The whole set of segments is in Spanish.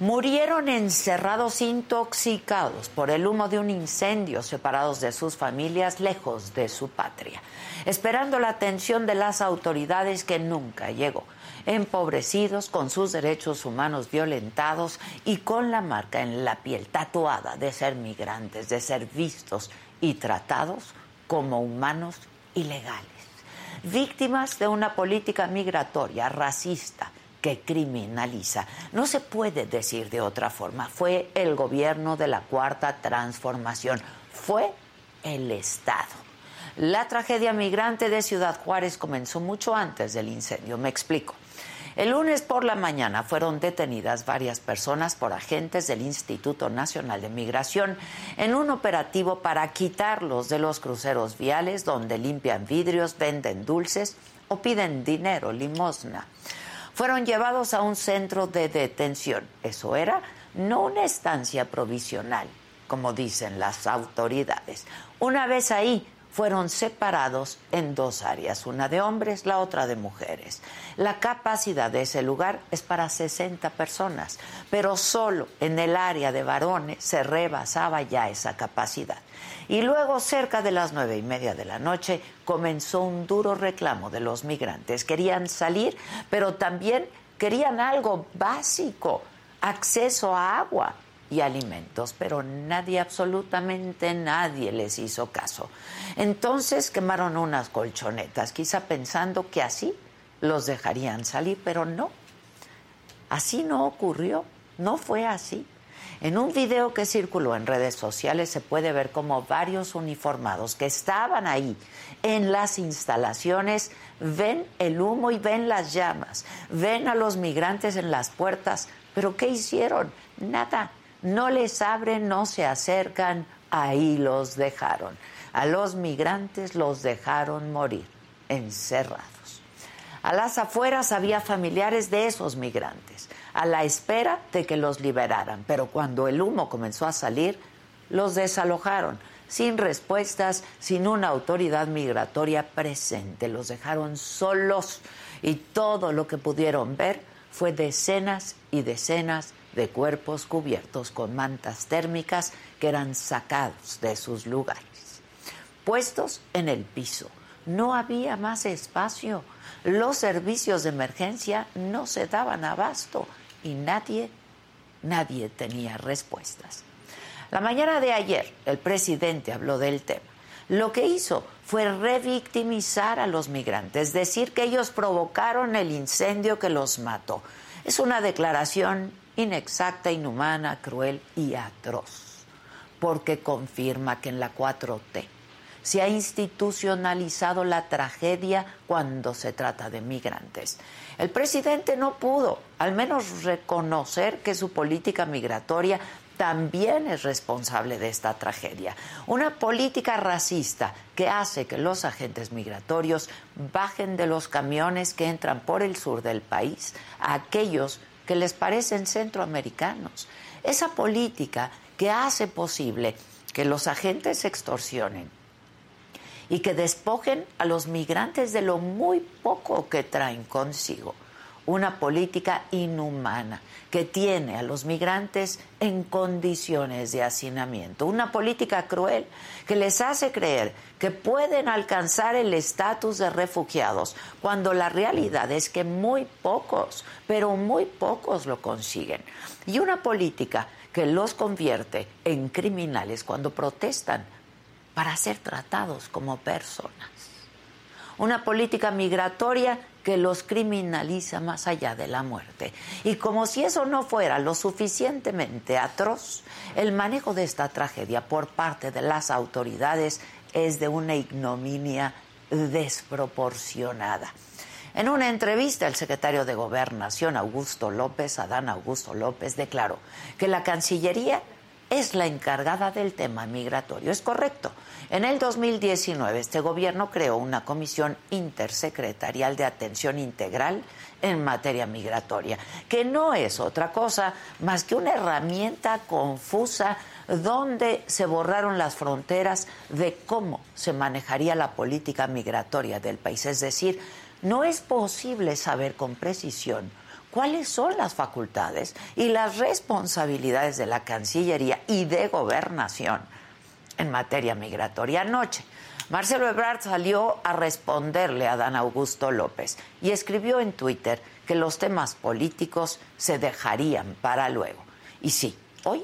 Murieron encerrados intoxicados por el humo de un incendio, separados de sus familias, lejos de su patria, esperando la atención de las autoridades que nunca llegó, empobrecidos, con sus derechos humanos violentados y con la marca en la piel tatuada de ser migrantes, de ser vistos y tratados como humanos ilegales, víctimas de una política migratoria racista que criminaliza. No se puede decir de otra forma. Fue el gobierno de la cuarta transformación. Fue el Estado. La tragedia migrante de Ciudad Juárez comenzó mucho antes del incendio. Me explico. El lunes por la mañana fueron detenidas varias personas por agentes del Instituto Nacional de Migración en un operativo para quitarlos de los cruceros viales donde limpian vidrios, venden dulces o piden dinero, limosna fueron llevados a un centro de detención. Eso era no una estancia provisional, como dicen las autoridades. Una vez ahí, fueron separados en dos áreas, una de hombres, la otra de mujeres. La capacidad de ese lugar es para 60 personas, pero solo en el área de varones se rebasaba ya esa capacidad. Y luego, cerca de las nueve y media de la noche, comenzó un duro reclamo de los migrantes. Querían salir, pero también querían algo básico, acceso a agua y alimentos, pero nadie, absolutamente nadie les hizo caso. Entonces quemaron unas colchonetas, quizá pensando que así los dejarían salir, pero no. Así no ocurrió, no fue así. En un video que circuló en redes sociales se puede ver como varios uniformados que estaban ahí en las instalaciones ven el humo y ven las llamas, ven a los migrantes en las puertas, pero ¿qué hicieron? Nada, no les abren, no se acercan, ahí los dejaron. A los migrantes los dejaron morir, encerrados. A las afueras había familiares de esos migrantes a la espera de que los liberaran. Pero cuando el humo comenzó a salir, los desalojaron, sin respuestas, sin una autoridad migratoria presente. Los dejaron solos y todo lo que pudieron ver fue decenas y decenas de cuerpos cubiertos con mantas térmicas que eran sacados de sus lugares, puestos en el piso. No había más espacio. Los servicios de emergencia no se daban abasto y nadie, nadie tenía respuestas. La mañana de ayer el presidente habló del tema. Lo que hizo fue revictimizar a los migrantes, decir que ellos provocaron el incendio que los mató. Es una declaración inexacta, inhumana, cruel y atroz, porque confirma que en la 4T se ha institucionalizado la tragedia cuando se trata de migrantes. El presidente no pudo al menos reconocer que su política migratoria también es responsable de esta tragedia. Una política racista que hace que los agentes migratorios bajen de los camiones que entran por el sur del país a aquellos que les parecen centroamericanos. Esa política que hace posible que los agentes extorsionen y que despojen a los migrantes de lo muy poco que traen consigo. Una política inhumana que tiene a los migrantes en condiciones de hacinamiento, una política cruel que les hace creer que pueden alcanzar el estatus de refugiados, cuando la realidad es que muy pocos, pero muy pocos lo consiguen. Y una política que los convierte en criminales cuando protestan para ser tratados como personas. Una política migratoria que los criminaliza más allá de la muerte. Y como si eso no fuera lo suficientemente atroz, el manejo de esta tragedia por parte de las autoridades es de una ignominia desproporcionada. En una entrevista, el secretario de Gobernación, Augusto López, Adán Augusto López, declaró que la Cancillería es la encargada del tema migratorio. Es correcto. En el 2019 este gobierno creó una comisión intersecretarial de atención integral en materia migratoria, que no es otra cosa más que una herramienta confusa donde se borraron las fronteras de cómo se manejaría la política migratoria del país. Es decir, no es posible saber con precisión cuáles son las facultades y las responsabilidades de la Cancillería y de Gobernación en materia migratoria. Anoche, Marcelo Ebrard salió a responderle a Dan Augusto López y escribió en Twitter que los temas políticos se dejarían para luego. Y sí, hoy,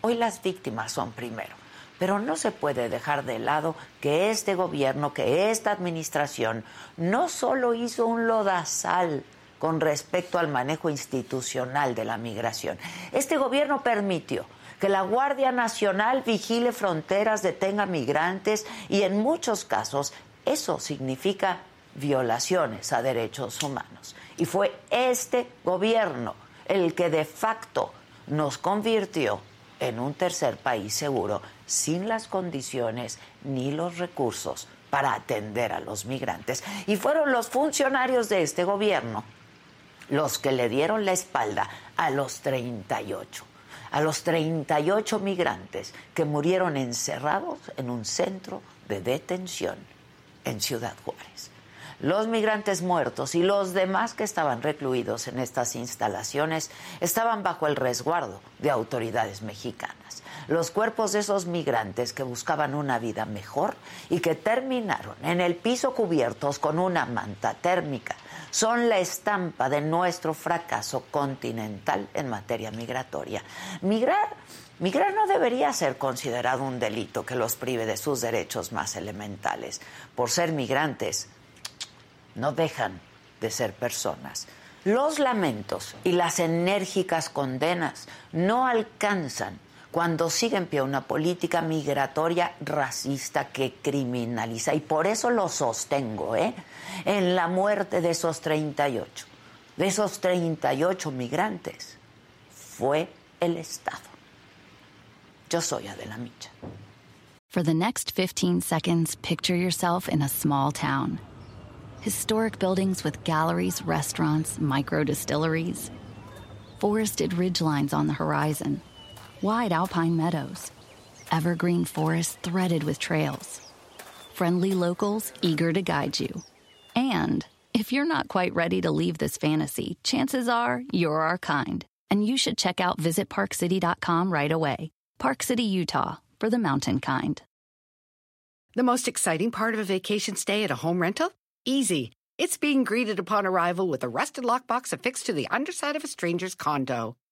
hoy las víctimas son primero. Pero no se puede dejar de lado que este gobierno, que esta administración, no solo hizo un lodazal con respecto al manejo institucional de la migración. Este gobierno permitió que la Guardia Nacional vigile fronteras, detenga migrantes y en muchos casos eso significa violaciones a derechos humanos. Y fue este gobierno el que de facto nos convirtió en un tercer país seguro sin las condiciones ni los recursos para atender a los migrantes. Y fueron los funcionarios de este gobierno los que le dieron la espalda a los 38 a los 38 migrantes que murieron encerrados en un centro de detención en Ciudad Juárez. Los migrantes muertos y los demás que estaban recluidos en estas instalaciones estaban bajo el resguardo de autoridades mexicanas. Los cuerpos de esos migrantes que buscaban una vida mejor y que terminaron en el piso cubiertos con una manta térmica son la estampa de nuestro fracaso continental en materia migratoria. Migrar, migrar no debería ser considerado un delito que los prive de sus derechos más elementales. Por ser migrantes, no dejan de ser personas. Los lamentos y las enérgicas condenas no alcanzan cuando sigue en pie una política migratoria racista que criminaliza. Y por eso lo sostengo, ¿eh? En la muerte de esos 38, de esos 38 migrantes, fue el Estado. Yo soy Adela Micha. For the next 15 seconds, picture yourself in a small town. Historic buildings with galleries, restaurants, micro distilleries, forested ridgelines on the horizon wide alpine meadows, evergreen forests threaded with trails, friendly locals eager to guide you. And if you're not quite ready to leave this fantasy, chances are you're our kind, and you should check out visitparkcity.com right away. Park City, Utah, for the mountain kind. The most exciting part of a vacation stay at a home rental? Easy. It's being greeted upon arrival with a rusted lockbox affixed to the underside of a stranger's condo.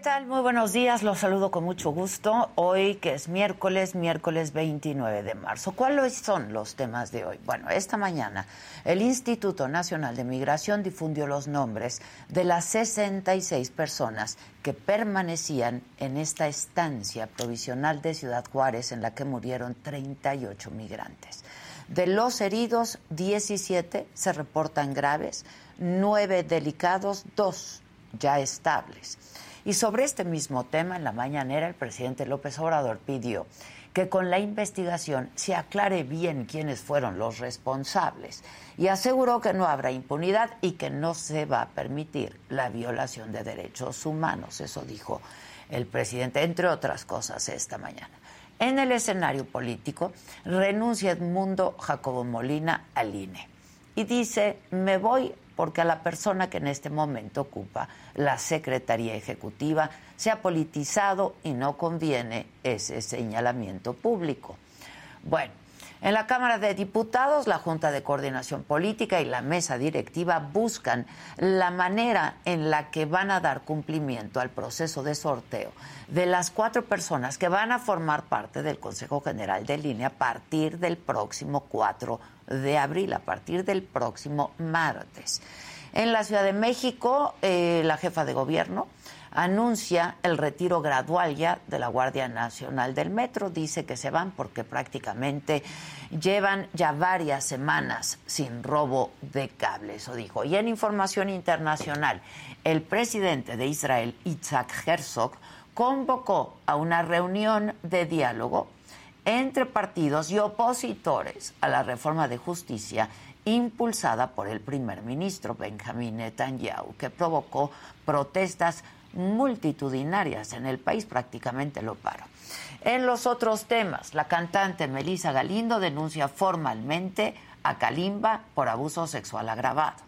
Tal? Muy buenos días, los saludo con mucho gusto. Hoy que es miércoles, miércoles 29 de marzo. ¿Cuáles son los temas de hoy? Bueno, esta mañana el Instituto Nacional de Migración difundió los nombres de las 66 personas que permanecían en esta estancia provisional de Ciudad Juárez en la que murieron 38 migrantes. De los heridos, 17 se reportan graves, 9 delicados, 2 ya estables. Y sobre este mismo tema, en la mañanera, el presidente López Obrador pidió que con la investigación se aclare bien quiénes fueron los responsables y aseguró que no habrá impunidad y que no se va a permitir la violación de derechos humanos. Eso dijo el presidente, entre otras cosas, esta mañana. En el escenario político, renuncia Edmundo Jacobo Molina al INE y dice, me voy porque a la persona que en este momento ocupa la Secretaría Ejecutiva se ha politizado y no conviene ese señalamiento público. Bueno, en la Cámara de Diputados, la Junta de Coordinación Política y la mesa directiva buscan la manera en la que van a dar cumplimiento al proceso de sorteo de las cuatro personas que van a formar parte del Consejo General de Línea a partir del próximo 4 de abril, a partir del próximo martes. En la Ciudad de México, eh, la jefa de gobierno anuncia el retiro gradual ya de la Guardia Nacional del Metro. Dice que se van porque prácticamente llevan ya varias semanas sin robo de cables, eso dijo. Y en información internacional, el presidente de Israel, Isaac Herzog, convocó a una reunión de diálogo entre partidos y opositores a la reforma de justicia impulsada por el primer ministro Benjamin Netanyahu, que provocó protestas multitudinarias en el país, prácticamente lo paró. En los otros temas, la cantante Melissa Galindo denuncia formalmente a Kalimba por abuso sexual agravado.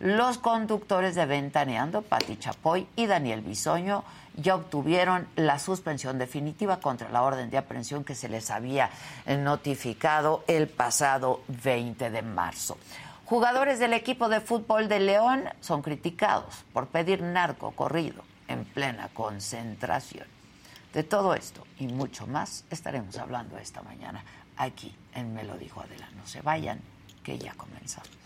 Los conductores de Ventaneando, Pati Chapoy y Daniel Bisoño, ya obtuvieron la suspensión definitiva contra la orden de aprehensión que se les había notificado el pasado 20 de marzo. Jugadores del equipo de fútbol de León son criticados por pedir narco corrido en plena concentración. De todo esto y mucho más estaremos hablando esta mañana aquí en Me lo dijo Adela. No se vayan, que ya comenzamos.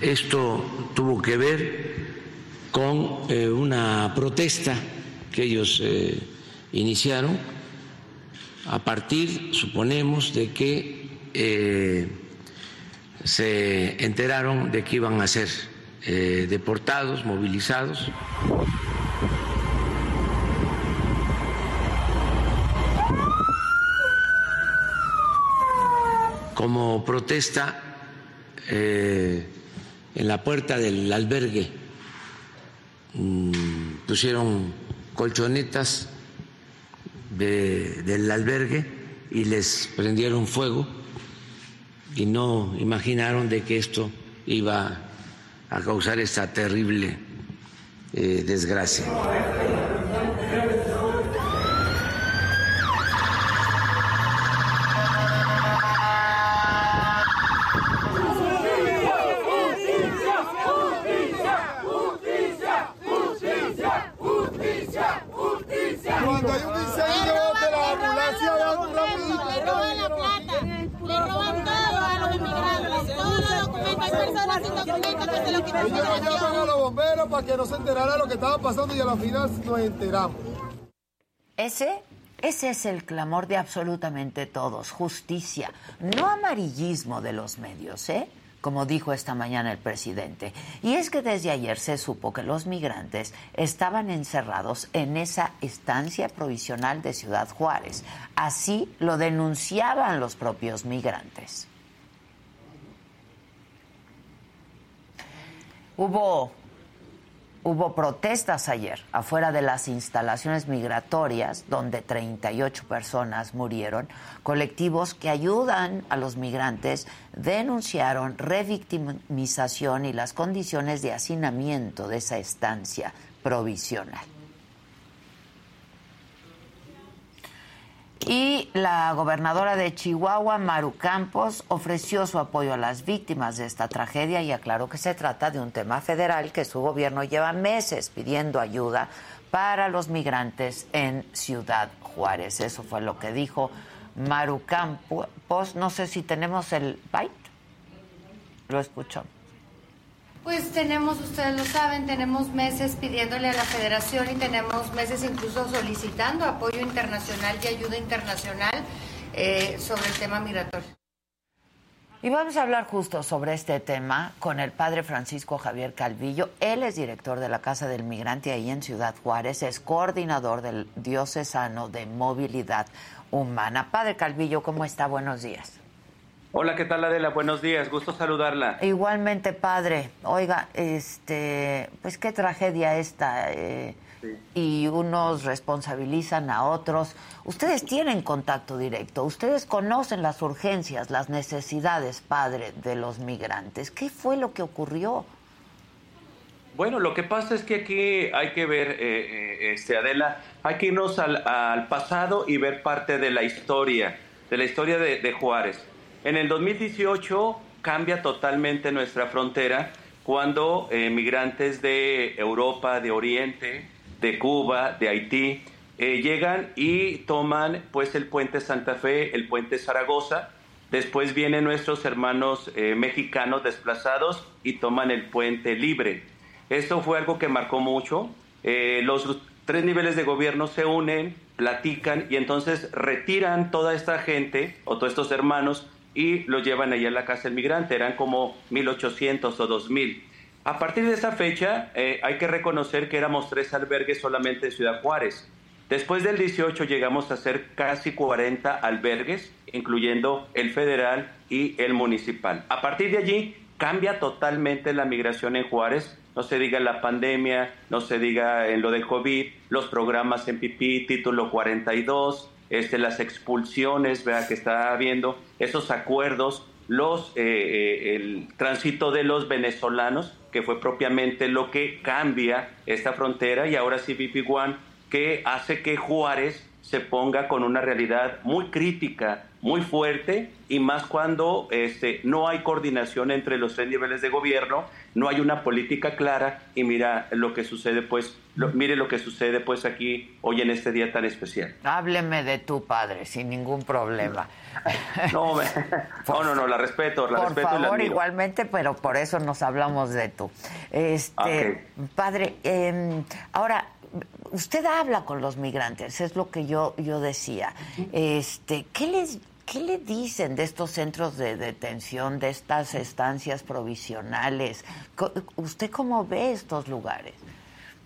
Esto tuvo que ver con eh, una protesta que ellos eh, iniciaron a partir, suponemos, de que eh, se enteraron de que iban a ser deportados, movilizados. Como protesta, en la puerta del albergue mm, pusieron colchonetas del albergue y les prendieron fuego y no imaginaron de que esto iba a causar esta terrible eh, desgracia. A los bomberos para que no se lo que estaba pasando y a nos enteramos. Ese ese es el clamor de absolutamente todos, justicia, no amarillismo de los medios, ¿eh? Como dijo esta mañana el presidente. Y es que desde ayer se supo que los migrantes estaban encerrados en esa estancia provisional de Ciudad Juárez. Así lo denunciaban los propios migrantes. Hubo, hubo protestas ayer afuera de las instalaciones migratorias donde 38 personas murieron. Colectivos que ayudan a los migrantes denunciaron revictimización y las condiciones de hacinamiento de esa estancia provisional. Y la gobernadora de Chihuahua, Maru Campos, ofreció su apoyo a las víctimas de esta tragedia y aclaró que se trata de un tema federal que su gobierno lleva meses pidiendo ayuda para los migrantes en Ciudad Juárez. Eso fue lo que dijo Maru Campos. No sé si tenemos el byte. Lo escuchamos. Pues tenemos, ustedes lo saben, tenemos meses pidiéndole a la federación y tenemos meses incluso solicitando apoyo internacional y ayuda internacional eh, sobre el tema migratorio. Y vamos a hablar justo sobre este tema con el padre Francisco Javier Calvillo. Él es director de la Casa del Migrante ahí en Ciudad Juárez, es coordinador del Diocesano de Movilidad Humana. Padre Calvillo, ¿cómo está? Buenos días. Hola, ¿qué tal Adela? Buenos días, gusto saludarla. Igualmente, padre. Oiga, este, pues qué tragedia esta. Eh, y unos responsabilizan a otros. Ustedes tienen contacto directo, ustedes conocen las urgencias, las necesidades, padre, de los migrantes. ¿Qué fue lo que ocurrió? Bueno, lo que pasa es que aquí hay que ver, eh, eh, este, Adela, hay que irnos al, pasado y ver parte de la historia, de la historia de Juárez. En el 2018 cambia totalmente nuestra frontera cuando eh, migrantes de Europa, de Oriente, de Cuba, de Haití, eh, llegan y toman pues el puente Santa Fe, el puente Zaragoza. Después vienen nuestros hermanos eh, mexicanos desplazados y toman el puente libre. Esto fue algo que marcó mucho. los tres niveles de gobierno se unen, platican y entonces retiran toda esta gente o todos estos hermanos y lo llevan allá a la casa del migrante. Eran como 1.800 o 2.000. A partir de esa fecha eh, hay que reconocer que éramos tres albergues solamente en Ciudad Juárez. Después del 18 llegamos a ser casi 40 albergues, incluyendo el federal y el municipal. A partir de allí cambia totalmente la migración en Juárez. No se diga la pandemia, no se diga en lo del COVID, los programas en pipí, título 42, este, las expulsiones vea que está habiendo, esos acuerdos, los, eh, eh, el tránsito de los venezolanos, que fue propiamente lo que cambia esta frontera, y ahora sí VP One, que hace que Juárez se ponga con una realidad muy crítica, muy fuerte, y más cuando este, no hay coordinación entre los tres niveles de gobierno, no hay una política clara, y mira lo que sucede pues mire lo que sucede pues aquí hoy en este día tan especial. Hábleme de tu padre sin ningún problema. No, no, no, la respeto, la por favor, igualmente, pero por eso nos hablamos de tú. Este, padre, em, ahora usted habla con los migrantes, es lo que yo yo decía. Este, ¿qué les ¿Qué le dicen de estos centros de detención, de estas estancias provisionales? ¿Usted cómo ve estos lugares?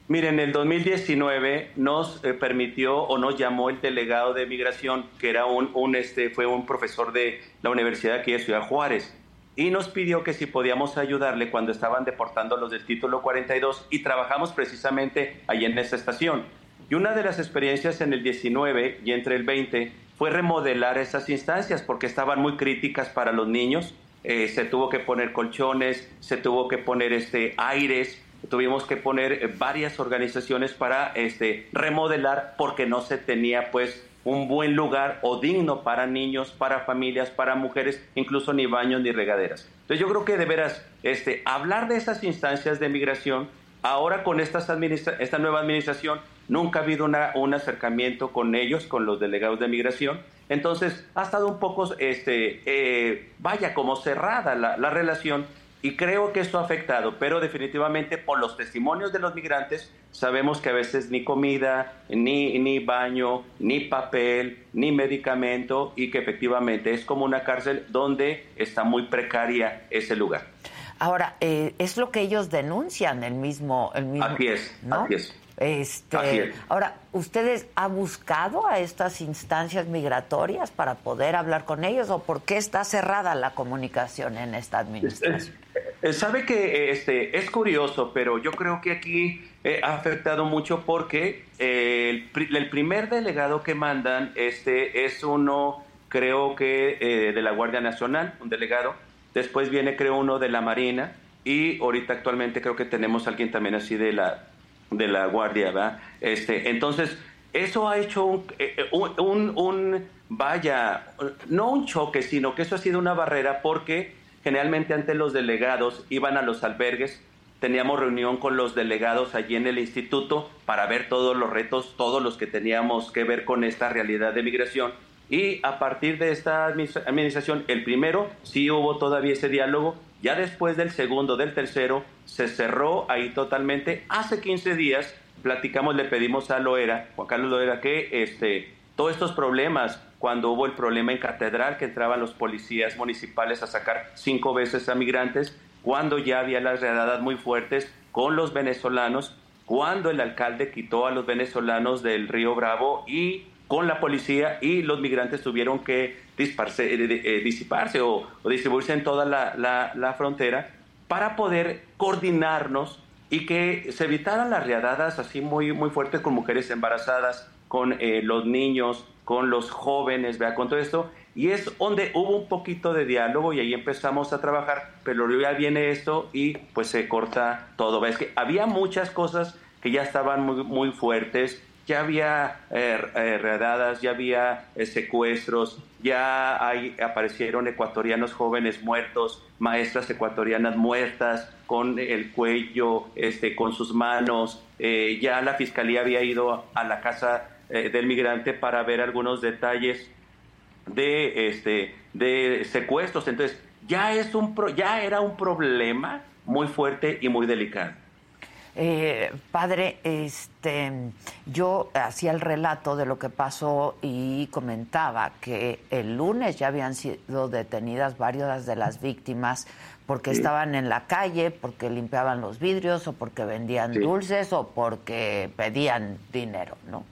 Miren, en el 2019 nos eh, permitió o nos llamó el delegado de migración, que era un, un, este, fue un profesor de la Universidad aquí de Ciudad Juárez, y nos pidió que si podíamos ayudarle cuando estaban deportando los del título 42 y trabajamos precisamente ahí en esa estación. Y una de las experiencias en el 19 y entre el 20 fue remodelar esas instancias porque estaban muy críticas para los niños. Eh, se tuvo que poner colchones, se tuvo que poner este, aires, tuvimos que poner eh, varias organizaciones para este, remodelar porque no se tenía pues un buen lugar o digno para niños, para familias, para mujeres, incluso ni baños ni regaderas. Entonces yo creo que de veras este, hablar de esas instancias de migración, ahora con estas esta nueva administración, nunca ha habido una, un acercamiento con ellos, con los delegados de migración. Entonces ha estado un poco, este, eh, vaya, como cerrada la, la relación y creo que esto ha afectado, pero definitivamente por los testimonios de los migrantes sabemos que a veces ni comida, ni, ni baño, ni papel, ni medicamento y que efectivamente es como una cárcel donde está muy precaria ese lugar. Ahora, eh, es lo que ellos denuncian, el mismo... El mismo así es, así es. Este, ahora, ¿ustedes han buscado a estas instancias migratorias para poder hablar con ellos o por qué está cerrada la comunicación en esta administración? Eh, sabe que este, es curioso, pero yo creo que aquí eh, ha afectado mucho porque eh, el, primer delegado que mandan este, es uno, creo que de la Guardia Nacional, un delegado. Después viene, creo, uno de la Marina. Y ahorita actualmente creo que tenemos alguien también así de la de la guardia, ¿verdad? Este, entonces, eso ha hecho eh, eh, un, un, un, vaya, no un choque, sino que eso ha sido una barrera porque generalmente antes los delegados iban a los albergues, teníamos reunión con los delegados allí en el instituto para ver todos los retos, todos los que teníamos que ver con esta realidad de migración. Y a partir de esta administración, el primero sí hubo todavía ese diálogo, ya después del segundo, del tercero, se cerró ahí totalmente. Hace 15 días platicamos, le pedimos a Loera, Juan Carlos Loera, que este, todos estos problemas, cuando hubo el problema en Catedral, que entraban los policías municipales a sacar cinco veces a migrantes, cuando ya había las redadas muy fuertes con los venezolanos, cuando el alcalde quitó a los venezolanos del río Bravo y con la policía y los migrantes tuvieron que disparse, eh, eh, disiparse o, distribuirse en toda la, frontera para poder coordinarnos y que se evitaran las riadadas así muy, muy fuertes con mujeres embarazadas, con eh, los niños, con los jóvenes, vea, con todo esto. Y es donde hubo un poquito de diálogo y ahí empezamos a trabajar, pero luego ya viene esto y pues se corta todo. Ves que había muchas cosas que ya estaban muy, muy fuertes, ya había eh, eh ya había eh, secuestros, ya hay, aparecieron ecuatorianos jóvenes muertos, maestras ecuatorianas muertas con el cuello, este, con sus manos. Ya la fiscalía había ido a la casa del migrante para ver algunos detalles de, este, de secuestros. Entonces, ya, es un ya era un problema muy fuerte y muy delicado. Eh, padre, este, yo hacía el relato de lo que pasó y comentaba que el lunes ya habían sido detenidas varias de las víctimas porque estaban en la calle, porque limpiaban los vidrios o porque vendían dulces o porque pedían dinero, ¿no?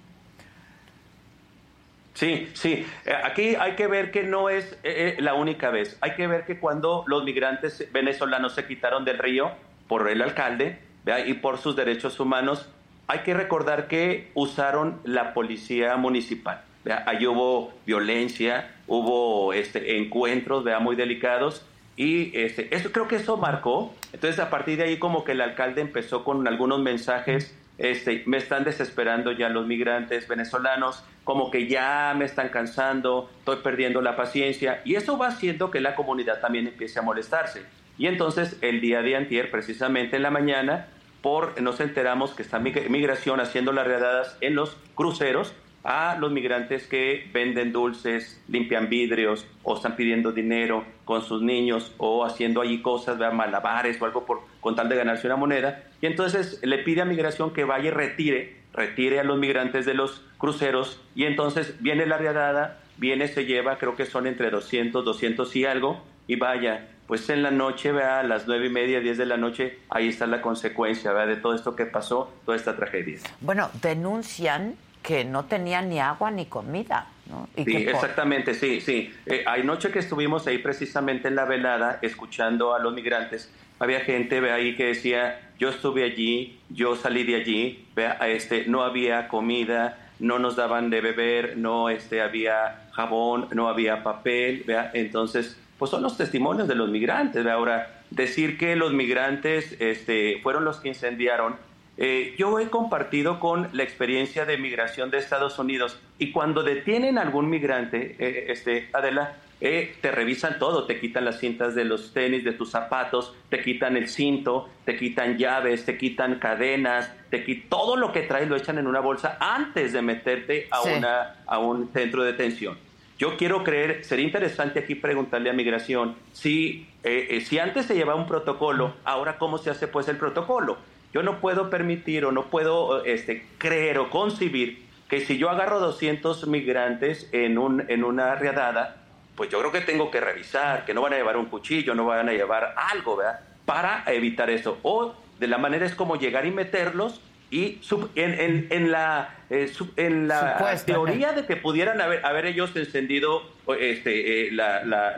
Sí, sí. Eh, aquí hay que ver que no es eh, la única vez. Hay que ver que cuando los migrantes venezolanos se quitaron del río por el alcalde, y por sus derechos humanos, hay que recordar que usaron la policía municipal. Ahí hubo violencia, hubo este, encuentros muy delicados y este, eso, creo que eso marcó. Entonces a partir de ahí como que el alcalde empezó con algunos mensajes, este, me están desesperando ya los migrantes venezolanos, como que ya me están cansando, estoy perdiendo la paciencia y eso va haciendo que la comunidad también empiece a molestarse. Y entonces el día de antier, precisamente en la mañana, por nos enteramos que está migración haciendo las redadas en los cruceros a los migrantes que venden dulces, limpian vidrios o están pidiendo dinero con sus niños o haciendo allí cosas, ¿verdad? malabares o algo por, con tal de ganarse una moneda. Y entonces le pide a migración que vaya y retire, retire a los migrantes de los cruceros y entonces viene la redada, viene, se lleva, creo que son entre 200, 200 y algo, y vaya, pues en la noche, vea, a las nueve y media, diez de la noche, ahí está la consecuencia, vea, de todo esto que pasó, toda esta tragedia. Bueno, denuncian que no tenían ni agua ni comida, ¿no? sí, exactamente, sí, sí. Eh, hay noche que estuvimos ahí precisamente en la velada, escuchando a los migrantes, había gente, vea, ahí que decía, yo estuve allí, yo salí de allí, vea, este, no había comida, no nos daban de beber, no este, había jabón, no había papel, vea, entonces pues son los testimonios de los migrantes. Ahora, decir que los migrantes este, fueron los que incendiaron, eh, yo he compartido con la experiencia de migración de Estados Unidos y cuando detienen a algún migrante, eh, este, Adela, eh, te revisan todo, te quitan las cintas de los tenis, de tus zapatos, te quitan el cinto, te quitan llaves, te quitan cadenas, te quitan todo lo que traes lo echan en una bolsa antes de meterte a, una, a un centro de detención. Yo quiero creer, sería interesante aquí preguntarle a Migración si, eh, eh, si antes se llevaba un protocolo, ahora cómo se hace pues el protocolo. Yo no puedo permitir o no puedo este, creer o concebir que si yo agarro 200 migrantes en, un, en una riadada, pues yo creo que tengo que revisar, que no van a llevar un cuchillo, no van a llevar algo, ¿verdad? Para evitar eso. O de la manera es como llegar y meterlos y en, en, la, eh, en la teoría de que pudieran haber, haber ellos encendido este, eh,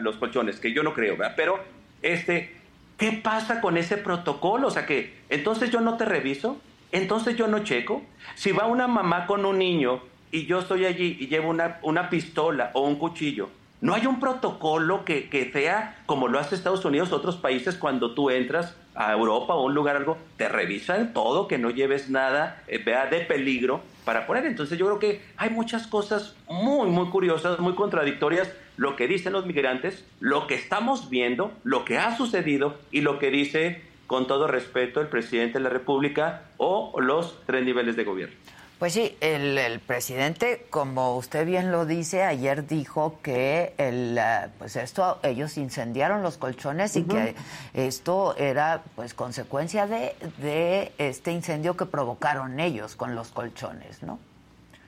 los colchones, que yo no creo, ¿verdad? Pero, este, ¿qué pasa con ese protocolo? O sea que, entonces yo no te reviso, entonces yo no checo. Si va una mamá con un niño y yo estoy allí y llevo una, una pistola o un cuchillo, no hay un protocolo que, que sea como lo hace Estados Unidos, otros países, cuando tú entras a Europa o un lugar algo, te revisan todo, que no lleves nada, eh, vea, de peligro para poner. Entonces yo creo que hay muchas cosas muy, muy curiosas, muy contradictorias, lo que dicen los migrantes, lo que estamos viendo, lo que ha sucedido y lo que dice, con todo respeto, el presidente de la República o los tres niveles de gobierno. Pues sí, el, presidente, como usted bien lo dice, ayer dijo que el, eh, pues esto, ellos incendiaron los colchones y que esto era pues consecuencia de, de este incendio que provocaron ellos con los colchones, ¿no?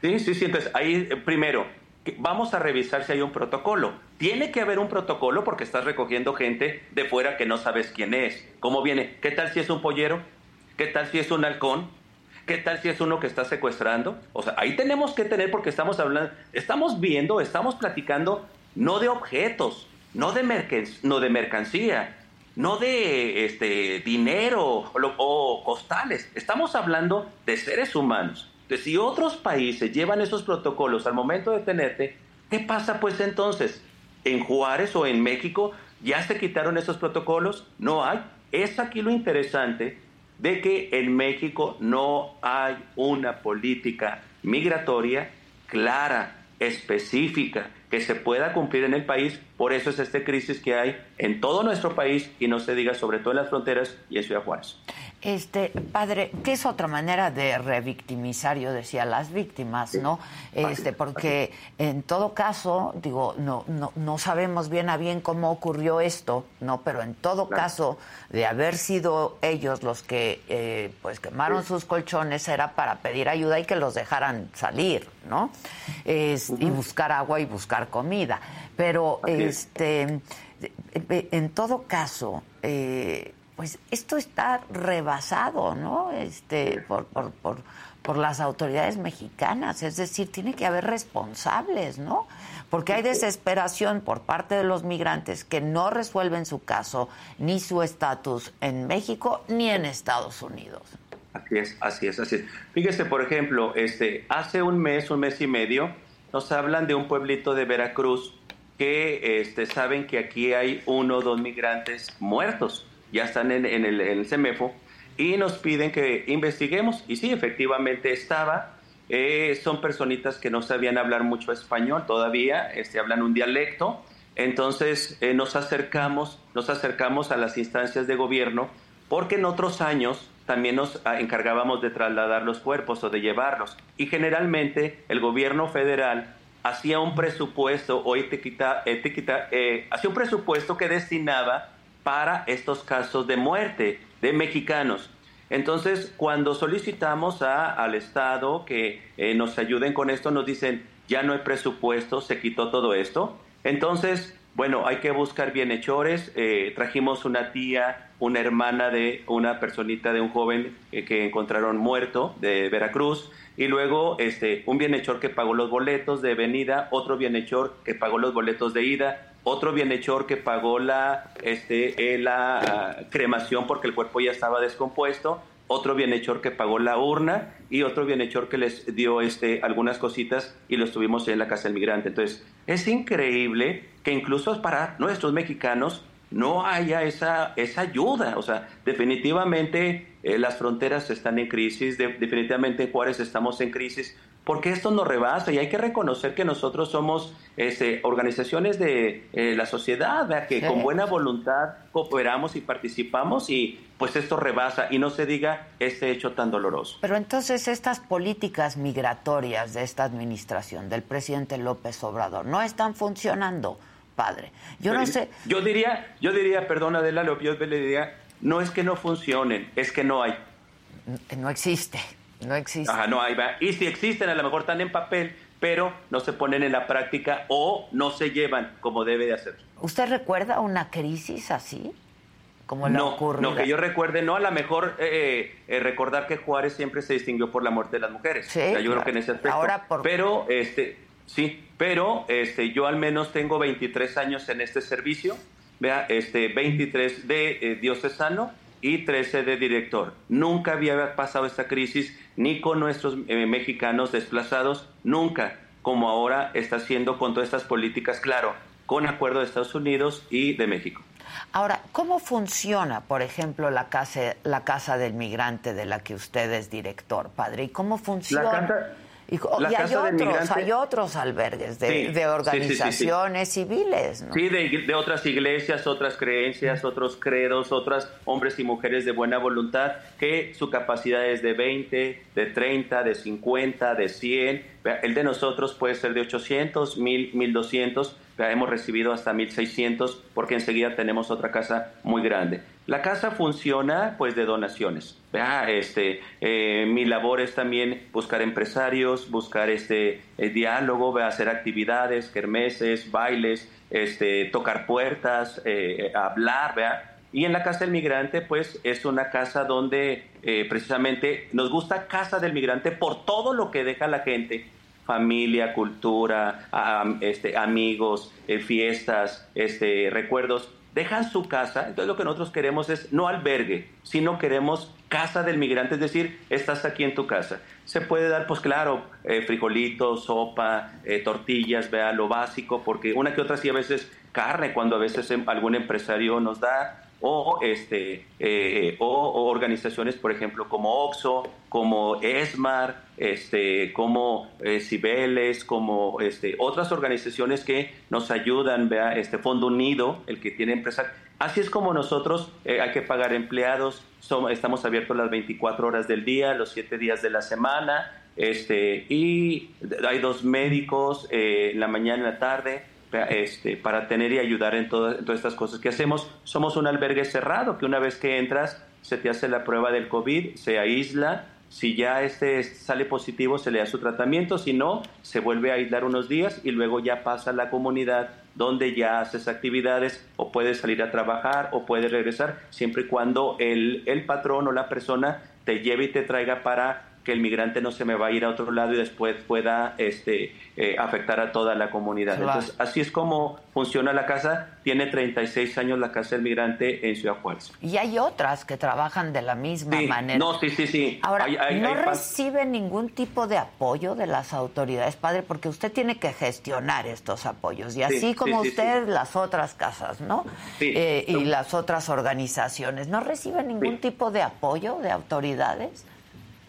Sí, sí, sí. Entonces, ahí eh, primero, vamos a revisar si hay un protocolo. Tiene que haber un protocolo porque estás recogiendo gente de fuera que no sabes quién es. ¿Cómo viene? ¿Qué tal si es un pollero? ¿Qué tal si es un halcón? ¿Qué tal si es uno que está secuestrando? O sea, ahí tenemos que tener porque estamos hablando, estamos viendo, estamos platicando no de objetos, no de, no de mercancía, no de este, dinero o, o, costales. Estamos hablando de seres humanos. Entonces, si otros países llevan esos protocolos al momento de tenerte, ¿qué pasa pues entonces? ¿En Juárez o en México ya se quitaron esos protocolos? No hay. Es aquí lo interesante de que en México no hay una política migratoria clara, específica, que se pueda cumplir en el país. Por eso es esta crisis que hay en todo nuestro país y no se diga sobre todo en las fronteras y en Ciudad Juárez. Este, padre, ¿qué es otra manera de revictimizar, yo decía, las víctimas, ¿no? Este, porque en todo caso, digo, no, no, no sabemos bien a bien cómo ocurrió esto, ¿no? Pero en todo caso, de haber sido ellos los que eh, pues quemaron sus colchones, era para pedir ayuda y que los dejaran salir, ¿no? Y buscar agua y buscar comida. Pero este en todo caso, eh, pues esto está rebasado, ¿no? Este, por, por, por, por, las autoridades mexicanas, es decir, tiene que haber responsables, ¿no? Porque hay desesperación por parte de los migrantes que no resuelven su caso ni su estatus en México ni en Estados Unidos. Así es, así es, así es. Fíjese, por ejemplo, este, hace un mes, un mes y medio, nos hablan de un pueblito de Veracruz que este, saben que aquí hay uno o dos migrantes muertos ya están en, el, en CEMEFO, y nos piden que investiguemos. Y sí, efectivamente estaba. Eh, son personitas que no sabían hablar mucho español todavía, este, hablan un dialecto. Entonces eh, nos acercamos, nos acercamos a las instancias de gobierno, porque en otros años también nos ah, encargábamos de trasladar los cuerpos o de llevarlos. Y generalmente el gobierno federal hacía un presupuesto o etiqueta, etiqueta, eh, hacía un presupuesto que destinaba para estos casos de muerte de mexicanos. Entonces, cuando solicitamos a, al Estado que eh, nos ayuden con esto, nos dicen, ya no hay presupuesto, se quitó todo esto. Entonces, bueno, hay que buscar bienhechores. Eh, trajimos una tía, una hermana de una personita, de un joven eh, que encontraron muerto de Veracruz. Y luego este, un bienhechor que pagó los boletos de venida, otro bienhechor que pagó los boletos de ida, otro bienhechor que pagó la, este, eh, la ah, cremación porque el cuerpo ya estaba descompuesto, otro bienhechor que pagó la urna y otro bienhechor que les dio este, algunas cositas y los tuvimos en la casa del migrante. Entonces, es increíble que incluso para nuestros mexicanos no haya esa, esa ayuda. O sea, definitivamente eh, las fronteras están en crisis, definitivamente en Juárez estamos en crisis porque esto nos rebasa y hay que reconocer que nosotros somos este, organizaciones de eh, la sociedad, que con buena voluntad cooperamos y participamos y pues esto rebasa y no se diga este hecho tan doloroso. Pero entonces estas políticas migratorias de esta administración del presidente López Obrador no están funcionando, padre. Yo no sé. Yo diría, yo diría, perdona Adela, yo le diría, no es que no funcionen, es que no hay. No existe. No existen. Ajá, no, ahí va. Y si existen, a lo mejor están en papel, pero no se ponen en la práctica o no se llevan como debe de hacer. ¿Usted recuerda una crisis así? Como la no, no, que yo recuerde, no, a lo mejor eh, eh, recordar que Juárez siempre se distinguió por la muerte de las mujeres. Sí, yo creo que en ese aspecto. Ahora por... Pero, este, sí, pero este, yo al menos tengo 23 años en este servicio, vea, este, 23 de eh, diocesano y 13 de director. Nunca había pasado esta crisis ni con nuestros eh, mexicanos desplazados, nunca como ahora está haciendo con todas estas políticas. Claro, con acuerdo de Estados Unidos y de México. Ahora, ¿cómo funciona, por ejemplo, la casa, la casa del migrante de la que usted es director, padre? ¿Y cómo funciona? Y, hay, otros, hay otros albergues de, organizaciones civiles. ¿no? Sí, de, otras iglesias, otras creencias, otros credos, otras hombres y mujeres de buena voluntad que su capacidad es de 20, de 30, de 50, de 100. El de nosotros puede ser de 800, 1000, 1200 hemos recibido hasta 1.600 porque enseguida tenemos otra casa muy grande. La casa funciona pues de donaciones. Este, eh, mi labor es también buscar empresarios, buscar este eh, diálogo, hacer actividades, kermeses, bailes, este, tocar puertas, eh, hablar. Y en la Casa del Migrante, pues es una casa donde precisamente nos gusta Casa del Migrante por todo lo que deja la gente familia, cultura, este, amigos, eh, fiestas, este, recuerdos, dejan su casa. Entonces lo que nosotros queremos es no albergue, sino queremos casa del migrante, es decir, estás aquí en tu casa. Se puede dar, pues claro, eh, frijolitos, sopa, eh, tortillas, vea, lo básico, porque una que otra sí a veces carne, cuando a veces em, algún empresario nos da, o, este, eh, o, organizaciones, por ejemplo, como OXO, como ESMAR, este, como eh, Cibeles, como este, otras organizaciones que nos ayudan, vea, este Fondo Unido, el que tiene empresas. Así es como nosotros eh, hay que pagar empleados, somos, estamos abiertos las 24 horas del día, los 7 días de la semana, este, y hay dos médicos en la mañana y en la tarde este, para tener y ayudar en, todas estas cosas que hacemos. Somos un albergue cerrado, que una vez que entras se te hace la prueba del COVID, se aísla, si ya este sale positivo se le da su tratamiento, si no, se vuelve a aislar unos días y luego ya pasa a la comunidad donde ya haces actividades o puedes salir a trabajar o puedes regresar, siempre y cuando el, el patrón o la persona te lleve y te traiga para que el migrante no se me va a ir a otro lado y después pueda este, eh, afectar a toda la comunidad. Entonces, así es como funciona la casa. Tiene 36 años la Casa del Migrante en Ciudad Juárez. Y hay otras que trabajan de la misma manera. No, sí, sí, sí. Ahora, ¿no recibe ningún tipo de apoyo de las autoridades, padre? Porque usted tiene que gestionar estos apoyos. Y así como usted, las otras casas, ¿no? Eh, y las otras organizaciones. ¿No recibe ningún tipo de apoyo de autoridades?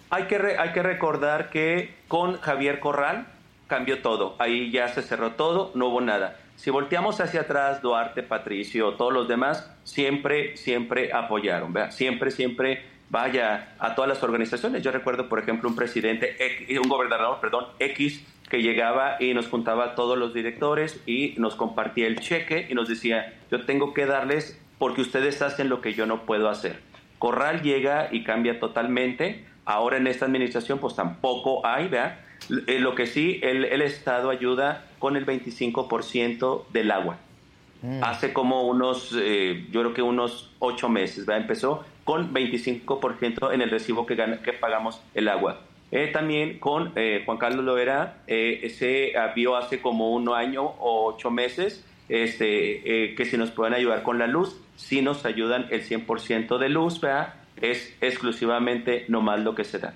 Hay que, hay que recordar que con Javier Corral cambió todo. Ahí ya se cerró todo, no hubo nada. Si volteamos hacia atrás, Duarte, Patricio, todos los demás, siempre, siempre apoyaron, ¿verdad? Siempre, siempre vaya a todas las organizaciones. Yo recuerdo, por ejemplo, un presidente, un gobernador, perdón, X, que llegaba y nos juntaba a todos los directores y nos compartía el cheque y nos decía, yo tengo que darles porque ustedes hacen lo que yo no puedo hacer. Corral llega y cambia totalmente Ahora en esta administración pues tampoco hay, ¿verdad? Eh, lo que sí, el, Estado ayuda con el 25% del agua. Mm. Hace como unos, eh, yo creo que unos ocho meses, ¿verdad? Empezó con 25% en el recibo que, que pagamos el agua. Eh, también con Juan Carlos Loera, se vio hace como un año o ocho meses este, que si nos pueden ayudar con la luz, si nos ayudan el 100% de luz, ¿verdad? Es exclusivamente nomás lo que se da.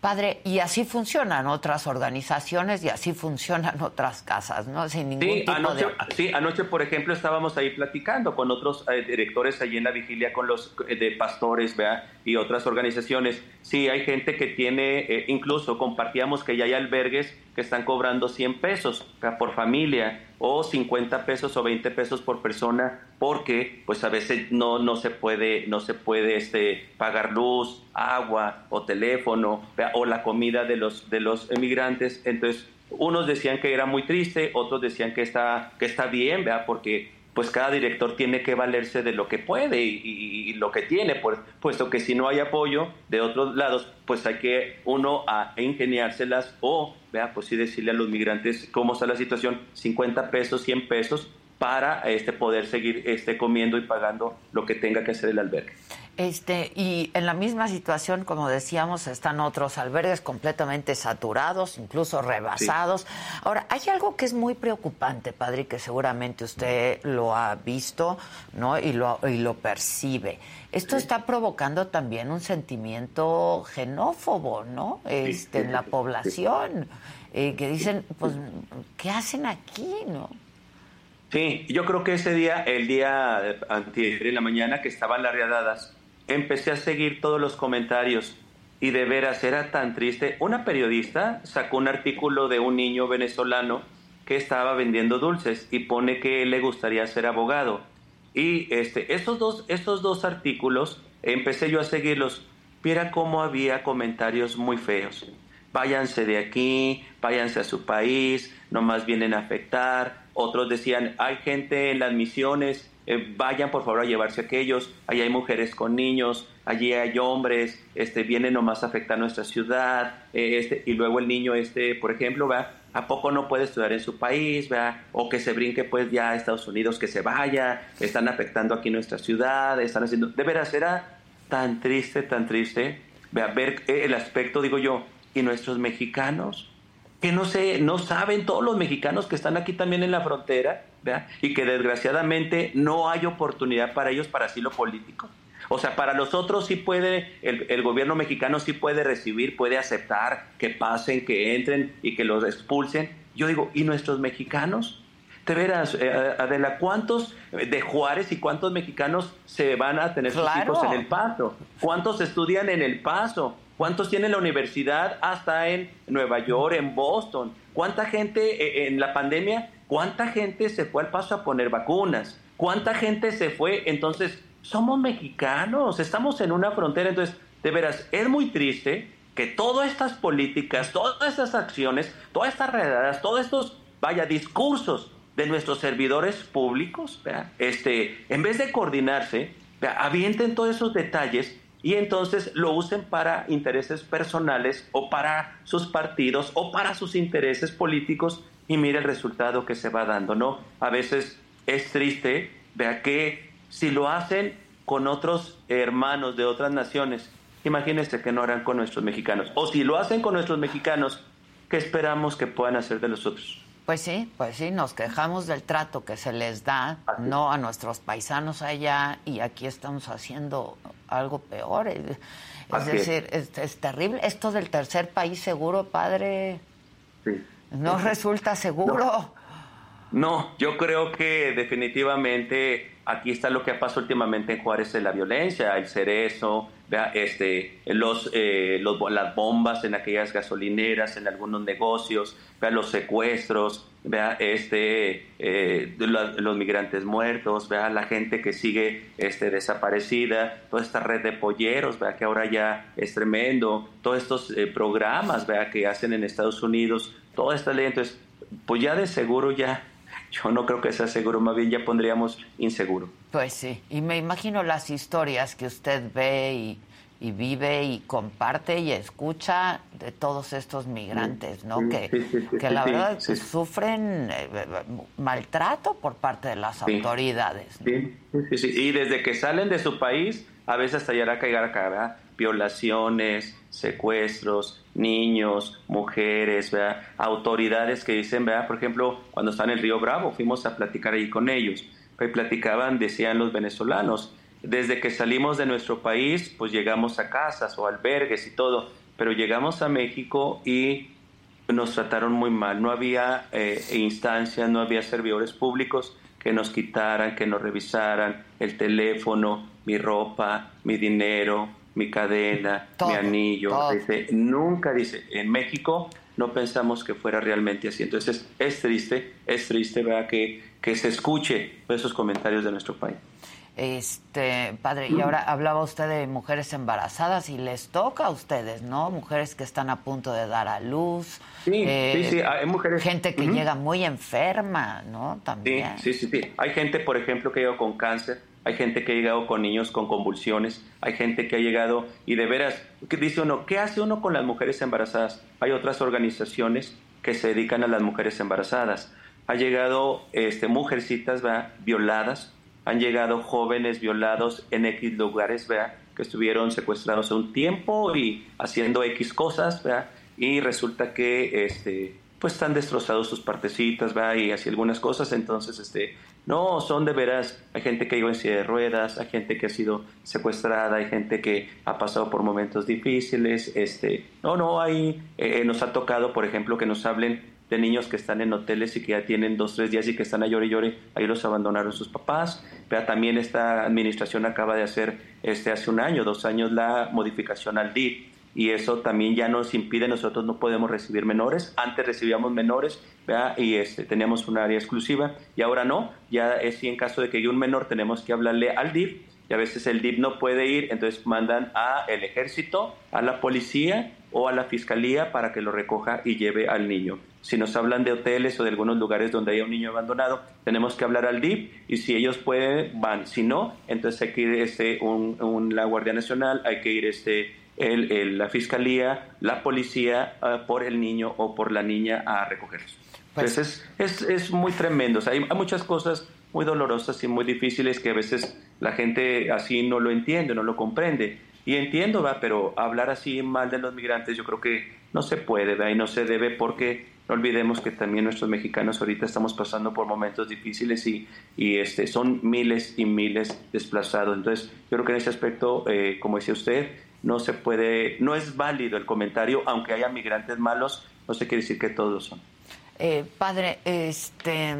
Padre, y así funcionan otras organizaciones y así funcionan otras casas, ¿no? Sin ningún sí, tipo anoche, Sí, anoche, por ejemplo, estábamos ahí platicando con otros eh, directores allí en la vigilia, con los eh, de pastores, ¿vea? Y otras organizaciones. Sí, hay gente que tiene, eh, incluso compartíamos que ya hay albergues que están cobrando 100 pesos por familia o 50 pesos o 20 pesos por persona porque pues a veces no, no se puede, no se puede este, pagar luz, agua o teléfono o la comida de los, de los emigrantes. Entonces, unos decían que era muy triste, otros decían que está, que está bien, ¿verdad? porque pues cada director tiene que valerse de lo que puede y, lo que tiene, pues, puesto que si no hay apoyo de otros lados, pues hay que uno a ingeniárselas o, vea, pues sí decirle a los migrantes cómo está la situación, 50 pesos, 100 pesos, para este, poder seguir este, comiendo y pagando lo que tenga que hacer el albergue. Este, y en la misma situación, como decíamos, están otros albergues completamente saturados, incluso rebasados. Ahora, hay algo que es muy preocupante, padre, que seguramente usted lo ha visto, ¿no? Y lo, y lo percibe. Esto está provocando también un sentimiento xenófobo, ¿no? Este, en la población, eh, que dicen, pues, ¿qué hacen aquí, no? Sí, yo creo que ese día, el día anterior en la mañana que estaban las riadadas, empecé a seguir todos los comentarios y de veras era tan triste. Una periodista sacó un artículo de un niño venezolano que estaba vendiendo dulces y pone que le gustaría ser abogado. Y este, estos, dos, estos dos artículos empecé yo a seguirlos. Viera cómo había comentarios muy feos. Váyanse de aquí, váyanse a su país, nomás vienen a afectar. Otros decían, hay gente en las misiones eh, vayan por favor a llevarse aquellos, allí hay mujeres con niños, allí hay hombres, este, vienen nomás a afectar nuestra ciudad, eh, este, y luego el niño, este, por ejemplo, va, ¿a poco no puede estudiar en su país? ¿va? O que se brinque pues ya a Estados Unidos, que se vaya, están afectando aquí nuestra ciudad, están haciendo, de veras era tan triste, tan triste, vea, ver el aspecto, digo yo, y nuestros mexicanos, que no sé, no saben todos los mexicanos que están aquí también en la frontera, y que desgraciadamente no hay oportunidad para ellos para asilo político. O sea, para los otros sí puede, el, gobierno mexicano sí puede recibir, puede aceptar que pasen, que entren y que los expulsen. Yo digo, ¿y nuestros mexicanos? Te verás, eh, Adela, ¿cuántos de Juárez y cuántos mexicanos se van a tener sus hijos en El Paso? ¿Cuántos estudian en El Paso? ¿Cuántos tienen la universidad hasta en Nueva York, en Boston? ¿Cuánta gente eh, en la pandemia ¿Cuánta gente se fue al paso a poner vacunas? ¿Cuánta gente se fue? Entonces, somos mexicanos, estamos en una frontera. Entonces, de veras, es muy triste que todas estas políticas, todas estas acciones, todas estas redadas, todos estos, vaya, discursos de nuestros servidores públicos, este, en vez de coordinarse, avienten todos esos detalles y entonces lo usen para intereses personales o para sus partidos o para sus intereses políticos y mire el resultado que se va dando, ¿no? A veces es triste, vea que si lo hacen con otros hermanos de otras naciones, imagínense que no harán con nuestros mexicanos. O si lo hacen con nuestros mexicanos, ¿qué esperamos que puedan hacer de los otros? Pues sí, pues sí, nos quejamos del trato que se les da, no a nuestros paisanos allá, y aquí estamos haciendo algo peor. Es, decir, es, es, terrible. Esto del tercer país seguro, padre. Sí. No resulta seguro. No. yo creo que definitivamente aquí está lo que ha pasado últimamente en Juárez de la violencia, el cerezo, este, los, eh, los, las bombas en aquellas gasolineras, en algunos negocios, vea, los secuestros, vea, este, eh, los, migrantes muertos, vea, la gente que sigue este, desaparecida, toda esta red de polleros, vea, que ahora ya es tremendo, todos estos eh, programas, vea, que hacen en Estados Unidos toda esta ley. Entonces, pues ya de seguro ya, yo no creo que sea seguro, más bien ya pondríamos inseguro. Pues sí, y me imagino las historias que usted ve y, vive y comparte y escucha de todos estos migrantes, ¿no? que, que la verdad sufren eh, maltrato por parte de las autoridades. Sí, sí, sí, y desde que salen de su país, a veces hasta llegar a caer acá, ¿verdad? Violaciones, secuestros, niños, mujeres, autoridades que dicen, por ejemplo, cuando están en el Río Bravo, fuimos a platicar ahí con ellos, y platicaban, decían los venezolanos, desde que salimos de nuestro país, pues llegamos a casas o albergues y todo, pero llegamos a México y nos trataron muy mal, no había eh, instancias, no había servidores públicos que nos quitaran, que nos revisaran el teléfono, mi ropa, mi dinero, mi cadena, mi anillo. Dice, nunca dice, en México no pensamos que fuera realmente así. Entonces es triste, es triste ¿verdad? Que, que se escuche esos comentarios de nuestro país. Este, padre, y ahora hablaba usted de mujeres embarazadas y les toca a ustedes, ¿no? Mujeres que están a punto de dar a luz. Sí, sí, eh, sí, hay mujeres. Gente que llega muy enferma, ¿no? También. Sí, sí, sí, Hay gente, por ejemplo, que llega con cáncer, hay gente que ha llegado con niños con convulsiones, hay gente que ha llegado y de veras, dice uno, ¿qué hace uno con las mujeres embarazadas? Hay otras organizaciones que se dedican a las mujeres embarazadas. Ha llegado este, mujercitas violadas, han llegado jóvenes violados en X lugares, que estuvieron secuestrados un tiempo y haciendo X cosas, y resulta que este, pues están destrozados sus partecitas, ¿va? y así algunas cosas, entonces este, no, son de veras, hay gente que ha ido en silla de ruedas, hay gente que ha sido secuestrada, hay gente que ha pasado por momentos difíciles, este, no, no, hay, eh, nos ha tocado, por ejemplo, que nos hablen de niños que están en hoteles y que ya tienen dos, tres días y que están a llore y llore, ahí los abandonaron sus papás. Pero también esta administración acaba de hacer este, hace un año, dos años, la modificación al DIP y eso también ya nos impide, nosotros no podemos recibir menores, antes recibíamos menores y este, teníamos un área exclusiva y ahora no, ya es si en caso de que haya un menor tenemos que hablarle al DIP y a veces el DIP no puede ir, entonces mandan a el ejército, a la policía o a la fiscalía para que lo recoja y lleve al niño. Si nos hablan de hoteles o de algunos lugares donde haya un niño abandonado, tenemos que hablar al DIP y si ellos pueden, van. Si no, entonces hay que ir este, un, la Guardia Nacional, hay que ir este, el, la fiscalía, la policía ah, por el niño o por la niña a recogerlos. Pues, Entonces es, es, muy tremendo. hay, hay, muchas cosas muy dolorosas y muy difíciles que a veces la gente así no lo entiende, no lo comprende. Y entiendo, ¿va? pero hablar así mal de los migrantes yo creo que no se puede ¿va? y no se debe porque no olvidemos que también nuestros mexicanos ahorita estamos pasando por momentos difíciles y, y este, son miles y miles desplazados. Entonces yo creo que en ese aspecto, eh, como decía usted, no se puede, no es válido el comentario, aunque haya migrantes malos, no se quiere decir que todos son. Eh, padre, este,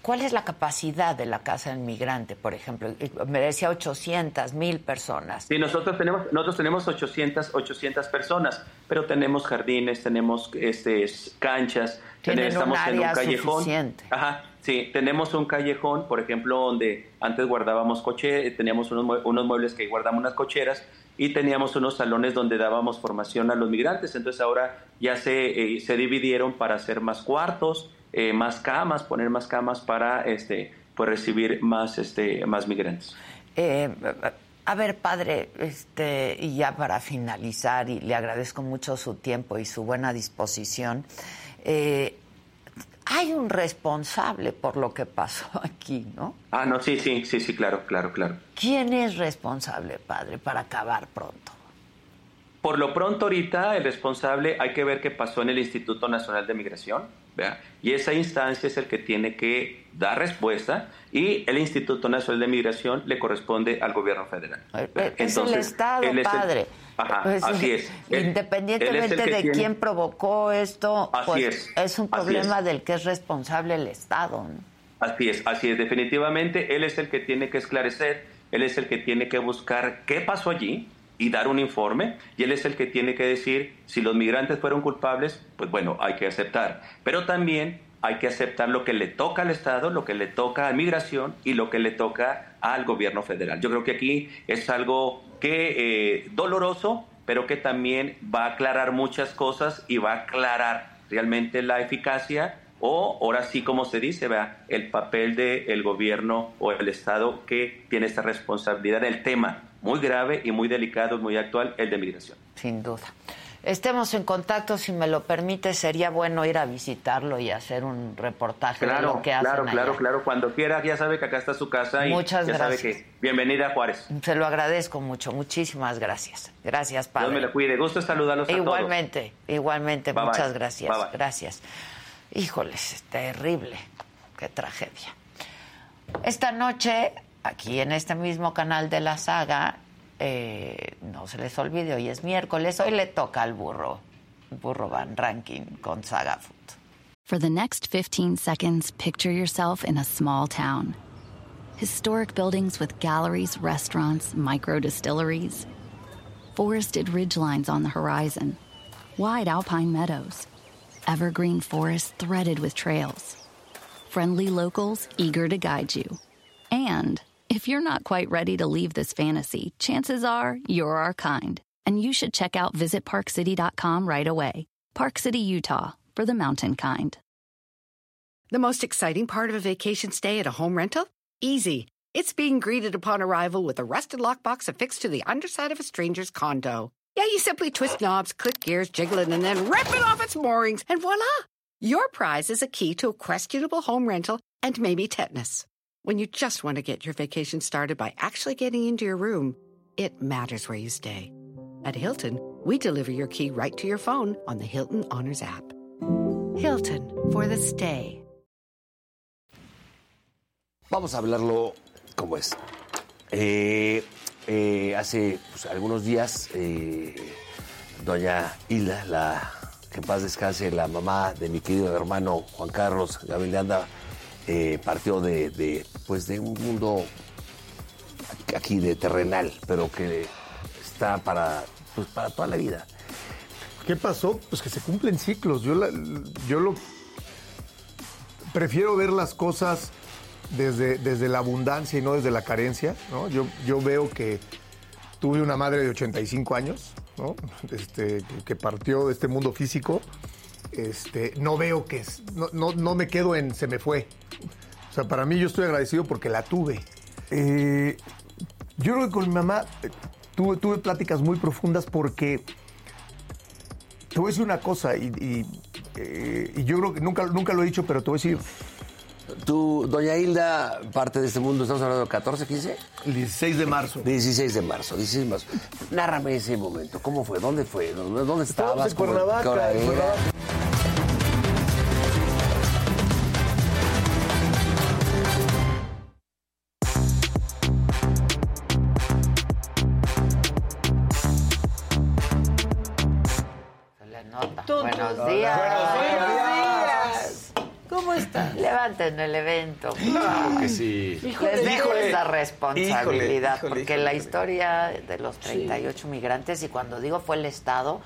¿cuál es la capacidad de la casa del migrante, por ejemplo? Me decía 800, mil personas. Sí, nosotros tenemos, nosotros tenemos 800, 800 personas, pero tenemos jardines, tenemos este, canchas, tenemos, estamos en un callejón. Ajá, sí, tenemos un callejón, por ejemplo, donde antes guardábamos coche, teníamos unos, unos muebles que guardamos unas cocheras y teníamos unos salones donde dábamos formación a los migrantes. Entonces ahora ya se, eh, se dividieron para hacer más cuartos, eh, más camas, poner más camas para este, pues recibir más, este, más migrantes. Eh, a ver, padre, este, y ya para finalizar, y le agradezco mucho su tiempo y su buena disposición. Eh, hay un responsable por lo que pasó aquí, ¿no? Ah, no, sí, sí, sí, sí, claro, claro, claro. ¿Quién es responsable, padre, para acabar pronto? Por lo pronto ahorita el responsable hay que ver qué pasó en el Instituto Nacional de Migración, ¿vea? y esa instancia es el que tiene que dar respuesta y el Instituto Nacional de Migración le corresponde al gobierno federal. Eh, es el Estado, padre. Ajá, pues, así es. Independientemente de quién provocó esto, pues, es. un problema del que es responsable el Estado. Así es, así es. Definitivamente, él es el que tiene que esclarecer, él es el que tiene que buscar qué pasó allí y dar un informe, y él es el que tiene que decir si los migrantes fueron culpables, pues bueno, hay que aceptar. Pero también hay que aceptar lo que le toca al Estado, lo que le toca a migración y lo que le toca al gobierno federal. Yo creo que aquí es algo que eh, doloroso, pero que también va a aclarar muchas cosas y va a aclarar realmente la eficacia o ahora sí como se dice, vea, el papel del gobierno o el Estado que tiene esta responsabilidad del tema muy grave y muy delicado, muy actual, el de migración. Sin duda estemos en contacto, si me lo permite, sería bueno ir a visitarlo y hacer un reportaje de lo que hacen Claro, claro, claro, cuando quiera, ya sabe que acá está su casa y Muchas ya gracias. sabe que bienvenida a Juárez. Se lo agradezco mucho, muchísimas gracias. Gracias, padre. Dios me lo cuide, gusto saludarlos a Igualmente, igualmente, muchas gracias. Gracias. Híjoles, es terrible, qué tragedia. Esta noche, aquí en este mismo canal de la saga, eh, no se les olvide, hoy es miércoles, hoy le toca al burro, burro van ranking con Saga Food. For the next 15 seconds, picture yourself in a small town. Historic buildings with galleries, restaurants, micro distilleries, forested ridgelines on the horizon, wide alpine meadows, evergreen forests threaded with trails, friendly locals eager to guide you, and if you're not quite ready to leave this fantasy, chances are you're our kind, and you should check out visitparkcity.com right away. Park City, Utah, for the mountain kind. The most exciting part of a vacation stay at a home rental? Easy. It's being greeted upon arrival with a rusted lockbox affixed to the underside of a stranger's condo. Yeah, you simply twist knobs, click gears, jiggle it, and then rip it off its moorings, and voila! Your prize is a key to a questionable home rental and maybe tetanus. When you just want to get your vacation started by actually getting into your room, it matters where you stay. At Hilton, we deliver your key right to your phone on the Hilton Honors app. Hilton for the stay. Vamos a hablarlo como es. Eh, eh, hace pues, algunos días, eh, doña Hilda, la que en paz descanse la mamá de mi querido hermano Juan Carlos Gabriel de Anda, eh, partió de, de, pues de un mundo aquí de terrenal, pero que está para, pues para toda la vida. ¿Qué pasó? Pues que se cumplen ciclos. Yo, yo lo prefiero ver las cosas desde, desde la abundancia y no desde la carencia. ¿no? Yo, yo veo que tuve una madre de 85 años, ¿no? este, que partió de este mundo físico. Este, no veo que, no, no, me quedo en se me fue. O sea, para mí yo estoy agradecido porque la tuve. Eh, yo creo que con mi mamá eh, tuve, tuve pláticas muy profundas porque te voy a decir una cosa eh, y yo creo que nunca, nunca lo he dicho, pero te voy a decir, Tú, doña Hilda, parte de este mundo, estamos hablando de 14, 15? el 16 de marzo. 16 de marzo, 16 de marzo. Nárrame ese momento, ¿cómo fue? ¿Dónde fue? ¿Dónde, estabas? en ¿Cómo- Cuernavaca, en? Cuernavaca. Nota. Buenos días. Buenos días. ¿Cómo están? Levanten el evento. que sí. Les dejo Híjole. esa responsabilidad, Híjole, híjole, porque híjole, la historia de los 38 migrantes, y cuando digo fue el Estado,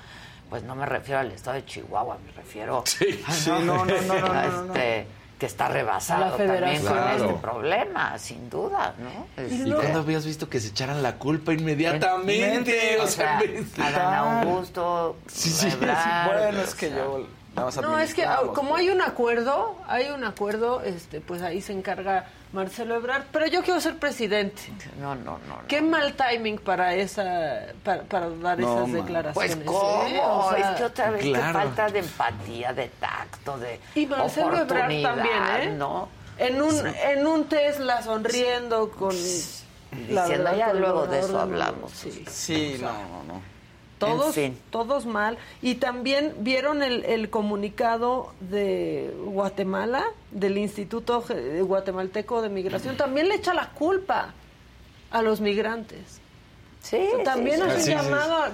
pues no me refiero al Estado de Chihuahua, me refiero Sí, a- sí, no, no, no, no, a este, que está rebasado La también federación. con Claro. este problema, sin duda, ¿no? ¿Y Este, cuándo habías visto que se echaran la culpa inmediatamente? o O sea, sea, Adán Augusto, Sí, sí, sí. Bueno, es o que sea, yo No, es que como pues. hay un acuerdo, hay un acuerdo, este, pues ahí se encarga Marcelo Ebrard, pero yo quiero ser presidente. No, no, no. no. Qué mal timing para esa para, para dar No, esas declaraciones. Pues cómo, ¿eh? O sea, es que otra vez claro. que falta de empatía, de tacto, de y Marcelo Ebrard también, ¿eh? ¿no? En un en un Tesla sonriendo con la Diciendo, verdad, ya luego de eso hablamos. Sí. Sí, no, no, no. Todos, En fin. todos mal. Y también vieron el, el comunicado de Guatemala, del Instituto Guatemalteco de Migración. También le echa la culpa a los migrantes. Sí, También sí, sí. hace un sí, llamado,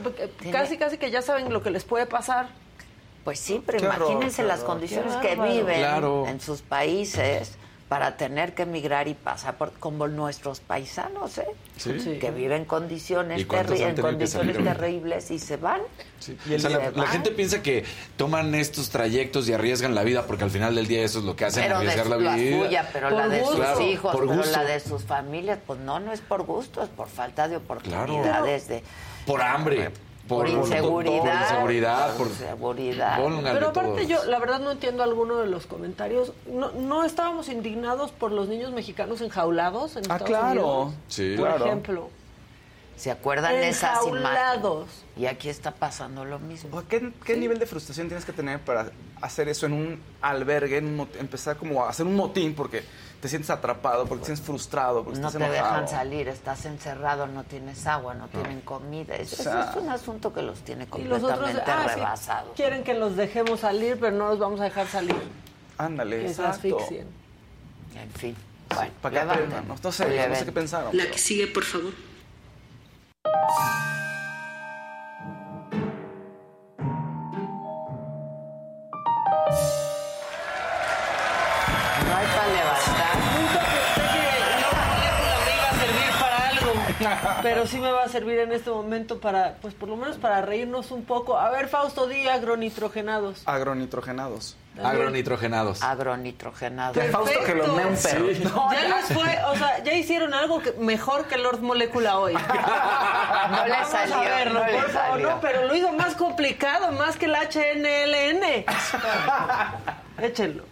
casi casi que ya saben lo que les puede pasar. Pues sí, pero Qué imagínense las horror. condiciones que viven Claro. en sus países para tener que emigrar y pasar por como nuestros paisanos, ¿eh? Sí. Sí. Que viven condiciones ¿Y cuántos terri- han en condiciones terribles y se van. Sí. Y O sea, la, se la van. gente piensa que toman estos trayectos y arriesgan la vida porque al final del día eso es lo que hacen, Pero de arriesgar su- la la vida. suya, pero Por la de gusto. sus Claro, hijos, por pero la de sus familias, pues no, no es por gusto, es por falta de oportunidades, de Por hambre. Por, Por, inseguridad, Por inseguridad. por Por, inseguridad. Pero aparte todos. yo, la verdad no entiendo alguno de los comentarios. No, no estábamos indignados por los niños mexicanos enjaulados en Ah, Estados claro. Unidos. Sí. Por Claro. ejemplo. ¿Se acuerdan de esas imágenes? Enjaulados. Y aquí está pasando lo mismo. ¿Qué, qué nivel de frustración tienes que tener para hacer eso en un albergue, en un mot- empezar como a hacer un motín porque te sientes atrapado, porque te sientes frustrado, porque No estás te dejan salir, estás encerrado, no tienes agua, no tienen comida. Eso, O sea, eso es un asunto que los tiene Y los otros completamente ah, sí, rebasados. quieren que los dejemos salir, pero no los vamos a dejar salir. Ándale, Que se exacto. asfixien. En fin. Bueno, Para que aprendan. No, sé, no sé qué pensaron. La que sigue, por favor. Pero sí me va a servir en este momento para, pues por lo menos para reírnos un poco. A ver, Fausto, di agronitrogenados. Agronitrogenados. Agronitrogenados. Agronitrogenados. De Fausto que lo un perro. ya les fue, o sea, ya hicieron algo que, mejor que Lord Molecula hoy. No le Vamos salió, a verlo, no por favor, no, pero lo hizo más complicado, más que el HNLN. Échenlo.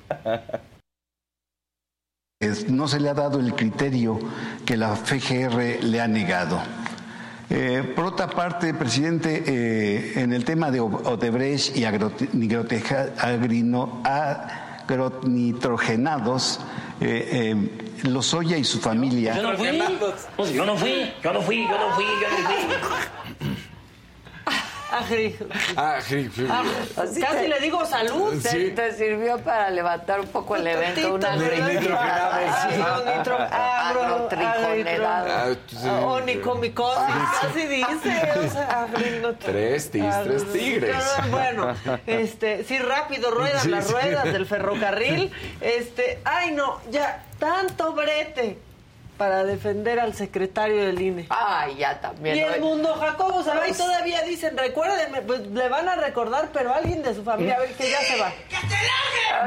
No se le ha dado el criterio que la FGR le ha negado. Eh, por otra parte, presidente, eh, en el tema de Odebrecht y agrino- agronitrogenados, eh, eh, Lozoya y su familia. Yo no fui. Yo no fui, yo no fui, yo no fui, yo no fui. Agri. Agri. Ah, Así casi te- le digo salud. ¿Te, Sí. te sirvió para levantar un poco el evento, una Tantito, ¿verdad? agricultura. Sí, un nitro- agro- Agrotrijonelada. Ah, sí. Onicomicosis, casi dice. O sea, agri- no- Tres tis, Ah, tres tigres. Bueno, este, sí, rápido, ruedas Sí, las sí. ruedas del ferrocarril. Este, ay no, ya, tanto brete para defender al secretario del INE. Ay, ya también. Y ¿no? el mundo Jacobo se va y todavía dicen, recuérdenme, pues le van a recordar, pero alguien de su familia, a ver que ya se va.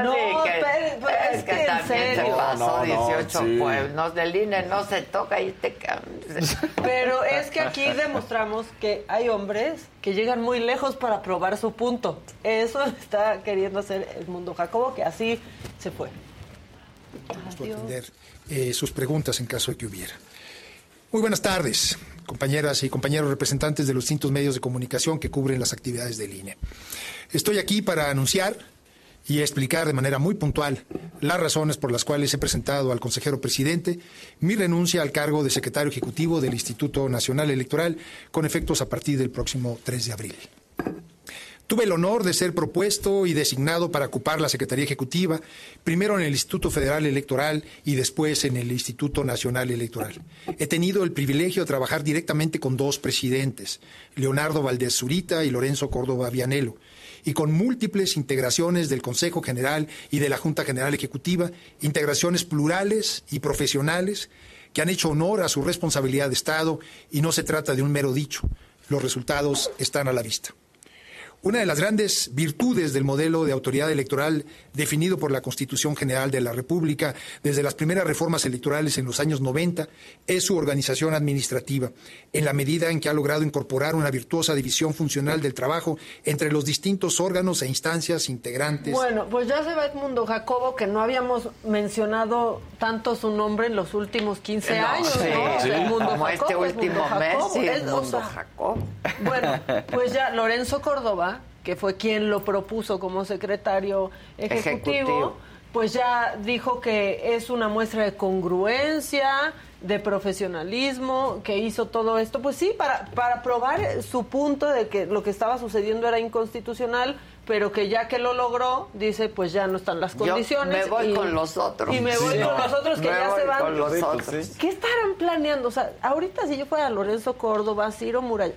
No, Sí, que- espere, pues, es, es que, que en también se serio. pasó No, no, 18 sí. pueblos del INE, no se toca y te Pero es que aquí demostramos que hay hombres que llegan muy lejos para probar su punto. Eso está queriendo hacer el mundo Jacobo, que así se fue. atender eh, sus preguntas en caso de que hubiera. Muy buenas tardes, compañeras y compañeros representantes de los distintos medios de comunicación que cubren las actividades del INE. Estoy aquí para anunciar y explicar de manera muy puntual las razones por las cuales he presentado al consejero presidente mi renuncia al cargo de secretario ejecutivo del Instituto Nacional Electoral con efectos a partir del próximo 3 de abril. Tuve el honor de ser propuesto y designado para ocupar la Secretaría Ejecutiva, primero en el Instituto Federal Electoral y después en el Instituto Nacional Electoral. He tenido el privilegio de trabajar directamente con dos presidentes, Leonardo Valdés Zurita y Lorenzo Córdoba Vianelo, y con múltiples integraciones del Consejo General y de la Junta General Ejecutiva, integraciones plurales y profesionales que han hecho honor a su responsabilidad de Estado y no se trata de un mero dicho. Los resultados están a la vista. Una de las grandes virtudes del modelo de autoridad electoral definido por la Constitución General de la República desde las primeras reformas electorales en los años 90 es su organización administrativa, en la medida en que ha logrado incorporar una virtuosa división funcional del trabajo entre los distintos órganos e instancias integrantes. Bueno, pues ya se va Edmundo Jacobo, que no habíamos mencionado tanto su nombre en los últimos 15 No, años, sí, ¿no? sí. Edmundo Como Jacobo, este Edmundo último mes, Jacobo, sí, es- o Edmundo sea, Jacobo. Bueno, pues ya Lorenzo Córdoba, que fue quien lo propuso como secretario ejecutivo, Ejecutivo. pues ya dijo que es una muestra de congruencia, de profesionalismo, que hizo todo esto, pues sí, para, para probar su punto de que lo que estaba sucediendo era inconstitucional, pero que ya que lo logró, dice, pues ya no están las Yo condiciones. me voy y- con los otros. Y me voy Sí. con los otros que Me ya voy se van. con los pues otros. ¿Qué estarán planeando? O sea, ahorita si yo fuera Lorenzo Córdoba, Ciro Muralla,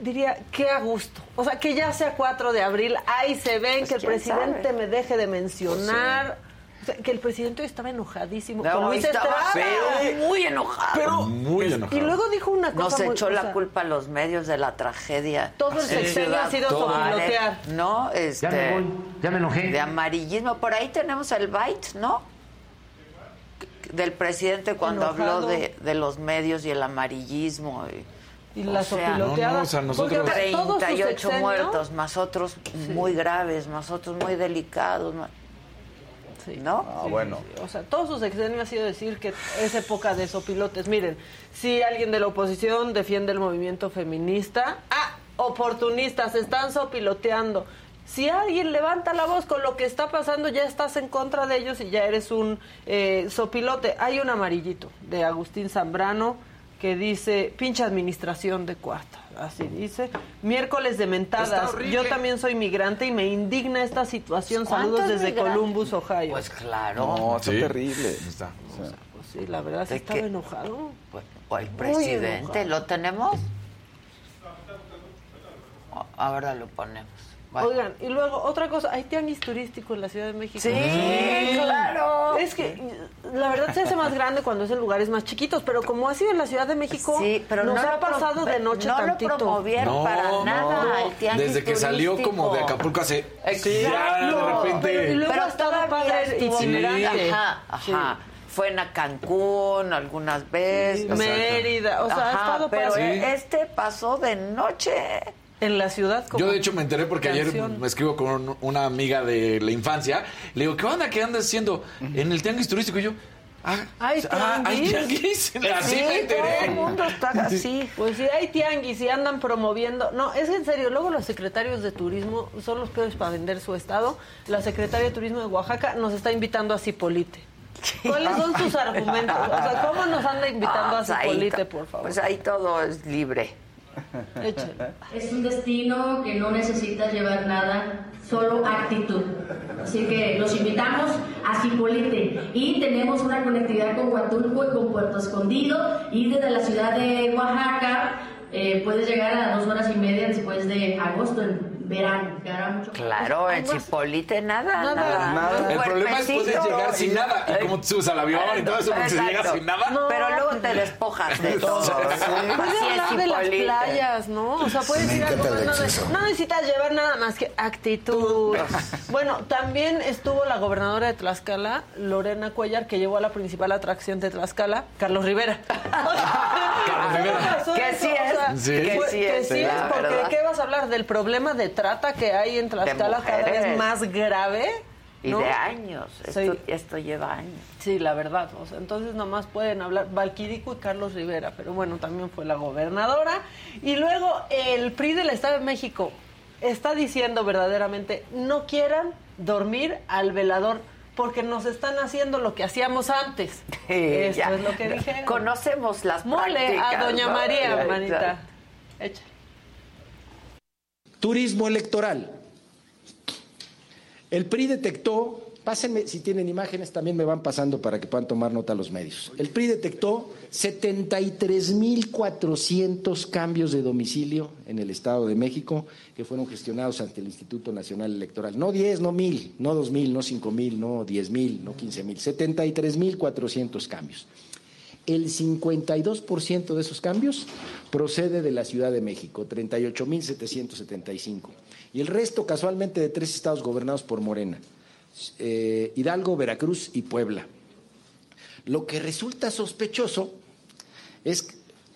diría, qué a gusto. O sea, que ya sea 4 de abril, ahí se ven, Pues que el presidente sabe. me deje de mencionar. O sea, que el presidente hoy estaba enojadísimo No, con Luis estaba Estrada. feo, muy enojado. Muy enojado. Y luego dijo una cosa Nos muy- echó o la sea, culpa a los medios de la tragedia. Todo el en sexenio ha sido sopilotear. No, este. me voy, ya me enojé. De amarillismo. Por ahí tenemos el bite, ¿no? Del presidente cuando Enojado. habló de, de los medios y el amarillismo. Y, Y la o sea, sopiloteada. No, no, o sea, nosotros- Porque todo su 38 sexenio- muertos, más otros muy graves, más otros muy delicados. más- Sí. ¿No? Ah, bueno. O sea, todo su sexenio ha sido decir que es época de sopilotes. Miren, si alguien de la oposición defiende el movimiento feminista, ah, oportunistas, están sopiloteando. Si alguien levanta la voz con lo que está pasando, ya estás en contra de ellos y ya eres un eh, sopilote. Hay un amarillito de Agustín Zambrano que dice, pinche administración de cuarta. Así dice. Miércoles de mentadas. Yo también soy migrante y me indigna esta situación. ¿Cuántos Saludos desde migrantes? Columbus, Ohio. Pues claro. No, está Sí. terrible. Está. Pues sí, la verdad, sí ¿De estaba enojado. Pues, o el presidente. ¿lo tenemos? Ahora lo ponemos. Oigan, y luego otra cosa, hay tianguis turístico en la Ciudad de México. Sí, claro. Es que la verdad se hace más grande cuando es en lugares más chiquitos, pero como ha sido en la Ciudad de México, Sí, pero nos no ha pasado de noche no tantito. lo promovieron No, para no. nada el tianguis Desde que salió como de Acapulco hace. Exacto. Ya, de repente. Pero- y luego Pero ha estado todavía padre itinerante. Ajá, ajá. Fue en a Cancún algunas veces. Mérida, o sea, ha Ajá, estado pero padre. este pasó de noche. En la ciudad como Yo de hecho me enteré porque ayer me escribo con un- una amiga de la infancia. Le digo, ¿qué onda? ¿Qué andas haciendo en el tianguis turístico? Y yo, ah, Hay ah, hay tianguis. tianguis. Así Sí, me todo el enteré. mundo está así. Pues sí, hay tianguis y andan promoviendo. No, es en serio. Luego los secretarios de turismo son los peores para vender su estado. La secretaria de turismo de Oaxaca nos está invitando a Cipolite. ¿Cuáles son sus argumentos? O sea, ¿cómo nos anda invitando Ah, a pues ahí Cipolite, por favor? Pues ahí todo es libre. Es un destino que no necesita llevar nada, solo actitud. Así que los invitamos a Cipolite y tenemos una conectividad con Huatulco y con Puerto Escondido y desde la ciudad de Oaxaca eh, puedes llegar a dos horas y media después de agosto verano. que hará mucho Claro, en Cipolite nada, Nada, nada. El problema es cuerpecito. llegar sin nada. Y cómo te subes al avión y todo eso, porque se llega Exacto. sin nada. Pero luego te despojas de todo. Puedes hablar de las playas, ¿no? O sea, puedes Me ir a no, exceso. no necesitas llevar nada más que actitud. bueno, también estuvo la gobernadora de Tlaxcala, Lorena Cuellar, que llevó a la principal atracción de Tlaxcala, Carlos Rivera. Que sí es, Sí. que sí que es, sí es, la porque verdad. ¿de qué vas a hablar? ¿Del problema de trata que hay en Tlaxcala cada vez más grave? Y ¿no? de años. Esto, Sí. esto lleva años. Sí, la verdad. O sea, entonces nomás pueden hablar Valquirico y Carlos Rivera, pero bueno, también fue la gobernadora. Y luego el PRI del Estado de México está diciendo verdaderamente, no quieran dormir al velador porque nos están haciendo lo que hacíamos antes. Esto ya. es lo que dije. Conocemos las Mole a doña ¿no? María, Exacto. manita. Échale. Turismo electoral. El PRI detectó, pásenme si tienen imágenes, también me van pasando para que puedan tomar nota los medios. El PRI detectó 73.400 cambios de domicilio en el Estado de México que fueron gestionados ante el Instituto Nacional Electoral. No 10, no 1.000, no 2.000, no 5.000, no 10.000, no 15.000, 73.400 cambios. El 52% de esos cambios procede de la Ciudad de México, 38.775. Y el resto casualmente de tres estados gobernados por Morena, eh, Hidalgo, Veracruz y Puebla. Lo que resulta sospechoso es,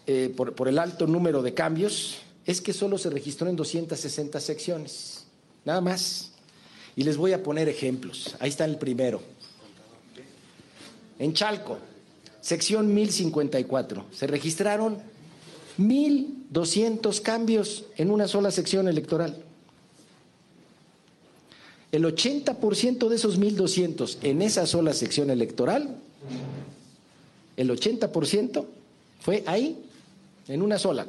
eh, por, por el alto número de cambios, es que solo se registró en 260 secciones, nada más. Y les voy a poner ejemplos. Ahí está el primero. En Chalco, sección 1054, se registraron 1.200 cambios en una sola sección electoral. El 80% de esos 1.200 en esa sola sección electoral, el 80% fue ahí, en una sola.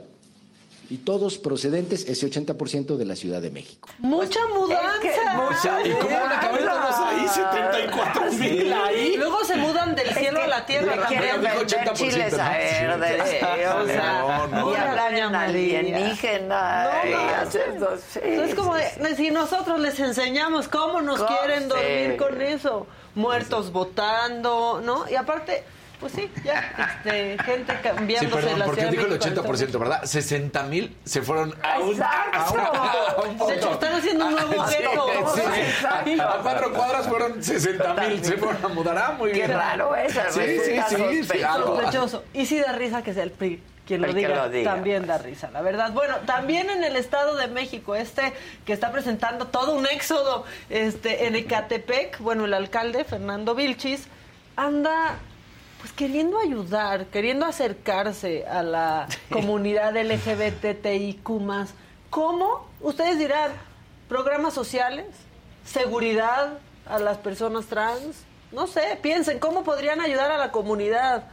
Y todos procedentes, ese 80% de la Ciudad de México. Mucha mudanza. ¿Y cómo van a caber todos ahí? 74 mil ahí. Luego se mudan del cielo a la tierra Le también. quieren vender chiles aéreos, o sea, No, no. y María. alienígena. No, no. sí, Entonces, es como de, si nosotros les enseñamos cómo nos ¿Cómo? quieren dormir Sí. con eso, muertos votando, ¿no? Y aparte, pues sí, ya, este, gente Sí, cambiándose perdón, la porque dijo el México al 80%, ¿verdad? 60 mil se fueron a un, Exacto. a un- a un De hecho, están haciendo un nuevo Sí, gueto. sí. Exacto. A, a cuatro cuadras fueron 60 mil, se fueron a mudar. Ah, muy Qué bien. raro eso, Sí, sí, sí, sí, algo. Sospechoso. Y sí da risa que sea el PRI. Quien lo, El que diga, lo diga. también da risa, la verdad. Bueno, también en el Estado de México, este que está presentando todo un éxodo este, en Ecatepec, bueno, el alcalde Fernando Vilchis anda pues queriendo ayudar, queriendo acercarse a la comunidad LGBTIQ+. ¿Cómo? Ustedes dirán, programas sociales, seguridad a las personas trans, no sé, piensen, ¿cómo podrían ayudar a la comunidad?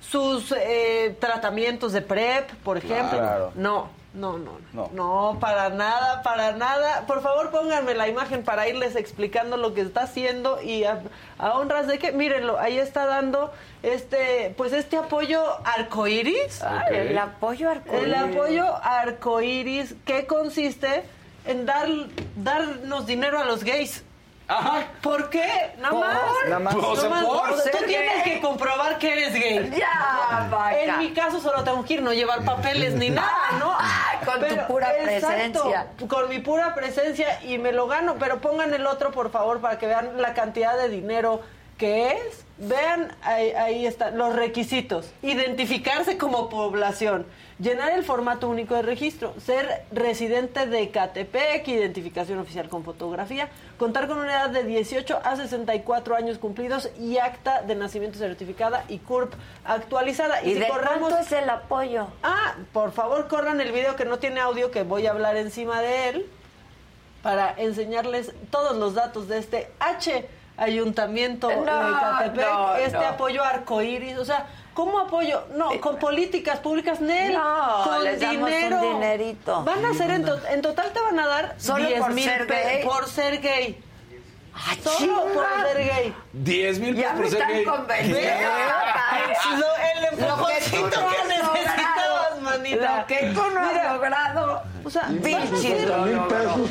Sus eh, tratamientos de PrEP, por ejemplo. Claro. No, no, no, no, No. no, para nada, para nada. Por favor, pónganme la imagen para irles explicando lo que está haciendo y a, a honras de que, mírenlo, ahí está dando este, pues este apoyo arcoíris. Ay, el apoyo arcoíris. El apoyo arcoíris que consiste en dar, darnos dinero a los gays. Ajá. ¿Por qué? Nada ¿Por? más. Nada más. O sea, por ser Tú tienes gay. que comprobar que eres gay. Ya, vaca. En mi caso solo tengo que ir, no llevar papeles ni nada, ¿no? Ah, con tu pura presencia. Con mi pura presencia y me lo gano, pero pongan el otro por favor para que vean la cantidad de dinero que es. Vean, ahí, ahí están los requisitos. Identificarse como población, llenar el formato único de registro, ser residente de Catepec, identificación oficial con fotografía, contar con una edad de 18 a 64 años cumplidos y acta de nacimiento certificada y CURP actualizada. ¿Y si de cuánto es el apoyo? Ah, por favor, corran el video que no tiene audio, que voy a hablar encima de él, para enseñarles todos los datos de este ayuntamiento No, de Ecatepec, no, este no. apoyo arcoíris, o sea, ¿cómo apoyo? No, con políticas públicas, Nel, No, con les damos un dinero. dinerito. Van a ser en, to- en total te van a dar ¿Solo 10 por mil ser gay? por ser gay. Solo chinga. por ser gay. 10 mil pesos por me ser están gay. convenciendo. Lo- el empujoncito que necesitabas, manita. Lo que tú no has logrado. O sea, Pinches millones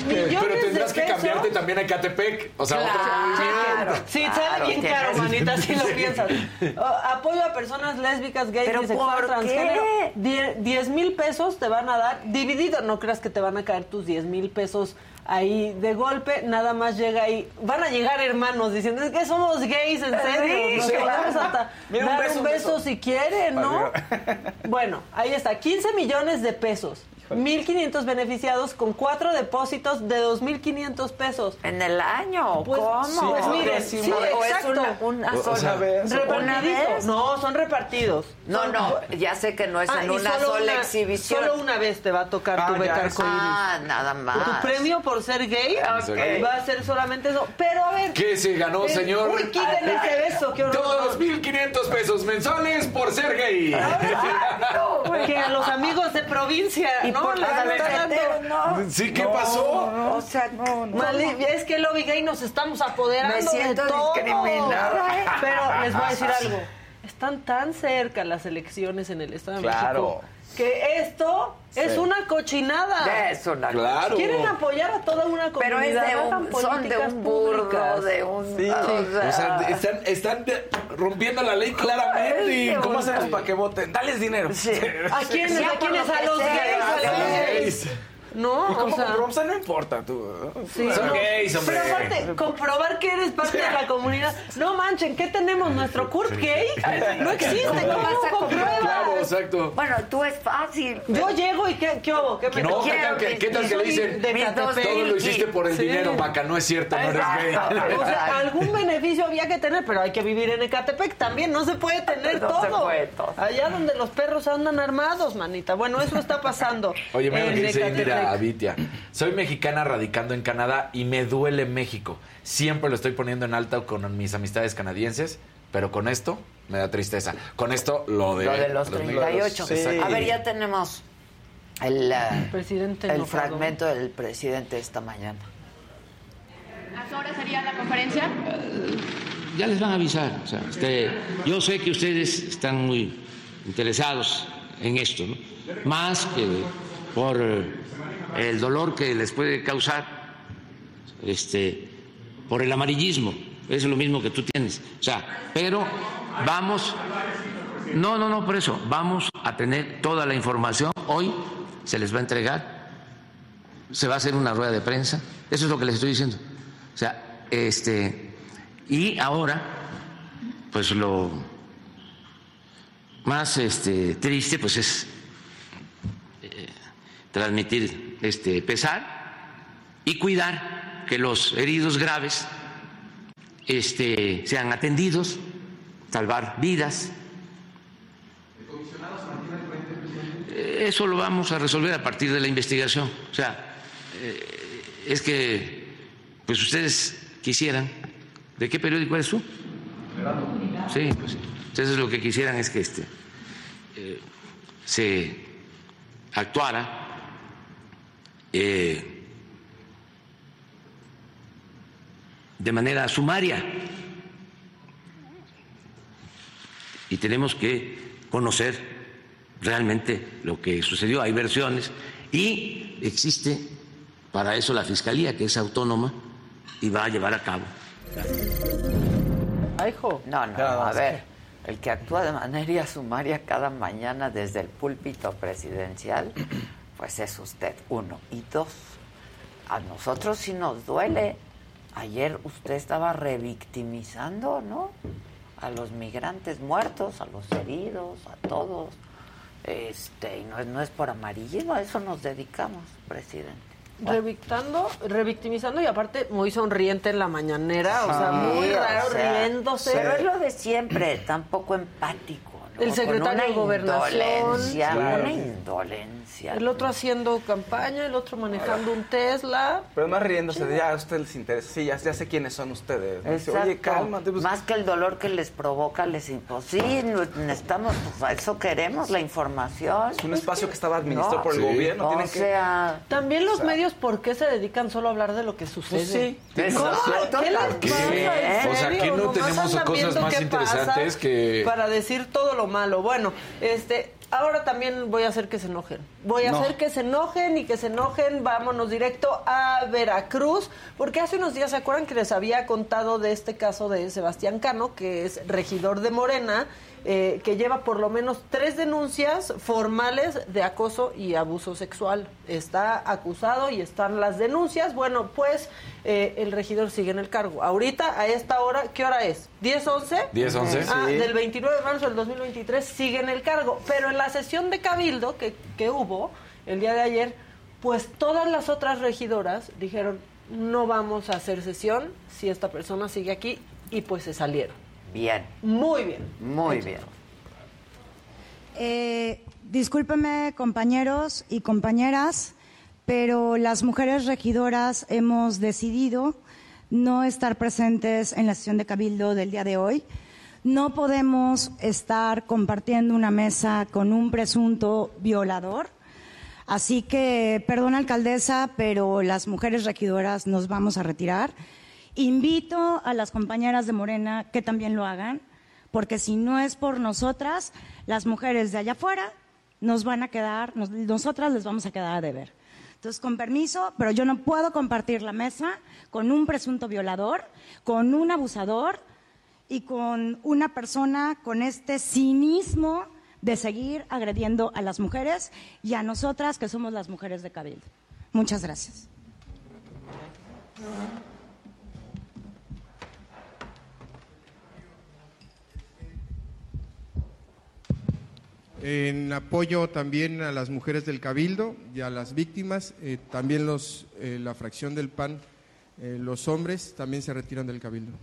Pero tendrás de que pesos. cambiarte también a Ecatepec. O sea, otro movimiento. Sí, Claro, sale bien caro, manita, si lo piensas. O, apoyo a personas lésbicas, gays, ¿Pero bisexuales, transgénero. qué? Die- 10 mil pesos te van a dar, dividido. No creas que te van a caer tus 10 mil pesos ahí de golpe. Nada más llega ahí. Van a llegar hermanos diciendo, es que somos gays, en serio. Nos Sí, claro. hasta Mira, un dar beso, un beso, beso. si quieren, ¿no? Bueno, ahí está, 15 millones de pesos. 1.500 beneficiados con cuatro depósitos de 2.500 pesos. ¿En el año? Pues, ¿Cómo? sí, pues mire, sí, ¿O es una, una O- sea, vez? ¿Una Repartidito. vez? No, son repartidos. No, Son- no, ya sé que no es Ah, en una sola una- exhibición. Solo una vez te va a tocar Ah, tu beca arcoíris. Ah, nada más. Tu premio por ser gay Ok. va a ser solamente eso. Pero a ver. ¿Qué se ganó, eh, señor? Uy, quítenle ese beso, qué horror. 2.500 pesos mensuales por ser gay. Que a los amigos de provincia, Y ¿no? por no. Sí, ¿qué pasó? O sea, no, no. Mali- es que el lobby gay nos estamos apoderando Me siento de todo. discriminada. Pero les voy a decir algo. Están tan cerca las elecciones en el Estado de Claro. México que esto es una cochinada. Es una Claro. Quieren apoyar a toda una Pero comunidad. es de un, son de un burro, públicas. de un... Sí. O sea, están, están de- rompiendo la ley claramente. Y ¿Cómo ¿Cómo hacemos para que voten? Dales dinero. Sí. ¿A quiénes? ¿A quiénes? A los gays, No, ¿Y o sea, comprobamos? No importa, tú. sí, Son gays, hombre. Pero aparte, comprobar que eres parte de la comunidad. No manchen, ¿qué tenemos? ¿Nuestro CURP gay? No existe, ¿Cómo ¿cómo vas a lo compruebas? Claro, exacto. Bueno, tú es fácil. Yo llego y ¿qué, qué hubo? ¿Qué me No, ¿qué quiero tal, que, qué tal que le dicen? Todo lo hiciste por el Sí. dinero, Maca. No es cierto, no eres gay. O sea, algún beneficio había que tener, pero hay que vivir en Ecatepec también, no se puede tener No todo. se puede todo. Allá donde los perros andan armados, manita. Bueno, eso está pasando. Oye, mira que dice Ecatepec. Indira Avitia. Soy mexicana radicando en Canadá y me duele México. Siempre lo estoy poniendo en alto con mis amistades canadienses, pero con esto me da tristeza. Con esto lo de, Lo de los los 38. Sí. A ver, ya tenemos el, eh, Presidente el fragmento del presidente esta mañana. ¿A qué hora sería la conferencia? ya les van a avisar. o sea, este, yo sé que ustedes están muy interesados en esto, ¿no? más que por eh, el dolor que les puede causar este, por el amarillismo. Es lo mismo que tú tienes. O sea, pero vamos, no, no, no, por eso, vamos a tener toda la información. Hoy se les va a entregar, se va a hacer una rueda de prensa. Eso es lo que les estoy diciendo. O sea, este, y ahora, pues lo más este, triste, pues es eh, transmitir este pesar y cuidar que los heridos graves este, sean atendidos, salvar vidas. Eh, Eso lo vamos a resolver a partir de la investigación. O sea, eh, es que, pues ustedes quisieran, ¿de qué periódico eres tú? Sí, pues. Entonces lo que quisieran es que este eh, se actuara eh, de manera sumaria y tenemos que conocer realmente lo que sucedió. Hay versiones y existe para eso la fiscalía que es autónoma y va a llevar a cabo. Hijo. No, no, a ver, el que actúa de manera sumaria cada mañana desde el púlpito presidencial, pues es usted, uno. Y dos, a nosotros sí nos duele. Ayer usted estaba revictimizando, ¿no? A los migrantes muertos, a los heridos, a todos. Este, y no es, no es por amarillismo, a eso nos dedicamos, presidente. Revictando, revictimizando y aparte muy sonriente en la mañanera, o sea, muy o raro, sea, riéndose. Pero es lo de siempre, tampoco empático, El Con secretario una de Gobernación. Indolencia, Claro. una indolencia. El otro haciendo campaña, el otro manejando un Tesla. Pero más riéndose, de, ya a ustedes les interesa. Sí, ya, ya sé quiénes son ustedes. Dice. Oye, cálmate. pues, Más que el dolor que les provoca, les impo- Sí, no- necesitamos, pues a eso queremos, la información. Es un espacio que estaba administrado No, por el sí. gobierno. O tienen que- sea, También los O sea- medios, ¿por qué se dedican solo a hablar de lo que sucede? Pues sí, tienes ¿Cómo? ¿Qué les O sea, no Nomás tenemos cosas más interesantes que- Para decir todo lo malo. Bueno, este... Ahora también voy a hacer que se enojen. Voy a No. hacer que se enojen y que se enojen. Vámonos directo a Veracruz. Porque hace unos días, ¿se acuerdan que les había contado de este caso de Sebastián Cano, que es regidor de Morena? Eh, que lleva por lo menos tres denuncias formales de acoso y abuso sexual. Está acusado y están las denuncias. Bueno, pues eh, el regidor sigue en el cargo. Ahorita, a esta hora, ¿qué hora es? ¿10, 11? 10, 11. Ah, Sí. del 29 de marzo del 2023 sigue en el cargo. Pero en la sesión de cabildo que, que hubo el día de ayer, pues todas las otras regidoras dijeron, no vamos a hacer sesión si esta persona sigue aquí y pues se salieron. Bien, Muy bien. muy bien. Eh, discúlpeme, compañeros y compañeras, pero las mujeres regidoras hemos decidido no estar presentes en la sesión de Cabildo del día de hoy. No podemos estar compartiendo una mesa con un presunto violador. Así que, perdón, alcaldesa, pero las mujeres regidoras nos vamos a retirar. Invito a las compañeras de Morena que también lo hagan, porque si no es por nosotras, las mujeres de allá afuera nos van a quedar, nos- nosotras les vamos a quedar a deber. Entonces, con permiso, pero yo no puedo compartir la mesa con un presunto violador, con un abusador y con una persona con este cinismo de seguir agrediendo a las mujeres y a nosotras que somos las mujeres de Cabildo. Muchas gracias. En apoyo también a las mujeres del Cabildo y a las víctimas, eh, también los, eh, la fracción del PAN, eh, los hombres también se retiran del Cabildo.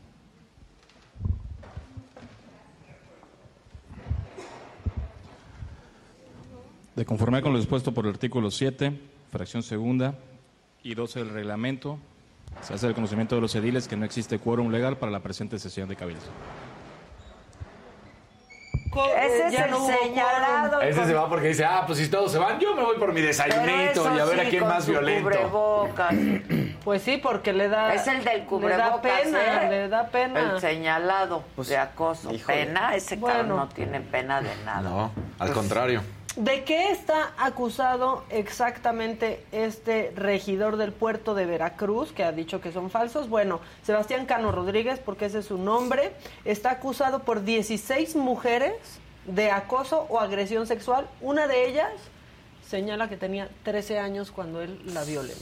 De conformidad con lo dispuesto por el artículo 7, fracción segunda y 12 del reglamento, se hace el conocimiento de los ediles que no existe quórum legal para la presente sesión de cabildo. Ese es Ya el no señalado. Ese con- se va porque dice, ah, pues si todos se van, yo me voy por mi desayunito y a ver sí, a quién más violento. cubrebocas. Pues sí, porque le da. Es el del Le cubrebocas, da pena, ¿eh? le da pena. El señalado de acoso. híjole. Pena, ese Bueno. cabrón no tiene pena de nada. No, al contrario. ¿De qué está acusado exactamente este regidor del puerto de Veracruz, que ha dicho que son falsos? Bueno, Sebastián Cano Rodríguez, porque ese es su nombre, está acusado por 16 mujeres de acoso o agresión sexual. Una de ellas señala que tenía 13 años cuando él la violentó.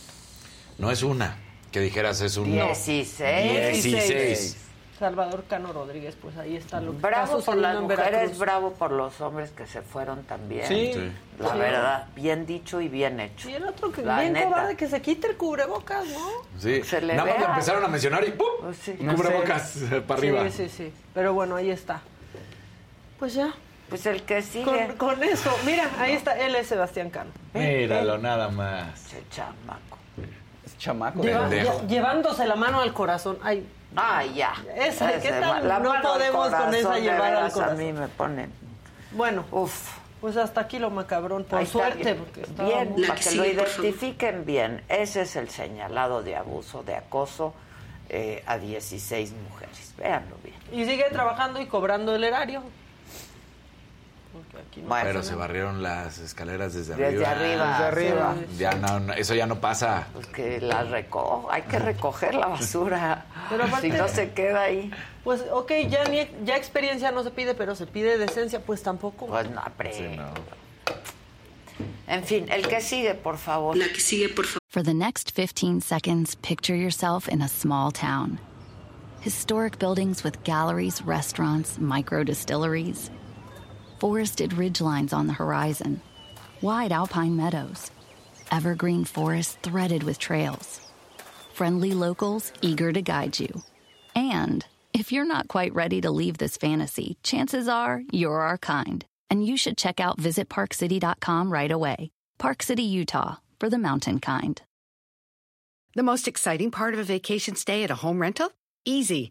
No es una, que dijeras es un... Dieciséis. 16. Salvador Cano Rodríguez, pues ahí está lo que Bravo está por las mujeres, bravo por los hombres que se fueron también. Sí. Sí. La Sí. verdad, bien dicho y bien hecho. Y el otro que La bien neta. cobarde que se quite el cubrebocas, ¿no? Sí, Se le nada más lo empezaron a mencionar y ¡pum! Cubrebocas eh, para arriba. Sí, sí, sí. Pero bueno, ahí está. Pues ya. Pues el que sigue. Con, con eso, mira, ahí está, él es Sebastián Cano. Míralo nada más. Ese chamaco. Es chamaco. Lleva- lle- llevándose la mano al corazón. Ay, Ay, ya. Esa, ¿qué Ese, tal? la No podemos con esa llevar al corazón. A mí me ponen. bueno, Uf. pues hasta aquí lo macabrón, por Ahí suerte, bien. porque estaba Bien, muy- para que lo identifiquen bien. Ese es el señalado de abuso, de acoso eh, a 16 mujeres. Véanlo bien. Y sigue trabajando y cobrando el erario. Aquí no. Pero pasa se nada. barrieron las escaleras desde, Desde arriba. Desde arriba. Ya no, no, eso ya no pasa. Pues que la recojo. Hay que recoger la basura. Pero aparte- si no se queda ahí. Pues, ok, ya, ni, ya experiencia no se pide, pero se pide decencia, pues tampoco. Pues no, pre- En fin, el que sigue, por favor. La que sigue, por favor. For the next 15 seconds, picture yourself in a small town. Historic buildings with galleries, restaurants, micro distilleries. Forested ridgelines on the horizon. Wide alpine meadows. Evergreen forests threaded with trails. Friendly locals eager to guide you. And if you're not quite ready to leave this fantasy, chances are you're our kind, and you should check out visitparkcity.com right away. Park City, Utah, for the mountain kind. The most exciting part of a vacation stay at a home rental? Easy.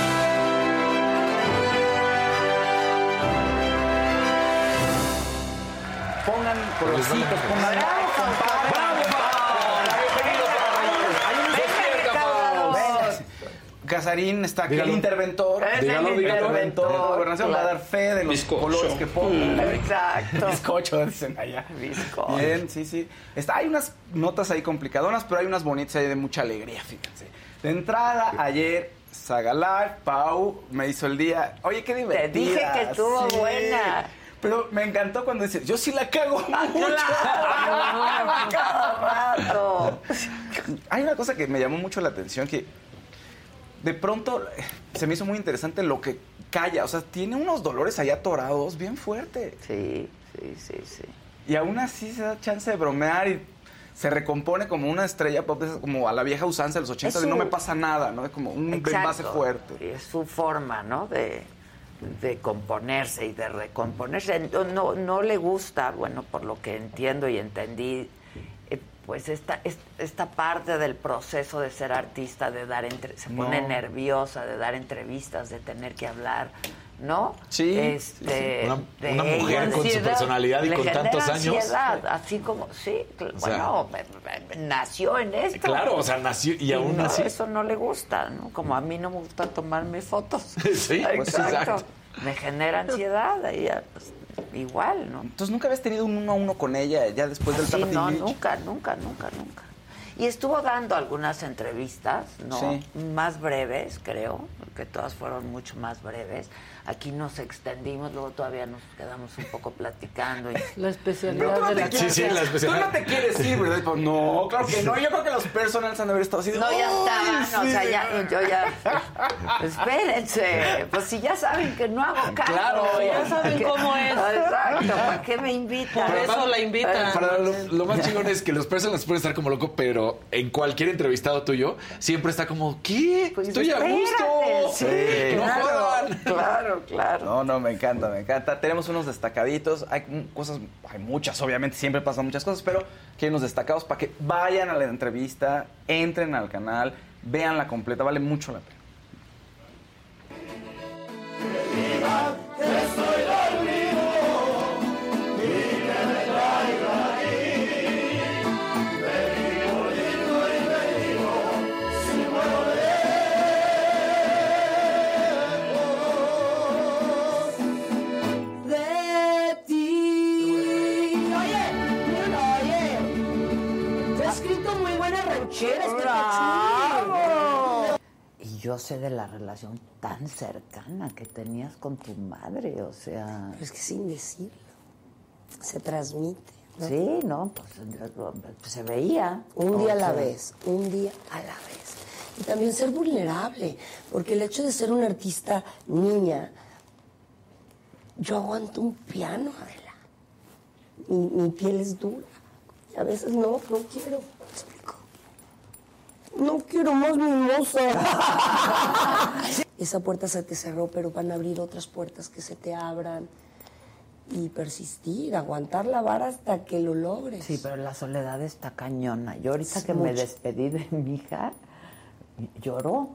Pongan like, compartan. Casarín está aquí, Dígalo. el interventor. Es el interventor. La gobernación va a dar fe de los colores que pongan. Exacto. Bizcocho, dicen allá. Bizcocho. Bien, sí, sí. Está, hay unas notas ahí complicadonas, pero hay unas bonitas ahí de mucha alegría, fíjense. De entrada, ayer, Saga Live, Pau me hizo el día. Oye, qué divertida. dije que estuvo buena. Pero me encantó cuando dice, yo sí la cago mucho. claro, cada rato. Hay una cosa que me llamó mucho la atención que de pronto eh, se me hizo muy interesante lo que calla. O sea, tiene unos dolores allá atorados bien fuertes. Sí, sí, sí, sí. Y aún así se da chance de bromear y se recompone como una estrella pop, como a la vieja usanza de los 80 Es de no su- me pasa nada, ¿no? Es como un base fuerte. Y es su forma, ¿no? De, de componerse y de recomponerse. No, no, no le gusta, bueno, por lo que entiendo y entendí, eh, pues esta, es- esta parte del proceso de ser artista, de dar entre, se pone No. nerviosa de dar entrevistas, de tener que hablar, ¿no? Sí, Este, Una- de una mujer ella, con su ansiedad, personalidad y con tantos años. ansiedad, así como, sí, O sea, bueno, me- me- nació en esto. Claro, o sea, nació y aún no, así. Eso no le gusta, ¿no? Como a mí no me gusta tomarme fotos. Sí, pues, exacto. Me genera ansiedad. Ella, pues, igual, ¿no? Entonces, ¿nunca habías tenido un uno a uno con ella ya después del Sí, no, nunca, nunca, nunca, nunca. Y estuvo dando algunas entrevistas, ¿no? Sí. Más breves, creo, que todas fueron mucho más breves. Aquí nos extendimos, luego todavía nos quedamos un poco platicando. Y... La especialidad Tú no de te la quieres- Sí, sí, la Tú especialidad. no te quieres ir, ¿verdad? Pues, no, claro que no. Yo creo que los personals han de haber estado así de, No, ya "Uy, estaban, o sí, sea, ya, yo ya. Espérense, pues si ya saben que no hago caso. Claro, ya saben ¿Qué- cómo es. Exacto, ¿para qué me invitan? Por eso la invitan. Para lo, lo más chingón es que los personas pueden estar como loco, pero en cualquier entrevistado tuyo siempre está como, ¿qué? Pues Estoy a gusto. sí, no claro, jodan. Claro, claro. No, no, me encanta, me encanta. Tenemos unos destacaditos. Hay cosas, hay muchas, obviamente, siempre pasan muchas cosas, pero que unos destacados para que vayan a la entrevista, entren al canal, veanla completa, vale mucho la pena. Chulen. Y yo sé de la relación tan cercana que tenías con tu madre, o sea. Es que sin decirlo, se transmite. ¿no? Sí, no, pues se veía. Un día a la vez, un día a la vez. Y también ser vulnerable, porque el hecho de ser una artista niña, yo aguanto un piano, Adela. Mi, mi piel es dura. Y a veces no, no quiero. No quiero más mimosa. Esa puerta se te cerró, pero van a abrir otras puertas que se te abran. Y persistir, aguantar la vara hasta que lo logres. Sí, pero la soledad está cañona. Yo ahorita Es que me despedí de mi hija, lloró,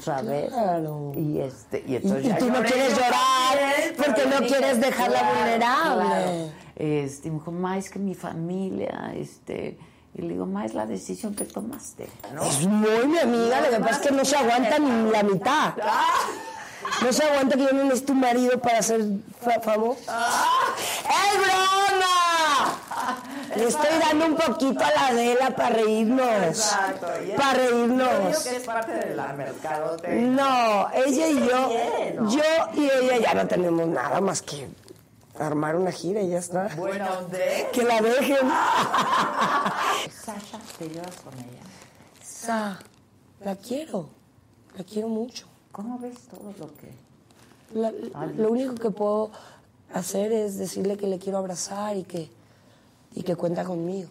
¿sabes? Claro. Y este, y entonces y tú no quieres llorar porque no quieres dejarla claro, vulnerable. claro. Este, y me dijo, ma, es que mi familia, este, y le digo, ma, es la decisión que tomaste, ¿no? Es muy mi amiga, lo que pasa es que no se aguanta ni la mitad. No se aguanta que yo no necesito un marido para ser fa- famoso. ¡Es broma! Le estoy dando un poquito a la Adela para reírnos. Exacto. es- Para reírnos. que es parte de la mercadotecnia. No, ella y yo, yo y ella ya no tenemos nada más que armar una gira y ya está. Bueno, ¿de? Que la dejen. Sasha, ¿te llevas con ella? Sa, la quiero, la quiero mucho. ¿Cómo ves todo lo que...? La- lo único que puedo hacer es decirle que le quiero abrazar y que, y que cuenta conmigo.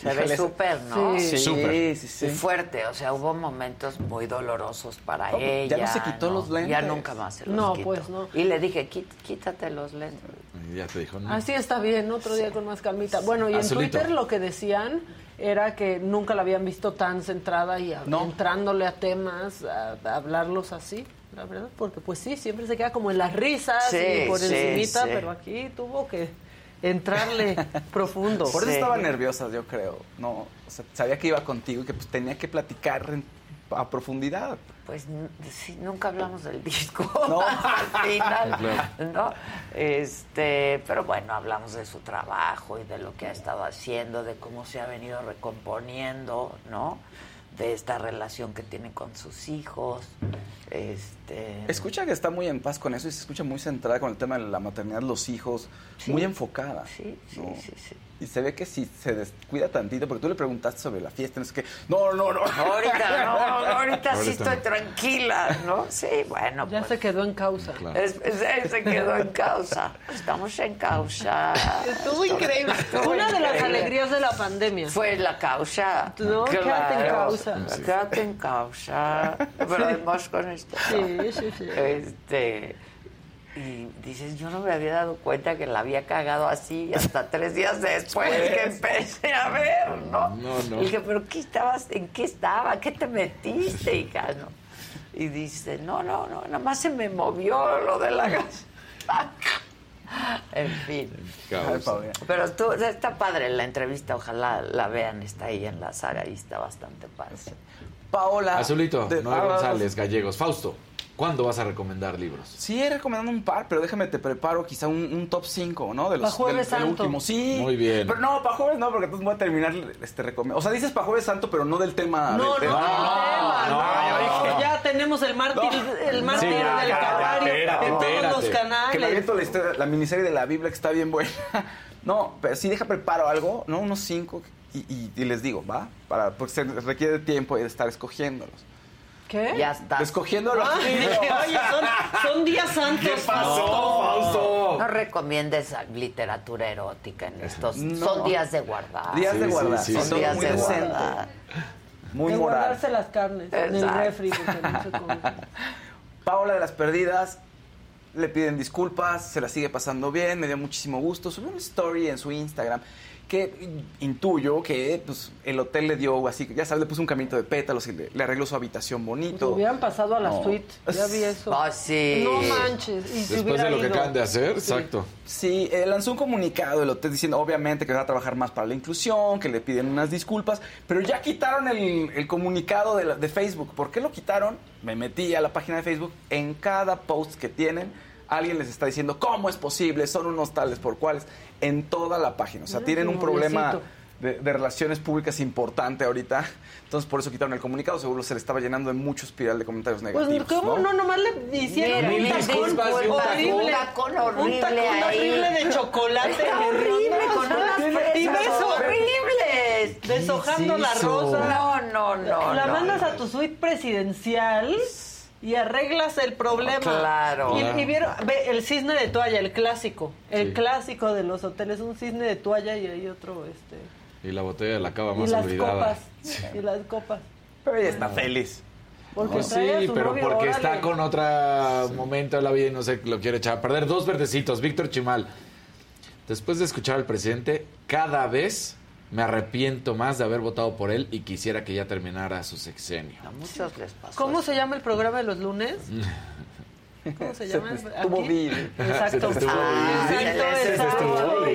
Se ve súper, ¿no? Sí, sí, sí. Fuerte, o sea, hubo momentos muy dolorosos para ¿Cómo? ¿Ya ella. no se quitó los lentes? Ya nunca más se los No, quitó. pues, no. Y le dije, "Quít- quítate los lentes. Y ya te dijo, no. Así está bien, otro día con más calmita. Bueno, y en. Twitter lo que decían era que nunca la habían visto tan centrada y a- entrándole a temas, a, a hablarlos así, la verdad, porque pues sí, siempre se queda como en las risas Sí, y por sí, encimita, sí. pero aquí tuvo que entrarle profundo. Por eso estaba nerviosa, yo creo. No, o sea, sabía que iba contigo y que pues, tenía que platicar en- a profundidad. Pues n- sí, nunca hablamos del disco No. al final, Claro. ¿no? Este, pero bueno, hablamos de su trabajo y de lo que ha estado haciendo, de cómo se ha venido recomponiendo, ¿no? De esta relación que tiene con sus hijos. Este, Escucha que está muy en paz con eso y se escucha muy centrada con el tema de la maternidad, los hijos, Sí. muy enfocada. Sí, sí, ¿no? sí, sí. Y se ve que si se descuida tantito, porque tú le preguntaste sobre la fiesta, no sé qué. No, no, no. Ahorita no, ahorita sí estoy no. tranquila, ¿no? Sí, bueno. Ya se quedó en causa. Es- es- se quedó en causa. Estamos en causa. Estuvo increíble. Estuvo Una de las alegrías de la pandemia. Fue la causa. No, quédate en Claro. causa. Quédate en causa. Pero además con esto. Sí, sí, sí. Este. Y dices, yo no me había dado cuenta que la había cagado así hasta tres días después que empecé a ver, ¿no? No, no. Y dije, ¿pero qué estabas? ¿En qué estaba? ¿Qué te metiste, hija? No. Y dice, no, no, no, nada más se me movió lo de la gas. en fin. Pero tú, está padre la entrevista, ojalá la vean, está ahí en la saga y está bastante padre. Paola. Azulito, de- Noé González, Gallegos. Fausto, ¿cuándo vas a recomendar libros? Sí, he recomendado un par, pero déjame te preparo quizá un, un top 5, ¿no? De los Jueves del, del Santo. último. Sí. Muy bien. Pero no, para jueves no, porque entonces voy a terminar este recome- O sea, dices para jueves santo, pero no del tema. No, no, tema. no, no, no, que no. ya tenemos el mártir, el mártir Sí, ya, del Calvario en todos los espérate. Que me canales. aviento la, historia- la miniserie de la Biblia que está bien buena. No, pero sí deja preparo algo, ¿no? Unos cinco y, y- y les digo, ¿va? Para, porque se requiere tiempo de estar escogiéndolos. ¿Qué? Ya está. Escogiéndolos. Ah, dije, oye, son, son días santos. Fausto? No recomiendes literatura erótica en estos. No. Son días de guardar. Días de guardar. sí, sí, Son días muy de decente. guardar. Muy de moral. guardarse las carnes en el Exacto. refri porque no se come. Paola de las Perdidas le piden disculpas, se la sigue pasando bien, me dio muchísimo gusto. Subió una story en su Instagram que intuyo que pues, el hotel le dio así, ya sabes, le puso un caminito de pétalos y le, le arregló su habitación Pues bonito. hubieran pasado a la No. suite. Ya vi eso. Ah, sí. No manches. Y si Después de lo que acaban de hacer, exacto. Sí, eh, lanzó un comunicado el hotel diciendo obviamente que va a trabajar más para la inclusión, que le piden unas disculpas, pero ya quitaron el, el comunicado de, la- de Facebook. ¿Por qué lo quitaron? Me metí a la página de Facebook, en cada post que tienen, alguien les está diciendo cómo es posible, son unos tales por cuales, en toda la página. O sea, Mira tienen un problema de, de relaciones públicas importante ahorita, entonces por eso quitaron el comunicado, seguro se le estaba llenando de mucho espiral de comentarios Pues, negativos. ¿cómo? ¿no? No, nomás le hicieron un tacón y un horrible. tacón horrible Un tacón ahí. horrible de chocolate. Está horrible, con unas Y beso. horribles. Deshojando la rosa. No, no, no. La no, mandas no. a tu suite presidencial y arreglas el problema. Claro. Y, y vieron, ve, el cisne de toalla, el clásico. El Sí. clásico de los hoteles, un cisne de toalla y hay otro, este. Y la botella de la cava Y más las olvidada. copas. Y las copas. Pero ella está feliz. Porque No, sí, pero novio, porque órale. está con otro momento de la vida y no sé, lo quiere echar a perder. Dos verdecitos, Víctor Chimal. Después de escuchar al presidente, cada vez me arrepiento más de haber votado por él y quisiera que ya terminara su sexenio. A muchos les pasó. ¿Cómo se llama el programa de los lunes? ¿Cómo se llama? Estuvo. Exacto. Estuvo Ah, exacto.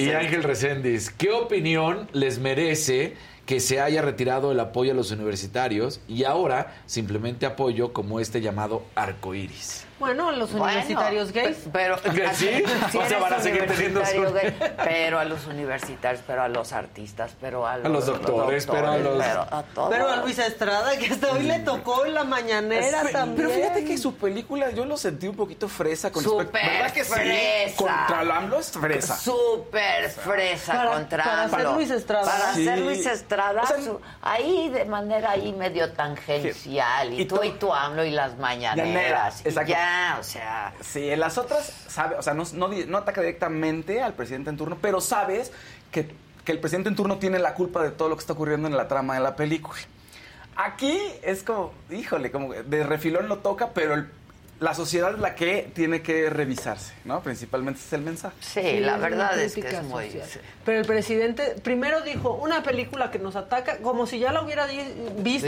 Y Ángel Reséndiz, ¿qué opinión les merece que se haya retirado el apoyo a los universitarios y ahora simplemente apoyo como este llamado arcoíris? Bueno, a los Bueno, universitarios gays. Pero, ¿Sí? Sí O sea, van a seguir teniendo su- gay, Pero a los universitarios, pero a los artistas, pero a los, los doctores, pero a los- pero a todos. Pero a Luisa Estrada, que hasta hoy le tocó en la mañanera también. Pero fíjate que su película yo lo sentí un poquito fresa con Súper respecto- ¿Verdad que sí? fresa. Contra el AMLO es fresa. Súper fresa Para- contra para ser. Luis Estrada. Para Sí. ser Luis Estrada, O sea, su- ahí de manera ahí medio tangencial. Y, Y tú y tú AMLO y las mañaneras. Y exacto. ya, o sea... Sí, en las otras, sabe, o sea, no, no, ataca directamente al presidente en turno, pero sabes que, que el presidente en turno tiene la culpa de todo lo que está ocurriendo en la trama de la película. Aquí es como, híjole, como de refilón lo toca, pero el- la sociedad es la que tiene que revisarse, ¿no? Principalmente es el mensaje. Sí, la verdad es que es muy... social. Pero el presidente primero dijo una película que nos ataca como si ya la hubiera visto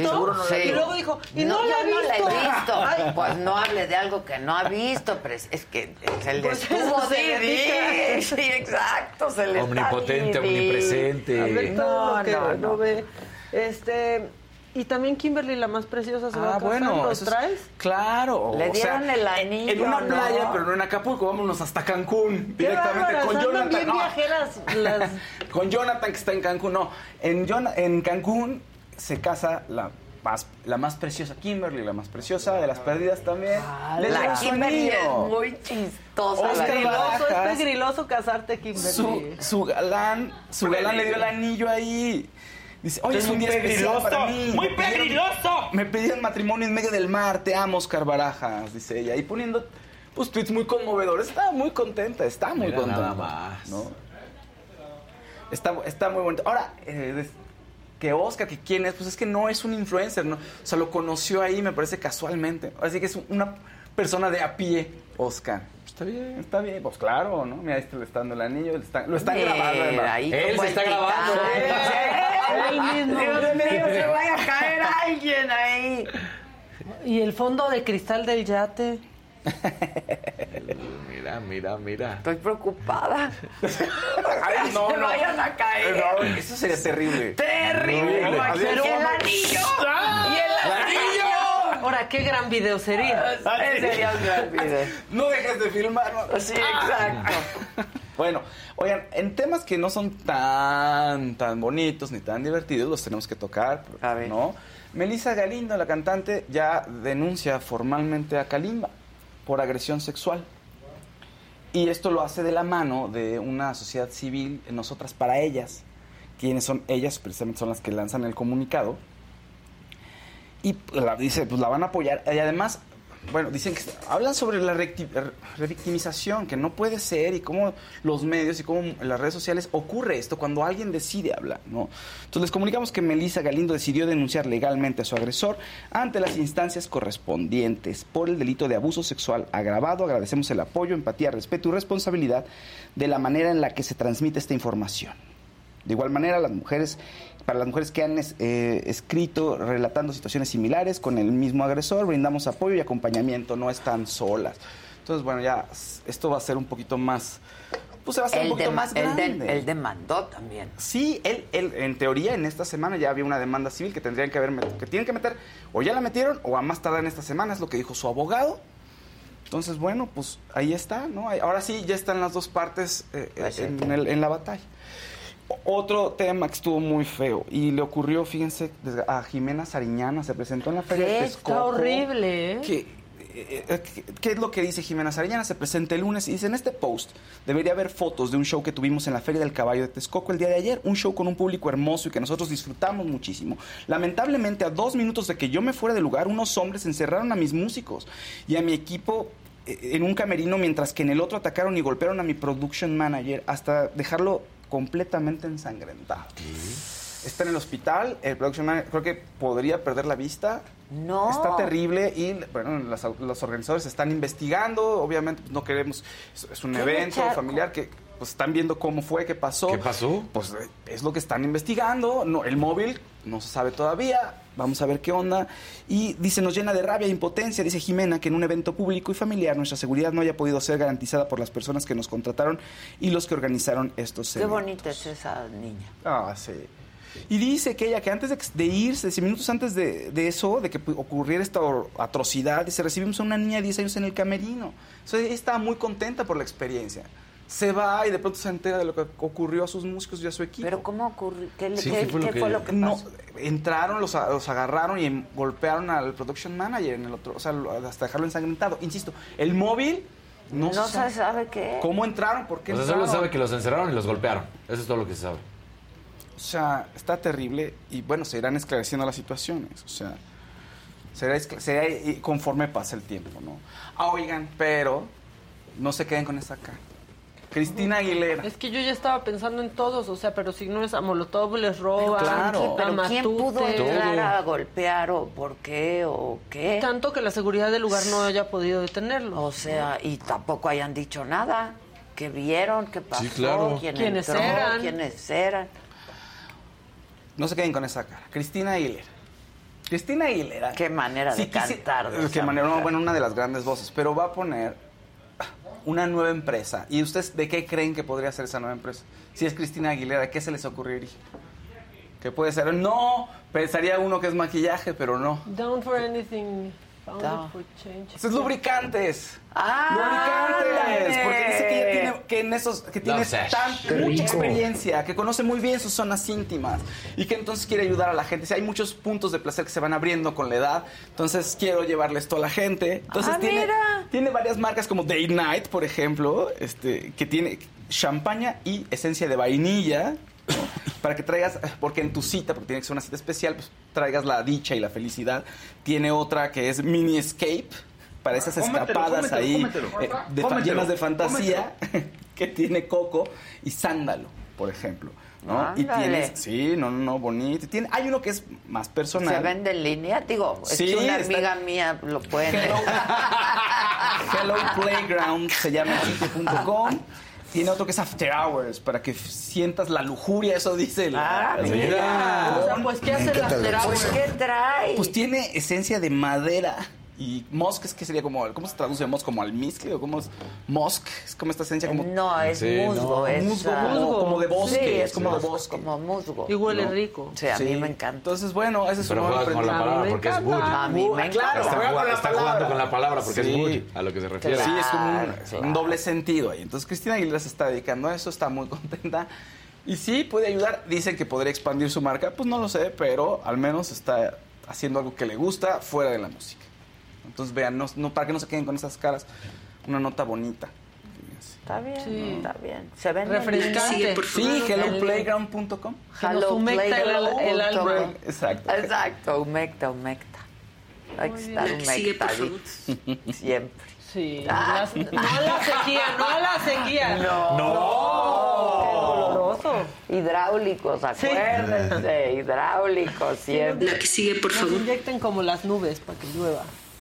Sí, no y luego dijo y no, la he no la visto. he visto. Ay, Pues no hable de algo que no ha visto, pero es- que se le Pues estuvo dedica. Sí, exacto, se le Omnipotente, omnipresente. a ver todo No, lo que no, no no. ve. Este y también Kimberly la más preciosa se va a Ah, casar, bueno, ¿los es- traes? claro. Le o sea, dieron el anillo, En una ¿no? playa, pero no en Acapulco, vámonos hasta Cancún, directamente con Jonathan. bien no. viajeras las Con Jonathan que está en Cancún, no. En, Jon- en Cancún se casa la más, la más preciosa Kimberly, la más preciosa de las perdidas también. Le La Kimberly es muy chistosa. Oscar la griloso, es pegriloso casarte Kimberly. Su, su galán, su galán le dio el anillo ahí. Dice, oye, es un día especial para mí. ¡Muy Me pidieron- pegriloso! Me pedían matrimonio en medio del mar. Te amo, Oscar Barajas, dice ella. Y poniendo pues tweets muy conmovedores. Está muy contenta, está muy Mira contenta. nada más. ¿no? Está, está muy bonito. Ahora, eh, que Oscar, que quién es, pues es que no es un influencer, ¿no? O sea, lo conoció ahí, me parece casualmente. Así que es una persona de a pie, Oscar. Está bien, está bien. Pues claro, ¿no? Mira, ahí está- le está dando el anillo, le están- lo están grabando además. ahí Él se está grabando. Él mismo. Dios mío, se vaya a caer alguien ahí. Y el fondo de cristal del yate. Mira, mira, mira. Estoy preocupada. Ay, no, se no. vayan a caer. No, eso sería terrible. Terrible. No, Pero Adiós. ¿Y el anillo? ¿Y el anillo? Ahora, qué gran video sería. Ese sería un gran video. No dejes de filmar. Sí, exacto. Bueno, oigan, en temas que no son tan, tan bonitos ni tan divertidos, los tenemos que tocar, A ver. ¿no? Melissa Galindo, la cantante, ya denuncia formalmente a Kalimba por agresión sexual. Y esto lo hace de la mano de una sociedad civil, Nosotras para Ellas. quienes son ellas? Precisamente son las que lanzan el comunicado. Y la, dice, pues la van a apoyar. Y además, bueno, dicen que hablan sobre la revictimización, que no puede ser, y cómo los medios y cómo las redes sociales ocurre esto cuando alguien decide hablar, ¿no? Entonces les comunicamos que Melissa Galindo decidió denunciar legalmente a su agresor ante las instancias correspondientes por el delito de abuso sexual agravado. Agradecemos el apoyo, empatía, respeto y responsabilidad de la manera en la que se transmite esta información. De igual manera, las mujeres, para las mujeres que han eh, escrito relatando situaciones similares con el mismo agresor, brindamos apoyo y acompañamiento, no están solas. Entonces, bueno, ya esto va a ser un poquito más, pues se va a hacer Él, un poquito más él de- grande. él demandó también. Sí, él, él, en teoría, en esta semana ya había una demanda civil que tendrían que haber, que tienen que meter, o ya la metieron, o a más tardar en esta semana, es lo que dijo su abogado. Entonces, bueno, pues ahí está, ¿no? Ahora sí, ya están las dos partes eh, en, el- en la batalla. Otro tema que estuvo muy feo y le ocurrió, fíjense, a Jimena Sariñana, se presentó en la Feria de Texcoco. está horrible, ¿eh? Que, eh, eh, ¿qué- ¿Qué es lo que dice Jimena Sariñana? Se presenta el lunes y dice, en este post debería haber fotos de un show que tuvimos en la Feria del Caballo de Texcoco el día de ayer, un show con un público hermoso y que nosotros disfrutamos muchísimo. Lamentablemente, a dos minutos de que yo me fuera del lugar, unos hombres encerraron a mis músicos y a mi equipo en un camerino, mientras que en el otro atacaron y golpearon a mi production manager hasta dejarlo completamente ensangrentado. Está en el hospital, el production manager creo que podría perder la vista. No. Está terrible y bueno, las los organizadores están investigando, obviamente pues, no queremos, es, es un ¿Qué evento familiar que pues están viendo cómo fue, qué pasó. ¿Qué pasó? Pues es lo que están investigando, no, el móvil no se sabe todavía, vamos a ver qué onda. Y dice, nos llena de rabia e impotencia, dice Jimena, que en un evento público y familiar nuestra seguridad no haya podido ser garantizada por las personas que nos contrataron y los que organizaron estos Qué eventos. bonita es esa niña. Ah, sí. Y dice que ella, que antes de, de irse, 10 minutos antes de, de eso, de que ocurriera esta atrocidad, dice, recibimos a una niña de 10 años en el camerino. O sea, ella estaba muy contenta por la experiencia. Se va y de pronto se entera de lo que ocurrió a sus músicos y a su equipo. ¿Pero cómo ocurrió? ¿Qué, le- Sí, qué- ¿qué fue lo qué que- fue lo que no, pasó? entraron, los, agarraron y golpearon al production manager en el otro, o sea, hasta dejarlo ensangrentado. Insisto, el móvil no, No se sabe qué. ¿Cómo entraron? ¿Por qué O sea, solo sabe que los encerraron y los golpearon. Eso es todo lo que se sabe. O sea, está terrible y bueno, se irán esclareciendo las situaciones. O sea, será, será y- conforme pasa el tiempo, ¿no? Ah, oigan, pero no se queden con esa cara. Cristina Aguilera. Es que yo ya estaba pensando en todos, o sea, pero si no es a Molotov, les roban. claro. a Pero ¿quién pudo entrar a golpear o por qué o qué? Tanto que la seguridad del lugar no haya podido detenerlo. O sea, y tampoco hayan dicho nada. ¿Qué vieron? ¿Qué pasó? claro. ¿Quién ¿Quiénes entró? eran? ¿Quiénes eran? No se queden con esa cara. Cristina Aguilera. Cristina Aguilera. Qué manera de Sí, cantar. de Qué manera, no, bueno, una de las grandes voces. Pero va a poner una nueva empresa. ¿Y ustedes de qué creen que podría ser esa nueva empresa? Si es Cristina Aguilera, ¿qué se les ocurriría? ¿Qué puede ser? No, pensaría uno que es maquillaje, pero no. Down for anything. For change. Esos lubricantes. ¡Ah! lubricantes. Porque dice que ella tiene, que en esos, que tiene tan, mucha experiencia, que conoce muy bien sus zonas íntimas y que entonces quiere ayudar a la gente. Si hay muchos puntos de placer que se van abriendo con la edad, entonces quiero llevarle esto a la gente. Entonces Ah, tiene, mira. tiene varias marcas como Date Night, por ejemplo, este, que tiene champaña y esencia de vainilla. ¿No? Para que traigas, porque en tu cita, porque tiene que ser una cita especial, pues traigas la dicha y la felicidad. Tiene otra que es Mini Escape, para esas Cómetelo, escapadas cómetelo, ahí cómetelo. eh, de, fa- llenas de fantasía que tiene coco y sándalo, por ejemplo. ¿no? Y tienes, sí, no, no, no, bonito. Tiene, hay uno que es más personal. ¿Se vende en línea? Digo, Sí, es que una está- amiga mía lo puede. Hello, Hello Playground se llama sitio.com. Tiene otro que es After Hours, para que sientas la lujuria, eso dice la, Ah, mira. O sea, pues, ¿qué hace el After Hours? ¿Qué trae? Pues tiene esencia de madera y musk, es que sería como, ¿cómo se traduce musk? ¿Como almizcle o cómo es? Musk, es como esta esencia como... No, es Sí, musgo. no. es, Musgo, ah, como- como de bosque, Sí, es como de bosque. Como musgo. Y huele ¿no? rico. Sí, a mí me encanta. Entonces, bueno, ese es un nuevo juega con la palabra porque es wood. A mí me Claro, está, jugando- está con la palabra porque Sí. es wood, a lo que se refiere. Sí, es como un, Claro, un claro. doble sentido ahí. Entonces Cristina Aguilera se está dedicando a eso, está muy contenta. Y sí, puede ayudar. Dicen que podría expandir su marca. Pues no lo sé, pero al menos está haciendo algo que le gusta fuera de la música. Entonces vean, no, no- para que no se queden con esas caras, una nota bonita. Está bien, Sí. está bien. Se vende en Refrescante. Sí, helloplayground.com. Nos humecta el- el. Exacto. Exacto, humecta, humecta. Hay que estar bien. Sigue, por favor. humectaditos. Siempre. Sí. Ah. no a la sequía, no a la sequía. No. Qué doloroso. Hidráulicos, Sí. acuérdense, hidráulicos siempre. La que sigue, por favor. Nos inyecten como las nubes para que llueva.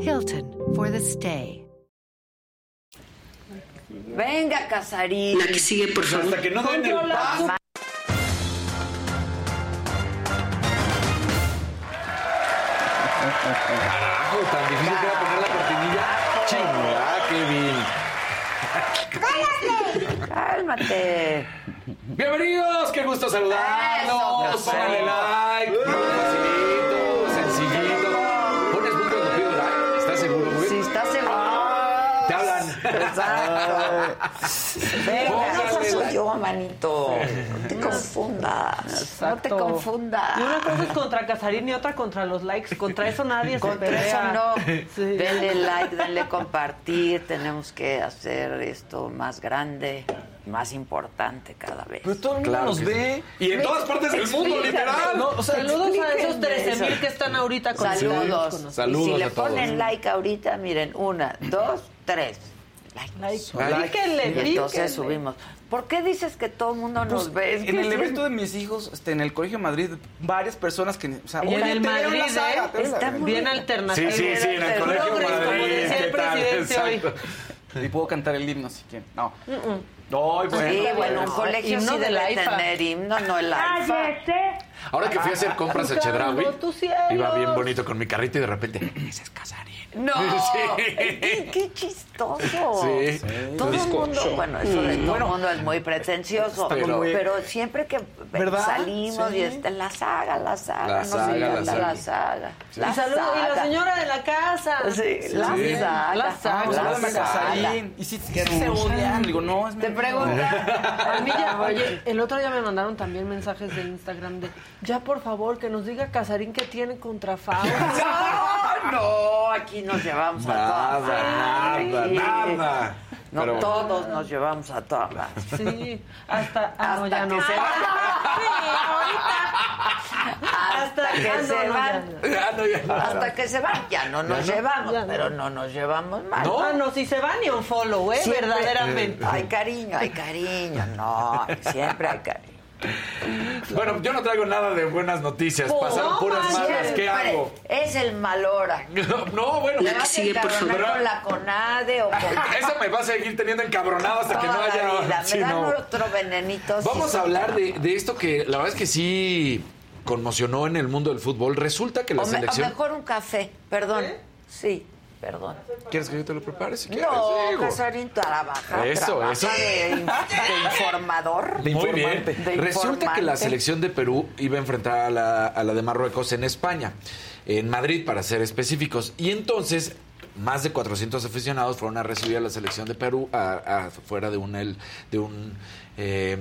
Hilton for the stay. Venga, Casarín. La que sigue, por favor. Hasta que no den el paso. Carajo, tan difícil que era poner la cortinilla. Chinga, qué bien. Cálmate. Bienvenidos, qué gusto saludarlos. Pónganle like. Venga, esa soy yo. Manito, no te confundas. No te confundas. Y una cosa es contra Casarín y otra contra los likes. Contra eso nadie se Contra pelea. eso no. Sí. Denle like, denle compartir. Tenemos que hacer esto más grande, más importante cada vez. Pero todo el mundo Claro nos ve. Y en todas partes del mundo, literal. No, o sea, Saludos a esos explíquenme 13 mil que están ahorita con Saludos. con Saludos y si le todos. ponen like ahorita, miren, una, dos, tres. Like. Like. Píquenle, Y entonces subimos. ¿Por qué dices que todo el mundo nos Pues, ve? Es en el evento de mis hijos, este, en el Colegio de Madrid, varias personas que... O sea, Y en el Madrid, la saga, ¿eh? la- Está bien alternativo. Sí, sí, sí, en el colegio como Madrid. decía el presidente hoy. Y puedo cantar el himno si quieren. No. Mm-mm. Ay, bueno. Sí, bueno, un colegio Himno sí debe AIFA. tener himno, no el AIFA. Ahora que fui a hacer compras a Chedraui, iba bien bonito con mi carrito y de repente, ese es Casarín. No, Sí. qué, qué chistoso. Sí. Todo el mundo, bueno, eso de todo el mundo es muy pretencioso, pero, muy- pero siempre que ¿Verdad? salimos Sí. y está la saga, la saga, La saga, la encanta saga. la saga. La Y saludos y la señora de la casa. Sí, la Sí. saga. La saga. Pues la háblame a saga. Casarín. Y si se odian, digo, no, es Te mi- pregunta. A mí ya, oye, el otro día me mandaron también mensajes de Instagram de, ya por favor, que nos diga Casarín que tiene contra Fausto. No, no, aquí nos llevamos a toda Nada, madre. nada, nada. No, Pero- todos nos llevamos a toda madre. Sí, hasta, ah, no, Hasta ya que no. se Hasta que ah, no, se no, van. ya no, ya. Hasta que se van. Ya no nos Ya llevamos, pero no nos llevamos mal. No. Ah, no, si se va ni un follow, ¿eh? Siempre- Verdaderamente. Hay cariño, hay cariño. No, siempre hay cariño. Bueno, yo no traigo nada de buenas noticias. Pasaron No, puras malas. ¿Qué hago? Es el mal hora. No, bueno. ¿Le vas a encabronar con la CONADE o con Eso me va a seguir teniendo encabronado hasta que no la haya. vida? ¿Me dan no. otro venenito? Vamos Sí. a hablar de, de esto que la verdad es que sí conmocionó en el mundo del fútbol. Resulta que la O, me- o selección. mejor un café, perdón. Sí, perdón. ¿Quieres que yo te lo prepare? Si quieres, No, digo. Casarín trabaja. Eso, trabaja eso. De, de informador. Muy bien. informante. De Resulta que la selección de Perú iba a enfrentar a la, a la de Marruecos en España, en Madrid para ser específicos. Y entonces más de 400 aficionados fueron a recibir a la selección de Perú a- a- fuera de un, el- de un eh,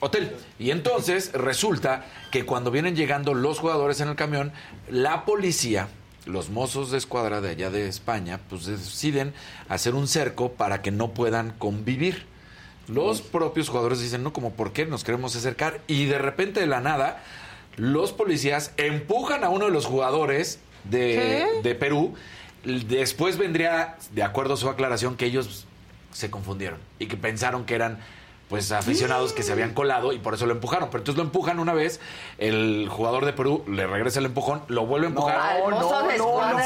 hotel. Y entonces resulta que cuando vienen llegando los jugadores en el camión, la policía, los mozos de escuadra de allá de España, pues deciden hacer un cerco para que no puedan convivir. Los propios jugadores dicen, no, como, ¿por qué nos queremos acercar? Y de repente, de la nada, los policías empujan a uno de los jugadores de, de Perú. Después vendría, de acuerdo a su aclaración, que ellos se confundieron y que pensaron que eran pues aficionados que se habían colado y por eso lo empujaron. Pero entonces lo empujan una vez, el jugador de Perú le regresa el empujón, lo vuelve a empujar.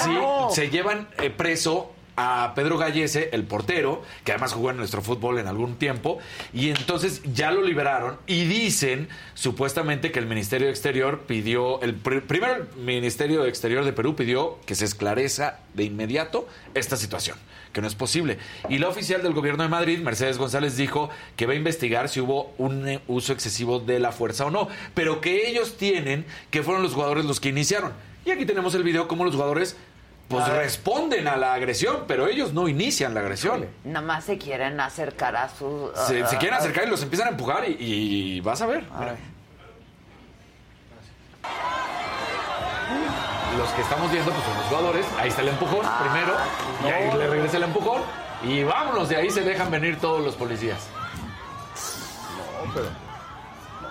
Sí, No. se llevan eh, preso a Pedro Gallese, el portero, que además jugó en nuestro fútbol en algún tiempo, y entonces ya lo liberaron y dicen supuestamente que el Ministerio Exterior pidió, el pr- primero el Ministerio Exterior de Perú pidió que se esclarezca de inmediato esta situación, que no es posible. Y la oficial del gobierno de Madrid, Mercedes González, dijo que va a investigar si hubo un eh, uso excesivo de la fuerza o no, pero que ellos tienen que fueron los jugadores los que iniciaron. Y aquí tenemos el video cómo los jugadores pues A responden a la agresión, pero ellos no inician la agresión. Nada más se quieren acercar a su... Se, quieren acercar y los empiezan a empujar y, y vas a ver. Los que estamos viendo pues son los jugadores. Ahí está el empujón primero. Y ahí le regresa el empujón. Y vámonos, de ahí se dejan venir todos los policías. No, pero.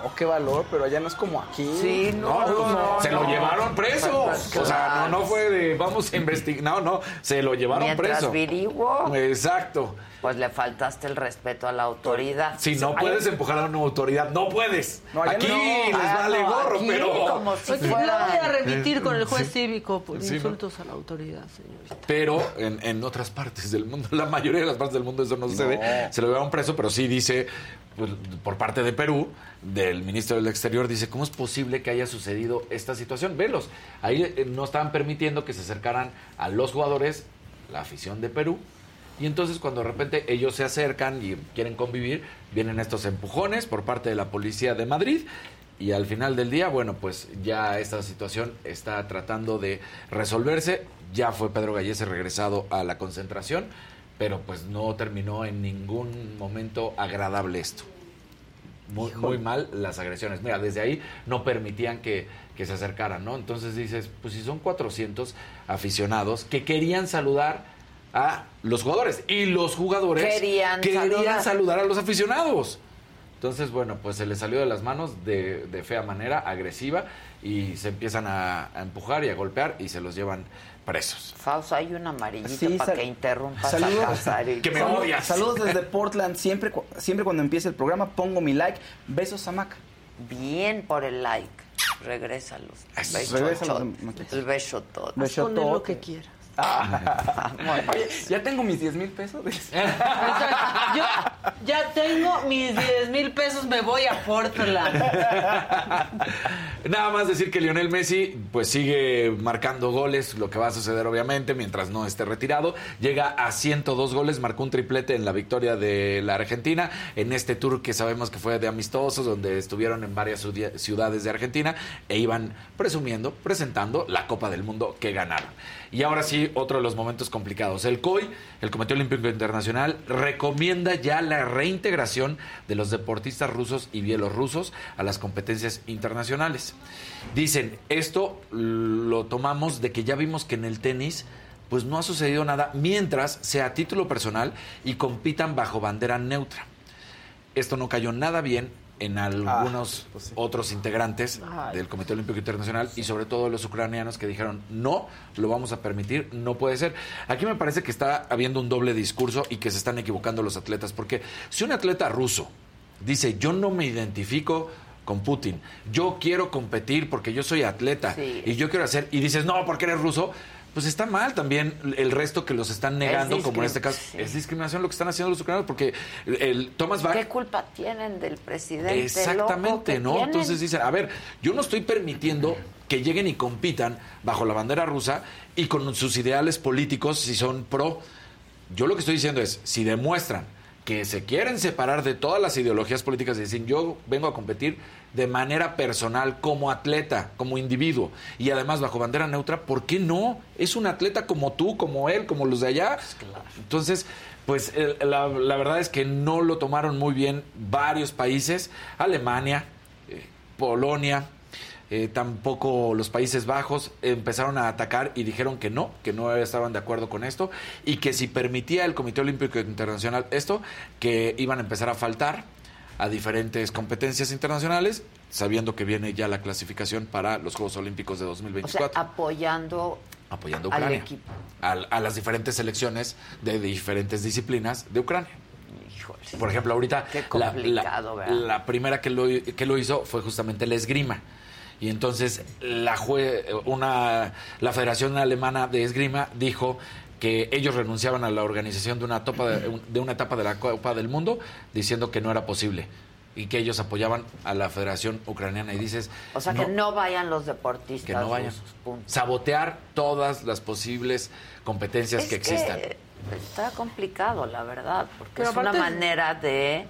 No, qué valor, pero allá no es como aquí. Sí, No, pues, no, se lo llevaron preso. O sea, no, no fue de vamos a investigar. No, no, se lo llevaron Mientras preso. viriguo, Exacto. pues le faltaste el respeto a la autoridad. Si no puedes empujar a una autoridad, no puedes. No, Aquí no. les Ah, vale no, gorro, aquí pero. como si Pues yo fuera- voy a remitir con el juez Sí. cívico por Sí, ¿no? insultos a la autoridad, señorita. Pero en, en otras partes del mundo, la mayoría de las partes del mundo eso no sucede. Se lo llevaron preso, pero sí dice, pues, por parte de Perú, del ministro del Exterior, dice, ¿cómo es posible que haya sucedido esta situación? Velos, ahí eh, no estaban permitiendo que se acercaran a los jugadores, la afición de Perú, y entonces cuando de repente ellos se acercan y quieren convivir, vienen estos empujones por parte de la policía de Madrid. Y al final del día, bueno, pues ya esta situación está tratando de resolverse. Ya fue Pedro Gallese regresado a la concentración, pero pues no terminó en ningún momento agradable esto. muy, muy mal las agresiones. Mira, desde ahí no permitían que, que se acercaran, ¿no? Entonces dices, pues si son 400 aficionados que querían saludar a los jugadores y los jugadores Querían saludar. saludar a los aficionados. Entonces, bueno, pues se les salió de las manos de, de fea manera, agresiva, y se empiezan a, a empujar y a golpear y se los llevan presos. Fausto, hay un amarillito Sí, para que interrumpas Saludos, a Casarín. Saludos- Saludos desde Portland. Siempre, siempre cuando empiece el programa pongo mi like. Besos a Mac. Bien por el like. Regrésalos. Regrésalos, El beso todo. Beso todo. lo que quieras. Oye, ya tengo mis 10 mil pesos. Yo ya tengo mis 10 mil pesos, me voy a Portland. Nada más decir que Lionel Messi pues sigue marcando goles, lo que va a suceder obviamente mientras no esté retirado. Llega a 102 goles, marcó un triplete en la victoria de la Argentina en este tour que sabemos que fue de amistosos donde estuvieron en varias ciudades de Argentina e iban presumiendo, presentando la Copa del Mundo que ganaron. Y ahora sí, otro de los momentos complicados. El COI, el Comité Olímpico Internacional, recomienda ya la reintegración de los deportistas rusos y bielorrusos a las competencias internacionales. Dicen, esto lo tomamos de que ya vimos que en el tenis pues no ha sucedido nada mientras sea a título personal y compitan bajo bandera neutra. Esto no cayó nada bien en algunos otros integrantes Ay. del Comité Olímpico Internacional y sobre todo los ucranianos que dijeron no, lo vamos a permitir, no puede ser. Aquí me parece que está habiendo un doble discurso y que se están equivocando los atletas, porque si un atleta ruso dice yo no me identifico con Putin, yo quiero competir porque yo soy atleta y yo quiero hacer, y dices no, porque eres ruso, pues está mal también el resto que los están negando, como en este caso. Es discriminación lo que están haciendo los ucranianos, porque el Thomas Bach ¿Qué culpa tienen del presidente Exactamente, ¿no? tienen? Entonces dicen, a ver, yo no estoy permitiendo que lleguen y compitan bajo la bandera rusa y con sus ideales políticos si son pro. Yo lo que estoy diciendo es, si demuestran que se quieren separar de todas las ideologías políticas y decir, yo vengo a competir de manera personal, como atleta, como individuo, y además bajo bandera neutra, ¿por qué no? Es un atleta como tú, como él, como los de allá. Entonces, pues la, la verdad es que no lo tomaron muy bien varios países, Alemania, eh, Polonia, eh, tampoco los Países Bajos empezaron a atacar y dijeron que no, que no estaban de acuerdo con esto y que si permitía el Comité Olímpico Internacional esto, que iban a empezar a faltar a diferentes competencias internacionales, sabiendo que viene ya la clasificación para los Juegos Olímpicos de O sea, 2024 apoyando apoyando a al Ucrania, equipo. al- a, las diferentes selecciones de diferentes disciplinas de Ucrania. Por ejemplo, ahorita Qué la- la, complicado, ¿verdad? la primera que lo, que lo hizo fue justamente la esgrima. Y entonces la, jue- una, la Federación Alemana de Esgrima dijo que ellos renunciaban a la organización de una, topa de, de una etapa de la Copa del Mundo diciendo que no era posible y que ellos apoyaban a la Federación Ucraniana. Y dices, O sea, que no vayan los deportistas que no vayan. Sabotear todas las posibles competencias Es que existan. Está complicado, la verdad, porque Pero es una manera de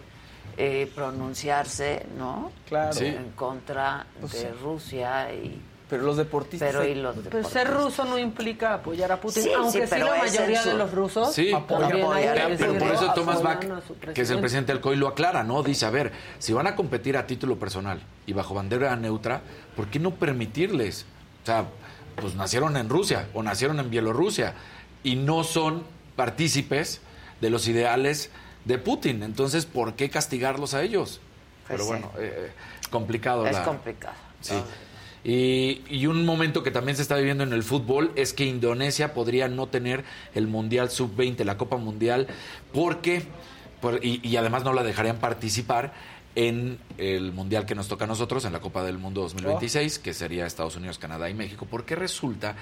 eh, pronunciarse, ¿no? Claro. Sí. En contra Pues de sí. Rusia y... Pero los deportistas. Pero y los Pero deportistas. ser ruso no implica apoyar a Putin, Sí, aunque sí, la mayoría de los rusos Sí, hay pero, que pero por eso Thomas Bach, apoyan a su que es el presidente del COI, lo aclara, ¿no? Dice, a ver, si van a competir a título personal y bajo bandera neutra, ¿por qué no permitirles? O sea, pues nacieron en Rusia o nacieron en Bielorrusia y no son partícipes de los ideales de Putin. Entonces, ¿por qué castigarlos a ellos? Pues Pero sí. bueno, eh, complicado. Es la- complicado. Sí. Y, y un momento que también se está viviendo en el fútbol es que Indonesia podría no tener el Mundial Sub-20, la Copa Mundial, porque, por- y, y además no la dejarían participar en el Mundial que nos toca a nosotros, en la Copa del Mundo 2026, que sería Estados Unidos, Canadá y México, porque resulta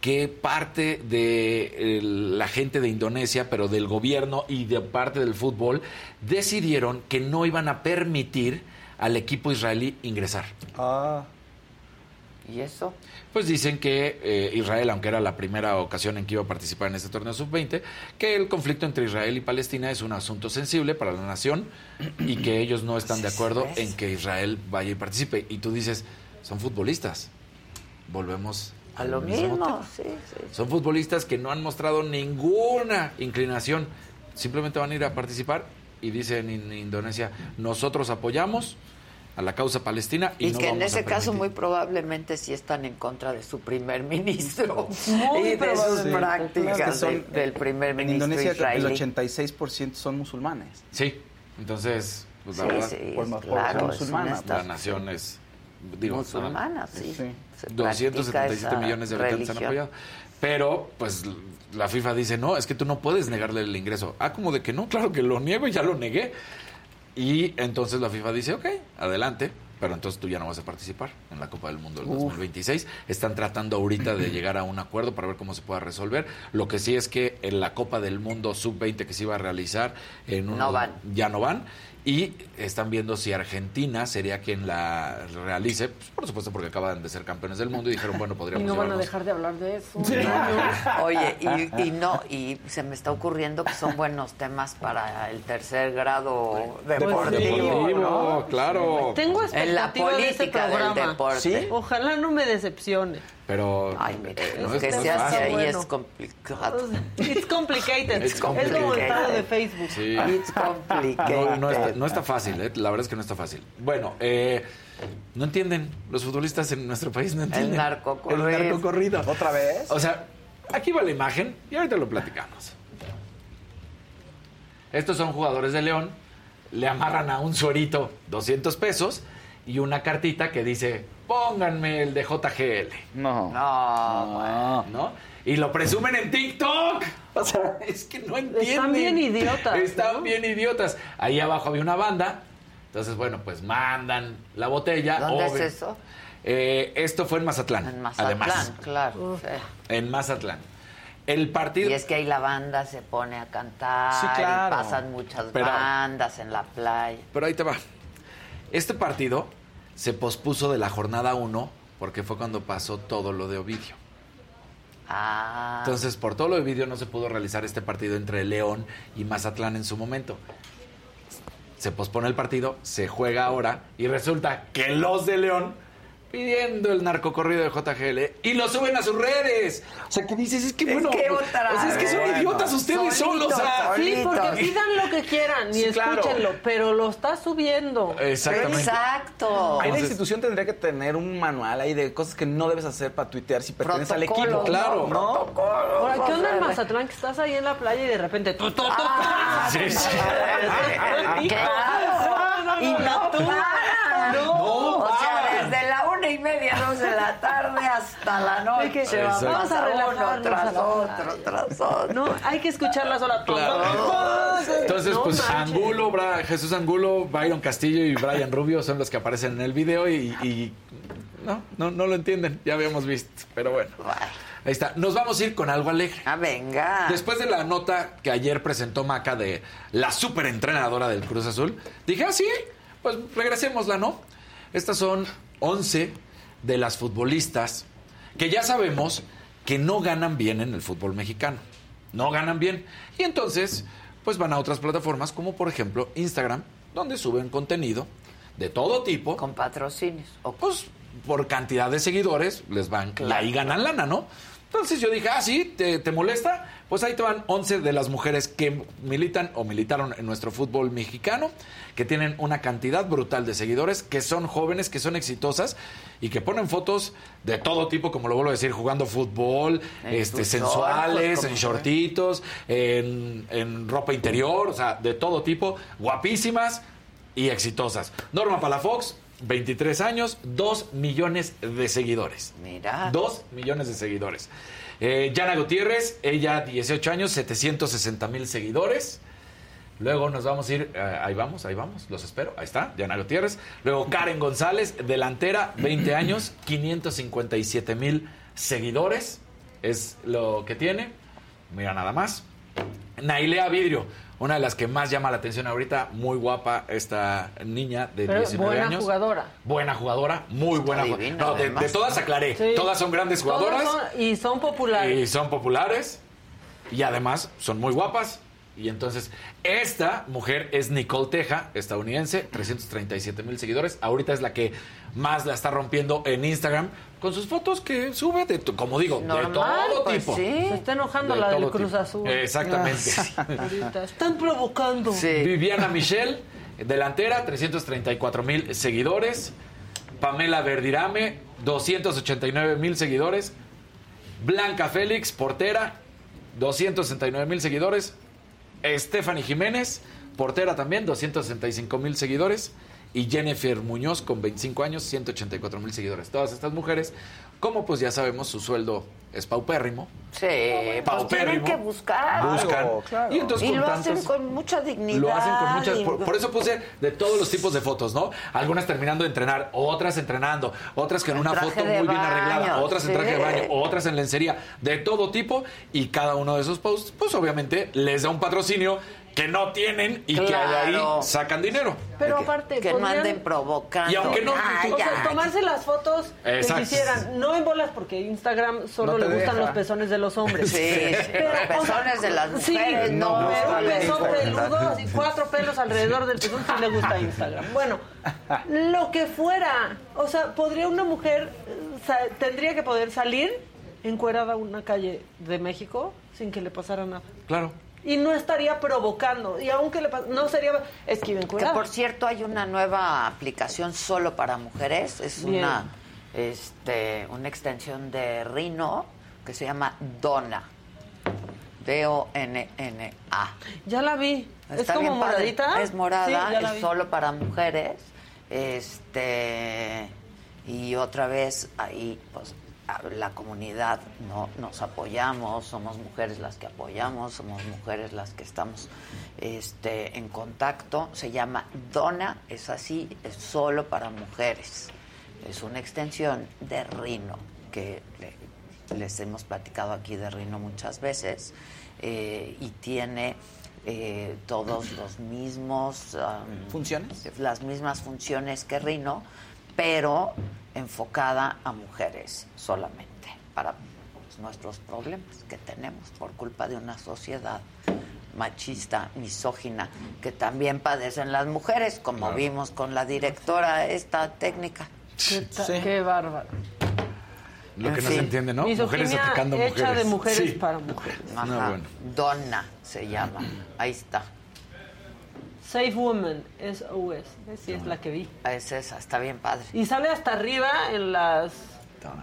que parte de el- la gente de Indonesia, pero del gobierno y de parte del fútbol, decidieron que no iban a permitir al equipo israelí ingresar. Ah. ¿Y eso? Pues dicen que eh, Israel, aunque era la primera ocasión en que iba a participar en este torneo sub-20, que el conflicto entre Israel y Palestina es un asunto sensible para la nación y que ellos no están de acuerdo en que Israel vaya y participe. Y tú dices, son futbolistas. Volvemos A lo mismo sí, sí. Son futbolistas que no han mostrado ninguna inclinación. Simplemente van a ir a participar y dice en, in- Indonesia, nosotros apoyamos a la causa palestina y, Y, no que en ese caso permitir". muy probablemente sí están en contra de su primer ministro Muy y de sus prácticas claro. Son- de- del primer En ministro Indonesia israelí. el 86% son musulmanes. Sí, entonces, pues la Sí, verdad, sí, Por más claro, musulmana, la nación es, digo, musulmana, sí. Se 277 practica esa millones de habitantes han apoyado. Pero, pues, la FIFA dice, no, es que tú no puedes negarle el ingreso. Ah, como de que no, claro que lo niego y ya lo negué. Y entonces la FIFA dice, ok, adelante, pero entonces tú ya no vas a participar en la Copa del Mundo del Uf. 2026. Están tratando ahorita de llegar a un acuerdo para ver cómo se pueda resolver. Lo que sí es que en la Copa del Mundo Sub-20 que se iba a realizar, en No unos- van. ya no van. Y están viendo si Argentina sería quien la realice, pues, por supuesto porque acaban de ser campeones del mundo y dijeron, bueno, Y podríamos no van a dejar de hablar de eso. Oye, y, y no, y se me está ocurriendo que son buenos temas para el tercer grado deportivo, Deportivo, ¿no? claro. Tengo En la expectativa de ese política del deporte. Ojalá no me decepcione. Pero Ay, mire, no lo es que se hace fácil. ahí Bueno. es complicado. It's complicated. It's Es como el de Facebook. Sí. It's complicated. No, no está, no está fácil, ¿eh? la verdad es que no está fácil. Bueno, eh, no entienden, los futbolistas en nuestro país no entienden. narcocorrido. El narcocorrido. ¿Otra vez? O sea, aquí va la imagen y ahorita lo platicamos. Estos son jugadores de León, le amarran a un suerito 200 pesos y una cartita que dice, pónganme el de JGL. No. No, ¿no? Y lo presumen en TikTok. O sea, es que no entienden. Están bien idiotas, Están ¿no? bien idiotas. Ahí abajo había una banda. Entonces, bueno, pues mandan la botella. ¿Dónde obvio. es eso? Eh, esto fue en Mazatlán. En Mazatlán, Además, claro. en Mazatlán. El partido. Y es que ahí la banda se pone a cantar Sí, claro. y pasan muchas Pero- bandas en la playa. Pero ahí te va. Este partido se pospuso de la jornada 1 porque fue cuando pasó todo lo de Ovidio. Ah, Entonces, por todo lo de Ovidio no se pudo realizar este partido entre León y Mazatlán en su momento. Se pospone el partido, se juega ahora y resulta que los de León pidiendo el narcocorrido de JGL y lo suben a sus redes. O sea, que dices, es que bueno, que otra o sea, es que son idiotas ustedes solos. o sea, Sí, porque Solitos. pidan lo que quieran y Sí, claro. escúchenlo, pero lo está subiendo. Exactamente. exacto. Ahí la institución tendría que tener un manual ahí de cosas que no debes hacer para tuitear si perteneces al equipo. Claro. ¿no? Ahora, ¿qué onda en Mazatlán? Que estás ahí en la playa y de repente... Ah, Sí, sí. Claro. Y no. No o sea, paran. desde la una y media, dos de la tarde hasta la noche. Exacto. Vamos a Vamos a relajar relajarnos tras a la otro, tras otro. No, hay que escucharlas sola. Entonces, No pues manches. Angulo, Bra- Jesús Angulo, Byron Castillo y Brian Rubio son los que aparecen en el video y, y no, no, no lo entienden, ya habíamos visto, pero bueno. Ahí está. Nos vamos a ir con algo alegre. Ah, venga. Después de la nota que ayer presentó Maca de la superentrenadora del Cruz Azul, dije, ah, sí, pues regresémosla, ¿no? Estas son 11 de las futbolistas que ya sabemos que no ganan bien en el fútbol mexicano. No ganan bien. Y entonces, pues van a otras plataformas como por ejemplo Instagram, donde suben contenido de todo tipo. Con patrocinios. O Pues por cantidad de seguidores les van y ahí ganan lana, ¿no? Entonces yo dije, ah, sí, ¿te, te molesta? Pues ahí te van 11 de las mujeres que militan o militaron en nuestro fútbol mexicano, que tienen una cantidad brutal de seguidores, que son jóvenes, que son exitosas y que ponen fotos de todo tipo, como lo vuelvo a decir, jugando fútbol, En este, sensuales, en shortitos, en, en ropa interior, o sea, de todo tipo, guapísimas y exitosas. Norma Palafox, 23 años, 2 millones de seguidores. Mira. 2 millones de seguidores. Eh, Yana Gutiérrez, ella 18 años, 760 mil seguidores. Luego nos vamos a ir, eh, ahí vamos, ahí vamos, los espero, ahí está, Yana Gutiérrez. Luego Karen González, delantera, 20 años, 557 mil seguidores, es lo que tiene. Mira nada más. Nailea Vidrio, una de las que más llama la atención ahorita, muy guapa esta niña de Pero 19 buena años. jugadora. Buena jugadora, muy buena jugadora. No, de, todas aclaré, Sí. todas son grandes jugadoras son- y son populares. y son populares y además son muy guapas Y entonces, esta mujer es Nicole Teja, estadounidense, 337 mil seguidores. Ahorita es la que más la está rompiendo en Instagram con sus fotos que sube, de, como digo, de Normal, todo pues tipo. sí. Se está enojando De la del Cruz tipo. Azul. Exactamente. Ahorita. Están provocando. Viviana Michelle, delantera, 334 mil seguidores. Pamela Verdirame, 289 mil seguidores. Blanca Félix, portera, 269 mil seguidores. Stephanie Jiménez, portera también, 265 mil seguidores. Y Jennifer Muñoz, con 25 años, 184 mil seguidores. Todas estas mujeres, como pues ya sabemos, su sueldo es paupérrimo. Sí, pues Paupérrimo. tienen que buscar. Buscan. Y entonces con lo tantos- hacen con mucha dignidad. Lo hacen con muchas. y- Por, por eso puse de todos los tipos de fotos, ¿no? Algunas terminando de entrenar, otras entrenando, otras con En una foto muy bien arreglada, otras en traje de baño, otras en lencería, de todo tipo. Y cada uno de esos posts, pues obviamente les da un patrocinio que no tienen y que de ahí sacan dinero. Pero aparte, que no podrían- anden provocando. Y aunque no- Ay, o sea, tomarse las fotos Exacto. que quisieran, no en bolas porque Instagram solo No le gustan deja. los pezones de los hombres. Sí, sí, Pero, los o sea, pezones de las sí, mujeres no pero gustan un pezón Instagram. peludo, así, cuatro pelos alrededor del pezón sí le gusta Instagram. Bueno, lo que fuera, o sea, podría una mujer eh, tendría que poder salir encuerada a una calle de México sin que le pasara nada. Claro. Y no estaría provocando. Y aunque le pas- no sería esquiva Que por cierto hay una nueva aplicación solo para mujeres, es Bien. una este una extensión de Rino que se llama Donna. D O N N A. Ya la vi. es Está como bien padre. moradita. Es morada, Sí, es vi. solo para mujeres. Este y otra vez ahí pues la comunidad no nos apoyamos, somos mujeres las que apoyamos, somos mujeres las que estamos este en contacto, se llama Dona, es así, es solo para mujeres. Es una extensión de Rino que le- les hemos platicado aquí de Rino muchas veces eh, y tiene eh, todos los mismos um, ¿Funciones? las mismas funciones que Rino, pero enfocada a mujeres solamente para nuestros problemas que tenemos por culpa de una sociedad machista, misógina, que también padecen las mujeres, como Claro. vimos con la directora esta técnica. Qué, qué bárbaro. Lo que no se entiende, ¿no? Mujeres atacando hecha mujeres. de mujeres Sí. para mujeres. Ajá. No, bueno. Donna se llama. Ahí está. Safe Woman, S-O-S. Sí, es la que vi. Es esa, está bien padre. Y sale hasta arriba en las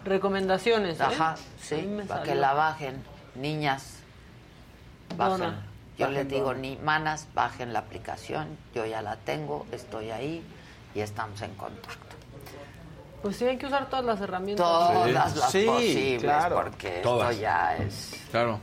recomendaciones. ¿eh? Ajá, sí, para que la bajen. Niñas, bajen. Dona. Yo Bajen les digo, Dona. ni manas, bajen la aplicación. Yo ya la tengo, estoy ahí y estamos en contacto. Pues sí, hay que usar todas las herramientas. Todas las Sí, posibles, claro. porque Todas. esto ya es. Claro.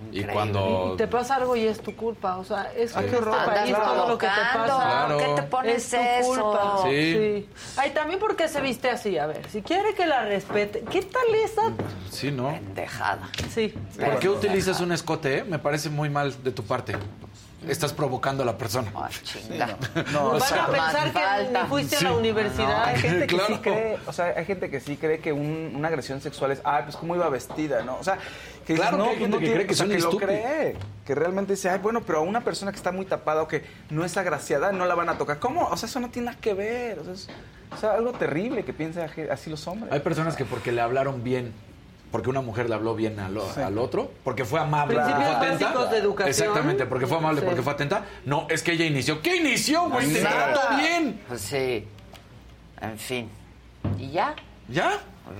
Puta, Y increíble. cuando. Y te pasa algo y es tu culpa. O sea, es Sí. tu ropa Andas y todo lo que te pasa. Claro. ¿Por qué te pones es tu culpa. eso? Sí. Ay, también porque se viste así. A ver, si quiere que la respete. ¿Qué tal esa? Sí, ¿no? Pendejada. Sí. ¿Por qué utilizas un escote? eh? Me parece muy mal de tu parte. Estás provocando a la persona. Ay, chinga. No, Van o a pensar que ni fuiste a la universidad. hay gente que sí cree, o sea, hay gente que sí cree que un- una agresión sexual es, ay, pues cómo iba vestida, ¿no? O sea, que Claro no, que hay pues, gente no que tiene- cree que o sea, son que lo cree, que realmente dice, ay, bueno, pero a una persona que está muy tapada o que no es agraciada no la van a tocar. ¿Cómo? O sea, eso no tiene nada que ver. O sea, es o sea, algo terrible que piensen así los hombres. Hay personas que porque le hablaron bien, porque una mujer le habló bien al, al otro, porque fue amable, porque Principios fue atenta. de educación. Exactamente, porque fue amable, Sí. porque fue atenta. No, es que ella inició. ¿Qué inició, güey? Te trató bien. Pues sí. En fin. ¿Y ya? ¿Ya?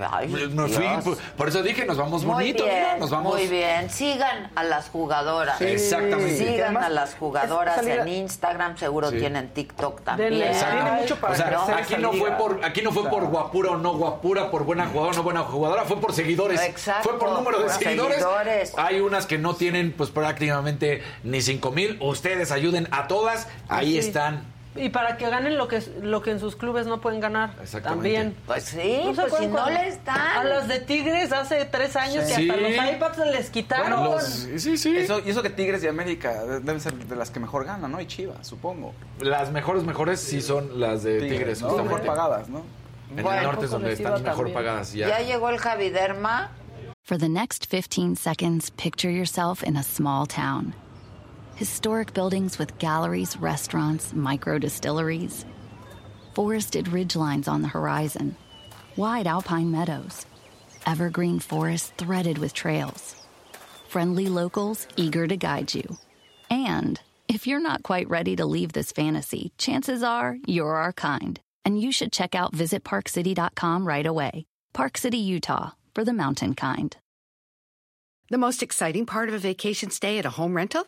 Ay, Me fui, Dios. por, por eso dije, nos vamos Muy bonito, bien, mira, nos vamos. muy bien. Sigan a las jugadoras. Sí. Exactamente. Sigan Además, a las jugadoras en Instagram, seguro Sí. tienen TikTok también. Tiene mucho para o sea, crecer aquí no fue por aquí no fue por guapura o no guapura, por buena jugadora o no buena jugadora, fue por seguidores. Exacto, fue por número de por seguidores. seguidores. Hay unas que no tienen pues prácticamente ni cinco mil. Ustedes ayuden a todas. Ahí Sí. están. Y para que ganen lo que, lo que en sus clubes no pueden ganar. Exactamente. También. Pues sí, ¿No pues si no les dan. A las de Tigres hace tres años Sí. que hasta los iPads les quitaron. Los- sí, sí. Eso, y eso que Tigres y América deben ser de las que mejor ganan, ¿no? Y Chivas, supongo. Las mejores mejores sí son las de Tigres, ¿no? justamente. Mejor pagadas, ¿no? En Bueno, el norte es donde están mejor también. pagadas ya. Ya llegó el Javiderma. For the next 15 seconds, picture yourself in a small town. Historic buildings with galleries, restaurants, micro distilleries. Forested ridgelines on the horizon. Wide alpine meadows. Evergreen forests threaded with trails. Friendly locals eager to guide you. And if you're not quite ready to leave this fantasy, chances are you're our kind. And you should check out visitparkcity.com right away. Park City, Utah, for the mountain kind. The most exciting part of a vacation stay at a home rental?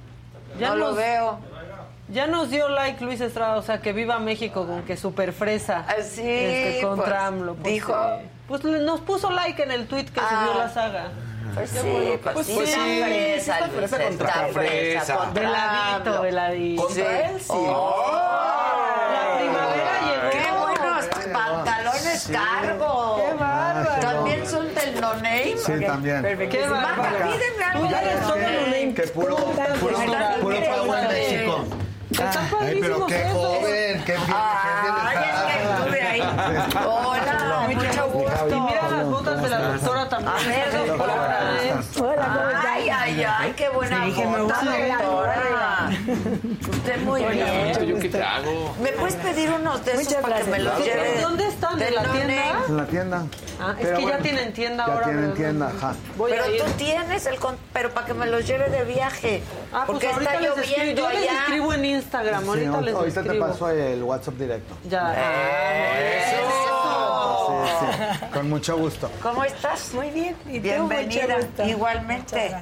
Ya no lo nos- veo. Ya nos dio like Luis Estrada, o sea, que viva México con que super fresa. sí, este, contra pues, AMLO. pues, dijo- eh, Pues nos puso like en el tweet que subió la saga. Pues sí, pues pues sí, sí, está sí, fresa, fresa contra está fresa. fresa contra Veladito, veladito. Sí. Contra él, sí. Oh. La primavera llegó. ¡Qué buenos pantalones cargo! Name? Sí, también. ¡Qué bárbaro! pídeme algo Tú ya eres no-name. no name. Que puro, puro, puro pago en México. Están Ay, pero padrísimos qué esos. joven, qué bien. Ay, es que estuve ahí. Hola, mucho gusto. Y mira las botas de la doctora también. A ver, Esas doctora. ¿eh? Ay, qué buena Sí, bota. Usted muy bien. ¿Yo qué te hago? ¿Me puedes pedir unos de esos Muchas para que me los lleve? ¿Dónde están? ¿En Del la tienda? En la tienda. Ah, es Pero que ya tienen tienda Ya ahora. tienen ¿verdad? tienda, ajá. Voy Pero tú tienes el con... pero para que me los lleve de viaje. Ah, pues porque ahorita está les escribo. lloviendo Yo les escribo en Instagram. Sí, Ahorita ahorita les ahorita te escribo. paso el WhatsApp directo. Ya. Eso. Sí, sí, con mucho gusto. ¿Cómo estás? Muy bien. ¿Y tú? Bienvenida. Gusto. Igualmente.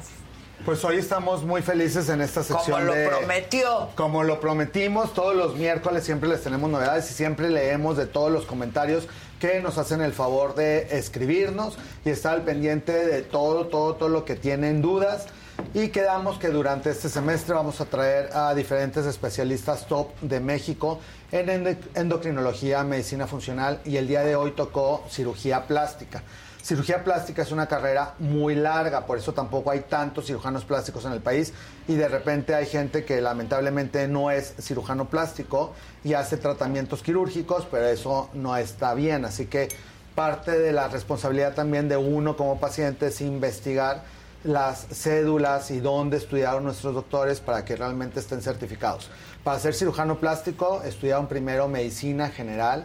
Pues hoy estamos muy felices en esta sección Como lo de- prometió. Como lo prometimos, todos los miércoles siempre les tenemos novedades y siempre leemos de todos los comentarios que nos hacen el favor de escribirnos y estar al pendiente de todo, todo, todo lo que tienen dudas. Y quedamos que durante este semestre vamos a traer a diferentes especialistas top de México en endo- endocrinología, medicina funcional y el día de hoy tocó cirugía plástica. Cirugía plástica es una carrera muy larga, por eso tampoco hay tantos cirujanos plásticos en el país y de repente hay gente que lamentablemente no es cirujano plástico y hace tratamientos quirúrgicos, pero eso no está bien. Así que parte de la responsabilidad también de uno como paciente es investigar las cédulas y dónde estudiaron nuestros doctores para que realmente estén certificados. Para ser cirujano plástico estudiaron primero medicina general,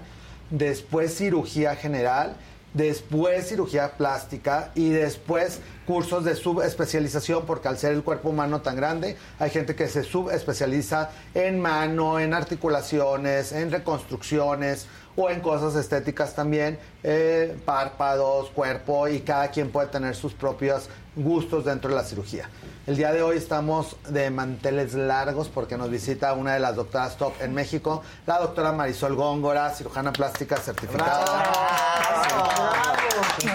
después cirugía general, después cirugía plástica y después cursos de subespecialización porque al ser el cuerpo humano tan grande hay gente que se subespecializa en mano, en articulaciones, en reconstrucciones o en cosas estéticas también, eh, párpados, cuerpo y cada quien puede tener sus propios gustos dentro de la cirugía. El día de hoy estamos de manteles largos porque nos visita una de las doctoras top en México, la doctora Marisol Góngora, cirujana plástica certificada.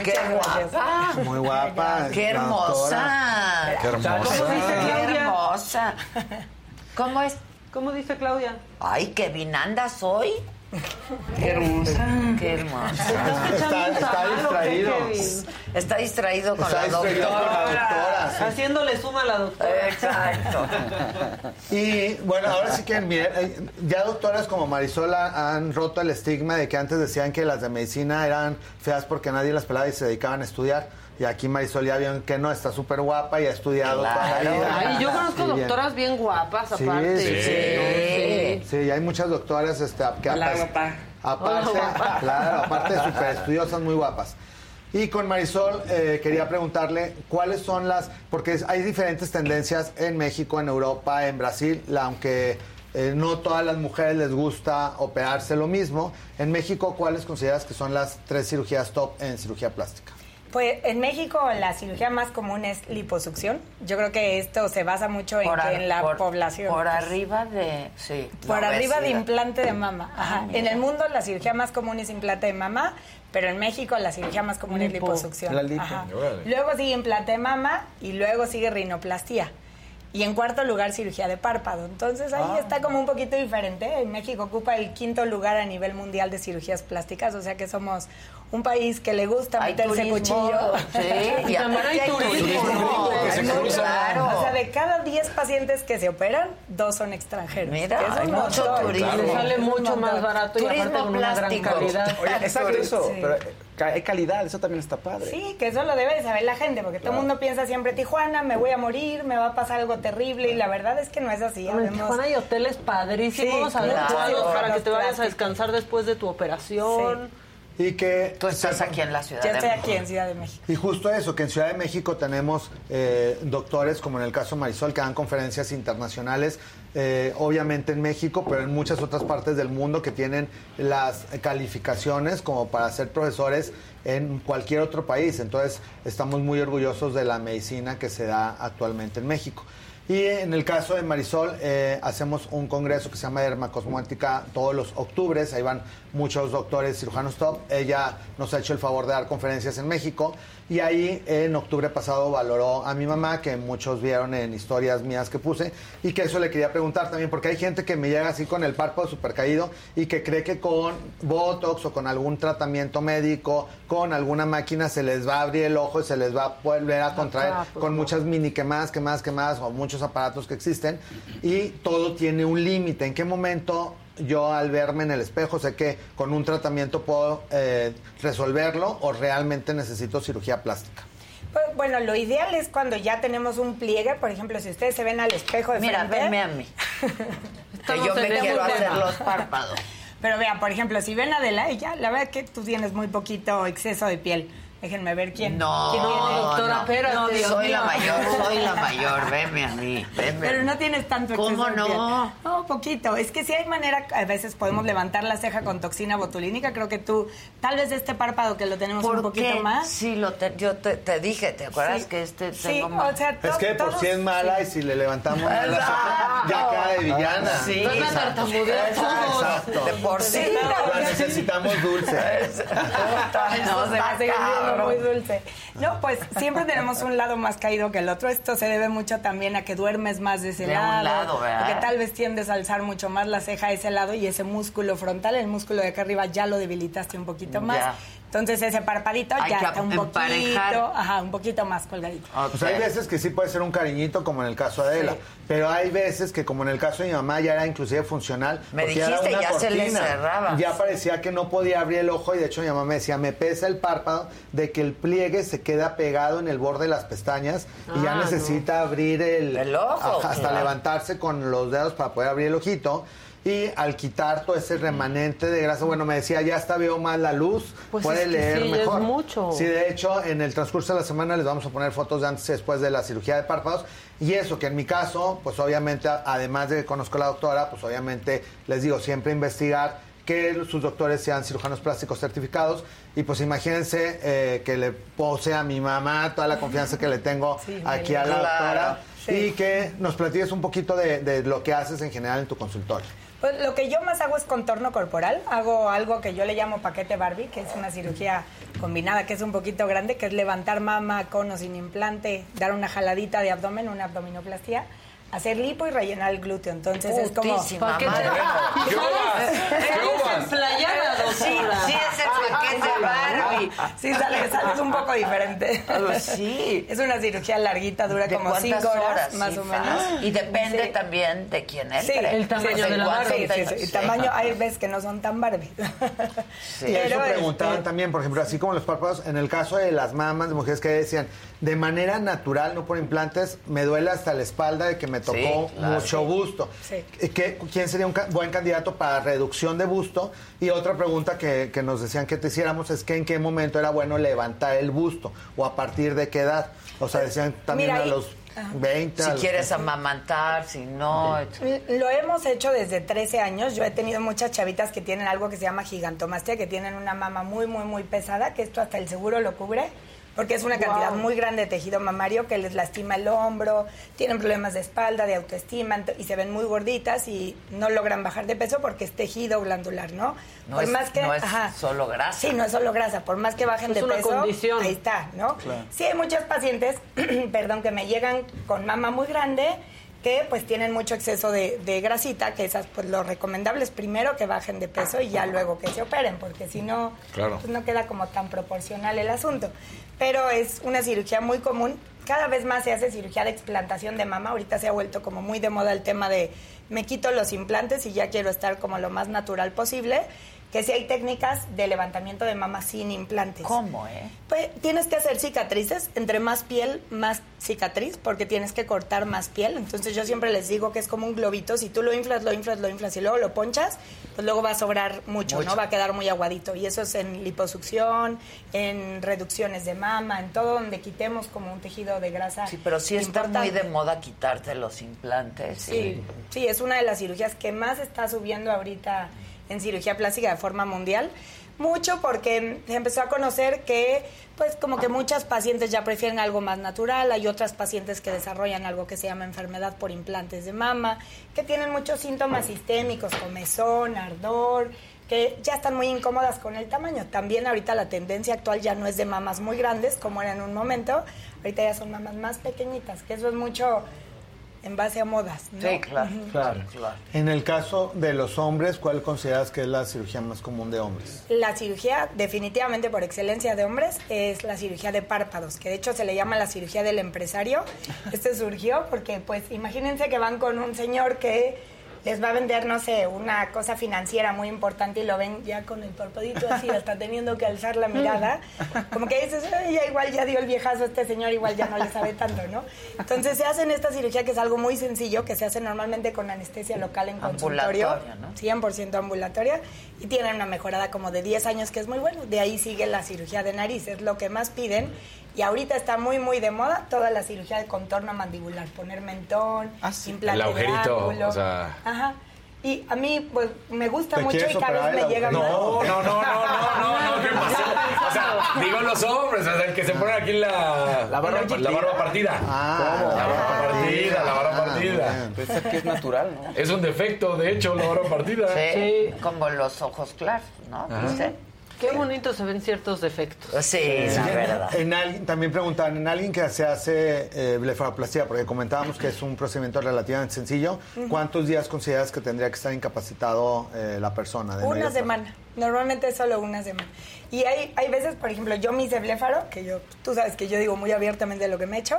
¡Qué guapa! Muy guapa. ¡Qué hermosa! Qué hermosa. ¿Cómo dice ¡Qué Claudia? hermosa! ¿Cómo es? ¿Cómo dice Claudia? Ay, qué bien andas hoy. Qué hermosa. Qué hermosa. Está, está distraído. Está distraído con Está la distraído con la doctora. sí. Haciéndole suma a la doctora. Exacto. Y bueno, ahora sí que miren, eh, ya doctoras como Marisol ha- han roto el estigma de que antes decían que las de medicina eran feas porque nadie las pelaba y se dedicaban a estudiar. Y aquí Marisol ya vieron que no, está súper guapa y ha estudiado toda la Claro. vida. Ay, yo conozco bien. doctoras bien guapas, Sí, aparte. sí, Sí. Sí, y hay muchas doctoras este, que Hola, aparte, guapa. aparte, Hola, guapa. claro, aparte de súper estudiosas, muy guapas. Y con Marisol eh, quería preguntarle cuáles son las, porque hay diferentes tendencias en México, en Europa, en Brasil, la- aunque eh, no todas las mujeres les gusta operarse lo mismo. En México, ¿cuáles consideras que son las tres cirugías top en cirugía plástica? Pues en México la cirugía más común es liposucción. Yo creo que esto se basa mucho en Por que ar- en la por- población. Por pues, arriba de. Sí. por arriba de implante de mama. Ajá. mira. en el mundo la cirugía más común es implante de mama, pero en México la cirugía más común es Lipo. liposucción. La lipo. Ajá. Órale. Luego sigue implante de mama y luego sigue rinoplastía. Y en cuarto lugar, cirugía de párpado. Entonces ahí Ah. está como un poquito diferente. En México ocupa el quinto lugar a nivel mundial de cirugías plásticas, o sea que somos un país que le gusta Hay meterse turismo, cuchillo. sí, y también hay turismo. que se claro. O sea, de cada 10 pacientes que se operan, dos son extranjeros. Mira, es hay mucho montón. turismo. Sale mucho más barato y aparte con una gran calidad. Oye, exacto eso, Sí. pero ca- hay calidad, eso también está padre. Sí, que eso lo debe de saber la gente, porque todo el mundo piensa siempre, Tijuana, me voy a morir, me va a pasar algo terrible, y la verdad es que no es así. En Tijuana hay hoteles padrísimos, Sí, adecuados claro. para que te vayas a descansar después de tu operación. Y que... Tú estás aquí en la Ciudad Yo de estoy México. aquí en Ciudad de México. Y justo eso, que en Ciudad de México tenemos eh, doctores, como en el caso de Marisol, que dan conferencias internacionales, eh, obviamente en México, pero en muchas otras partes del mundo que tienen las calificaciones como para ser profesores en cualquier otro país. Entonces, estamos muy orgullosos de la medicina que se da actualmente en México. Y en el caso de Marisol, eh, hacemos un congreso que se llama Dermacosmética todos los octubres. Ahí van muchos doctores cirujanos top. Ella nos ha hecho el favor de dar conferencias en México. Y ahí en octubre pasado valoró a mi mamá, que muchos vieron en historias mías que puse. Y que eso le quería preguntar también, porque hay gente que me llega así con el párpado súper caído y que cree que con Botox o con algún tratamiento médico, con alguna máquina, se les va a abrir el ojo y se les va a volver a contraer Ah, pues con no. muchas mini quemadas, quemadas, quemadas o muchos aparatos que existen y todo tiene un límite. ¿En qué momento yo al verme en el espejo sé que con un tratamiento puedo eh, resolverlo o realmente necesito cirugía plástica? Pues, Bueno, lo ideal es cuando ya tenemos un pliegue, por ejemplo, si ustedes se ven al espejo de Mira, frente. venme a mí. que yo me quiero tema. hacer los párpados. Pero vean, por ejemplo, si ven a Adela, ella, la verdad que tú tienes muy poquito exceso de piel. Déjenme ver quién. No, quién tiene. doctora, no. espérate. No, Dios soy la mío. mayor, soy la mayor. Venme a mí, venme. Pero no tienes tanto ¿Cómo de no? No, poquito. Es que si hay manera, a veces podemos levantar la ceja con toxina botulínica. Creo que tú, tal vez este párpado que lo tenemos un ¿Por poquito qué? más. Sí, lo te- yo te, te dije, ¿te acuerdas Sí. que este Sí, tengo más? o sea, Es que de por si es mala y si le levantamos la ceja, ya queda de villana. Sí, Van a exacto. tartamudear todos. Exacto. De por sí. La necesitamos dulce. No, se va a seguir muy dulce. No, pues siempre tenemos un lado más caído que el otro. Esto se debe mucho también a que duermes más de ese De un lado. lado, ¿verdad? Porque tal vez tiendes a alzar mucho más la ceja a ese lado y ese músculo frontal, el músculo de acá arriba, ya lo debilitaste un poquito más. Ya. Entonces ese parpadito Hay ya que está un emparejar. poquito, ajá, un poquito más colgadito. Pues hay veces que sí puede ser un cariñito, como en el caso de Adela. Pero hay veces que, como en el caso de mi mamá, ya era inclusive funcional. Me porque era dijiste, una ya se le cortina. cerraba. Ya parecía que no podía abrir el ojo. Y de hecho, mi mamá me decía: Me pesa el párpado de que el pliegue se queda pegado en el borde de las pestañas. y ya Ah, necesita abrir el, El ojo, Ajá, hasta claro. levantarse con los dedos para poder abrir el ojito. Y al quitar todo ese remanente de grasa, bueno, me decía, ya hasta veo más la luz, Pues puede es que leer sí, es mejor. mucho. Sí, de hecho, en el transcurso de la semana les vamos a poner fotos de antes y después de la cirugía de párpados. Y eso, que en mi caso, pues obviamente, además de que conozco a la doctora, pues obviamente les digo, siempre investigar que sus doctores sean cirujanos plásticos certificados. Y pues imagínense eh, que le pose a mi mamá toda la confianza que le tengo Sí, aquí a la claro. doctora. Sí. Y que nos platiques un poquito de, de lo que haces en general en tu consultorio. Pues lo que yo más hago es contorno corporal. Hago algo que yo le llamo paquete Barbie, que es una cirugía combinada, que es un poquito grande, que es levantar mama, cono sin implante, dar una jaladita de abdomen, una abdominoplastia, hacer lipo y rellenar el glúteo. Entonces es como... Putísima ¿Para qué madre. ¿Qué uvas? ¿Qué Sí, sí es el paquete Barbie. Sí, sale, sale un poco diferente. Ah, sí. Es una cirugía larguita, dura ¿De como cinco horas, más sí, o menos. Y depende Sí. también de quién Sí, entre. el tamaño sí, de la sí, Barbie. sí, sí, El Sí. tamaño, hay veces que no son tan Barbie. Y eso Pero, preguntaban este, también, por ejemplo, así como los párpados, en el caso de las mamas de mujeres que decían, de manera natural, no por implantes, me duele hasta la espalda de que me tocó Sí, claro. mucho busto. Sí. ¿Qué- ¿Quién sería un ca- buen candidato para reducción de busto? Y otra pregunta que, que nos decían que te hiciéramos es que en qué momento era bueno levantar el busto o a partir de qué edad. O sea, decían también Mira, a los 20. Si quieres amamantar, si no. Lo hemos hecho desde 13 años. Yo he tenido muchas chavitas que tienen algo que se llama gigantomastia, que tienen una mama muy, muy, muy pesada, que esto hasta el seguro lo cubre. Porque es una cantidad muy grande de tejido mamario que les lastima el hombro, tienen problemas de espalda, de autoestima y se ven muy gorditas y no logran bajar de peso porque es tejido glandular, ¿no? No es- no es solo grasa. Sí, no es solo grasa, por más que bajen Es de una peso, condición. ahí está, ¿no? Claro. Sí, hay muchas pacientes, perdón, que me llegan con mama muy grande que pues tienen mucho exceso de, de grasita, que esas pues lo recomendable es primero que bajen de peso y ya luego que se operen, porque si no, Claro. pues no queda como tan proporcional el asunto. Pero es una cirugía muy común. Cada vez más se hace cirugía de explantación de mama. Ahorita se ha vuelto como muy de moda el tema de me quito los implantes y ya quiero estar como lo más natural posible. Que sí hay técnicas de levantamiento de mama sin implantes. ¿Cómo, eh? Pues tienes que hacer cicatrices, entre más piel, más cicatriz, porque tienes que cortar más piel. Entonces yo siempre les digo que es como un globito, si tú lo inflas, lo inflas, lo inflas y luego lo ponchas, pues luego va a sobrar mucho, Mucho. ¿no? Va a quedar muy aguadito. Y eso es en liposucción, en reducciones de mama, en todo donde quitemos como un tejido de grasa. Sí, pero sí está muy de moda quitarte los implantes. Sí, sí, es una de las cirugías que más está subiendo ahorita en cirugía plástica de forma mundial. Mucho porque empezó a conocer que, pues, como que muchas pacientes ya prefieren algo más natural. Hay otras pacientes que desarrollan algo que se llama enfermedad por implantes de mama, que tienen muchos síntomas sistémicos, comezón, ardor, que ya están muy incómodas con el tamaño. También ahorita la tendencia actual ya no es de mamas muy grandes, como era en un momento. Ahorita ya son mamas más pequeñitas, que eso es mucho en base a modas. ¿no? Sí, claro, claro, claro. En el caso de los hombres, ¿cuál consideras que es la cirugía más común de hombres? La cirugía, definitivamente por excelencia de hombres, es la cirugía de párpados, que de hecho se le llama la cirugía del empresario. Este surgió porque, pues, imagínense que van con un señor que les va a vender, no sé, una cosa financiera muy importante y lo ven ya con el parpadito así, hasta teniendo que alzar la mirada. Como que dices, "Ay, ya igual ya dio el viejazo este señor, igual ya no le sabe tanto, ¿no? Entonces se hacen esta cirugía que es algo muy sencillo, que se hace normalmente con anestesia local en consultorio. Ambulatoria, ¿no? 100% ambulatoria y tienen una mejorada como de 10 años que es muy bueno. De ahí sigue la cirugía de nariz, es lo que más piden. Y ahorita está muy, muy de moda toda la cirugía de contorno mandibular, poner mentón, implante El agujerito, de ángulo. o sea- Ajá. Y a mí, pues, me gusta ¿Te mucho y cada vez me llega agujero? más. No, no, no, no, no, no, ¿qué pasó? O sea, digo los hombres, o sea, el que se pone aquí la, La barba la barba partida. Ah, la barba partida, la barba partida. Pensé que es natural, ¿no? Es un defecto, de hecho, la barba partida. Sí, como los ojos claros, ¿no? Ajá. Dice. Qué bonito se ven ciertos defectos. Sí, Sí, la en- verdad. En alguien, también preguntaban, en alguien que se hace eh, blefaroplastia, porque comentábamos que es un procedimiento relativamente sencillo. ¿cuántos días consideras que tendría que estar incapacitado eh, la persona? de Una semana. Normalmente es solo una semana. Y hay, hay veces, por ejemplo, yo me hice blefaro, que yo, tú sabes que yo digo muy abiertamente lo que me he hecho,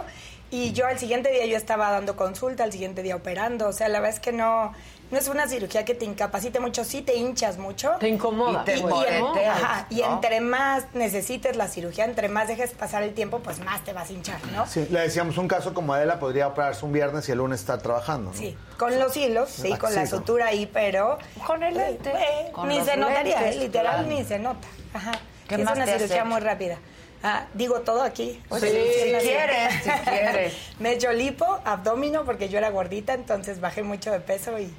y yo al siguiente día yo estaba dando consulta, al siguiente día operando. O sea, la verdad es que no, no es una cirugía que te incapacite mucho, sí te hinchas mucho. Te incomoda. Y, te Y moreteas, ajá, y ¿no? entre más necesites la cirugía, entre más dejes pasar el tiempo, pues más te vas a hinchar, ¿no? Sí, le decíamos, un caso como Adela podría operarse un viernes y el lunes estar trabajando, ¿no? Sí, con los hilos, sí, con la sutura ahí, pero... Con el lente. Eh, Con ni se notaría, lentes, eh, literal, claro. ni se nota. Ajá. ¿Qué Sí, más es una cirugía muy rápida. Ah, digo todo aquí. Pues sí, si quieres, si quieres. Me he hecho lipo, abdomino, porque yo era gordita, entonces bajé mucho de peso y,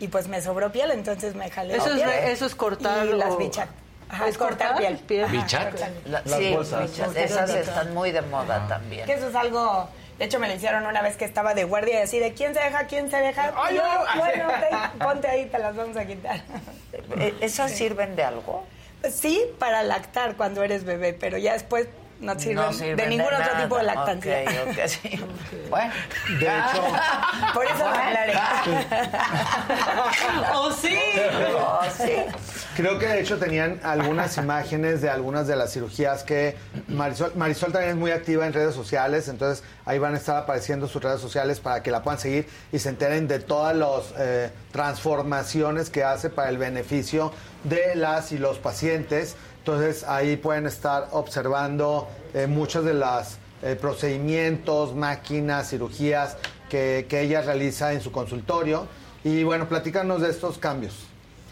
y pues me sobró piel, entonces me jalé Eso la es piel. eso es cortar Y las bichas. Ajá, ¿Es cortar, cortar piel. piel? Las sí, bolsas. bichas, esas están muy de moda también. Que eso es algo... De hecho, me lo hicieron una vez que estaba de guardia y así de ¿quién se deja? ¿quién se deja? Ay, ay, bueno, te- ponte ahí, te las vamos a quitar. Eh, ¿Esas sirven de algo? Pues sí, para lactar cuando eres bebé, pero ya después no sirven, No sirven de ningún otro nada. tipo de lactancia. Sí. Bueno. De hecho, Por eso me aclaré. ¡Oh, sí! Oh, sí. Creo que de hecho tenían algunas imágenes de algunas de las cirugías que Marisol, Marisol también es muy activa en redes sociales, entonces ahí van a estar apareciendo sus redes sociales para que la puedan seguir y se enteren de todas las eh, transformaciones que hace para el beneficio de las y los pacientes. Entonces ahí pueden estar observando eh, muchos de los procedimientos, máquinas, cirugías que, que ella realiza en su consultorio. Y bueno, platícanos de estos cambios.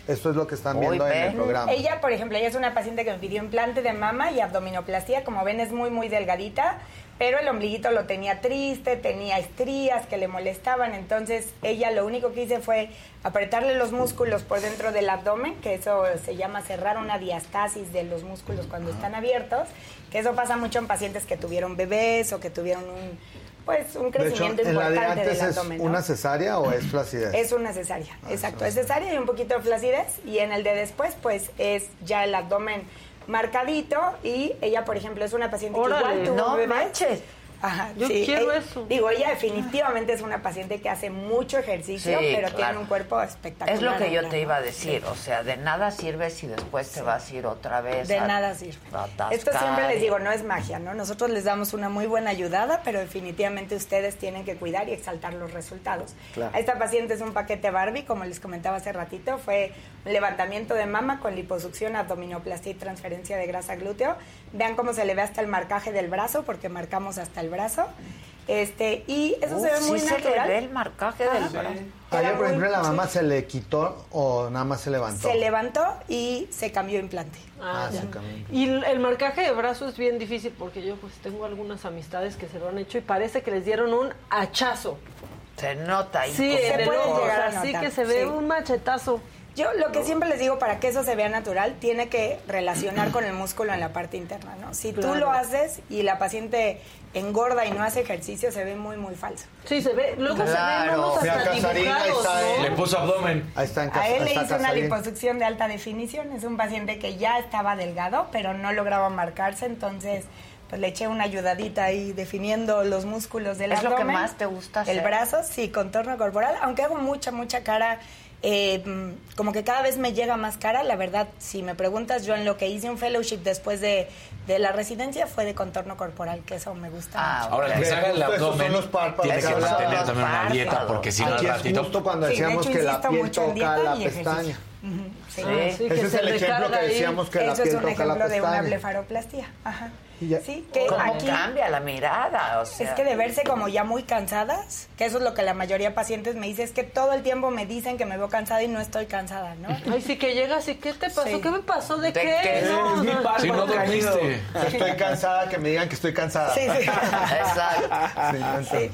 Esto es lo que están viendo en el programa. Ella, por ejemplo, ella es una paciente que me pidió implante de mama y abdominoplastía. Como ven, es muy, muy delgadita, pero el ombliguito lo tenía triste, tenía estrías que le molestaban. Entonces, ella lo único que hice fue apretarle los músculos por dentro del abdomen, que eso se llama cerrar una diastasis de los músculos cuando están abiertos, que eso pasa mucho en pacientes que tuvieron bebés o que tuvieron un, pues, un De hecho, crecimiento importante del es abdomen. ¿no? una cesárea o es flacidez. Es una cesárea, exacto. Es cesárea y un poquito de flacidez. Y en el de después, pues es ya el abdomen marcadito. Y ella, por ejemplo, es una paciente Órale, que igual tuvo no bebés. manches. Ajá, Yo sí, quiero ella- eso. Digo, ella definitivamente es una paciente que hace mucho ejercicio, Sí, pero claro. tiene un cuerpo espectacular. Es lo que yo te iba a decir, o sea, de nada sirve si después te vas a ir otra vez. De a- nada sirve. a. Esto siempre les digo, no es magia, ¿no? Nosotros les damos una muy buena ayudada, pero definitivamente ustedes tienen que cuidar y exaltar los resultados. Claro. A esta paciente es un paquete Barbie, como les comentaba hace ratito, fue levantamiento de mama con liposucción, abdominoplastia y transferencia de grasa glúteo. Vean cómo se le ve hasta el marcaje del brazo, porque marcamos hasta el brazo. Este, y eso Uf, se ve sí muy se le natural. ve el marcaje del Ajá. brazo. Por ejemplo, la Sí. mamá se le quitó o nada más se levantó. Se levantó y se cambió implante. Ah, Ah, se cambió. Y el marcaje de brazo es bien difícil porque yo pues tengo algunas amistades que se lo han hecho y parece que les dieron un hachazo. Se nota ahí. Sí, el puede llegar a así que se ve sí. un machetazo. Yo lo que siempre les digo para que eso se vea natural, tiene que relacionar con el músculo en la parte interna, ¿no? Si tú Claro. lo haces y la paciente engorda y no hace ejercicio, se ve muy, muy falso. Sí, se ve, luego se ven unos hasta dibujados, está ¿no? él. Le puso abdomen. Ahí está en casa. A él le hice una liposucción de alta definición, es un paciente que ya estaba delgado, pero no lograba marcarse, entonces pues le eché una ayudadita ahí definiendo los músculos del ¿Es lo que abdomen. más te gusta El brazo, sí, contorno corporal, aunque hago mucha, mucha cara, eh, mm, como que cada vez me llega más cara, la verdad, si me preguntas, yo en lo que hice un fellowship después de, de la residencia fue de contorno corporal, que eso me gusta Ah, mucho. Ahora, el que se haga el abdomen son los párpados tiene que mantener también una dieta porque si no al es ratito... justo cuando Sí, de hecho, que la piel toca dieta la y ejercicio. pestaña. Ujú, sí. Ah, sí, Ese que es el ejemplo que decíamos que la Eso es piel un toca la ejemplo de una pestaña. blefaroplastia. Ajá. Y ya- Sí, que ¿Cómo aquí cambia la mirada? O sea, es que de verse como ya muy cansadas, que eso es lo que la mayoría de pacientes me dice, es que todo el tiempo me dicen que me veo cansada y no estoy cansada, ¿no? Ay, sí que llegas y ¿qué te pasó? Sí. ¿Qué me pasó? ¿De, ¿De qué? qué? No, Es mi no. párpado Si no dormiste. Estoy cansada, que me digan que estoy cansada. Sí, sí. Exacto. Sí,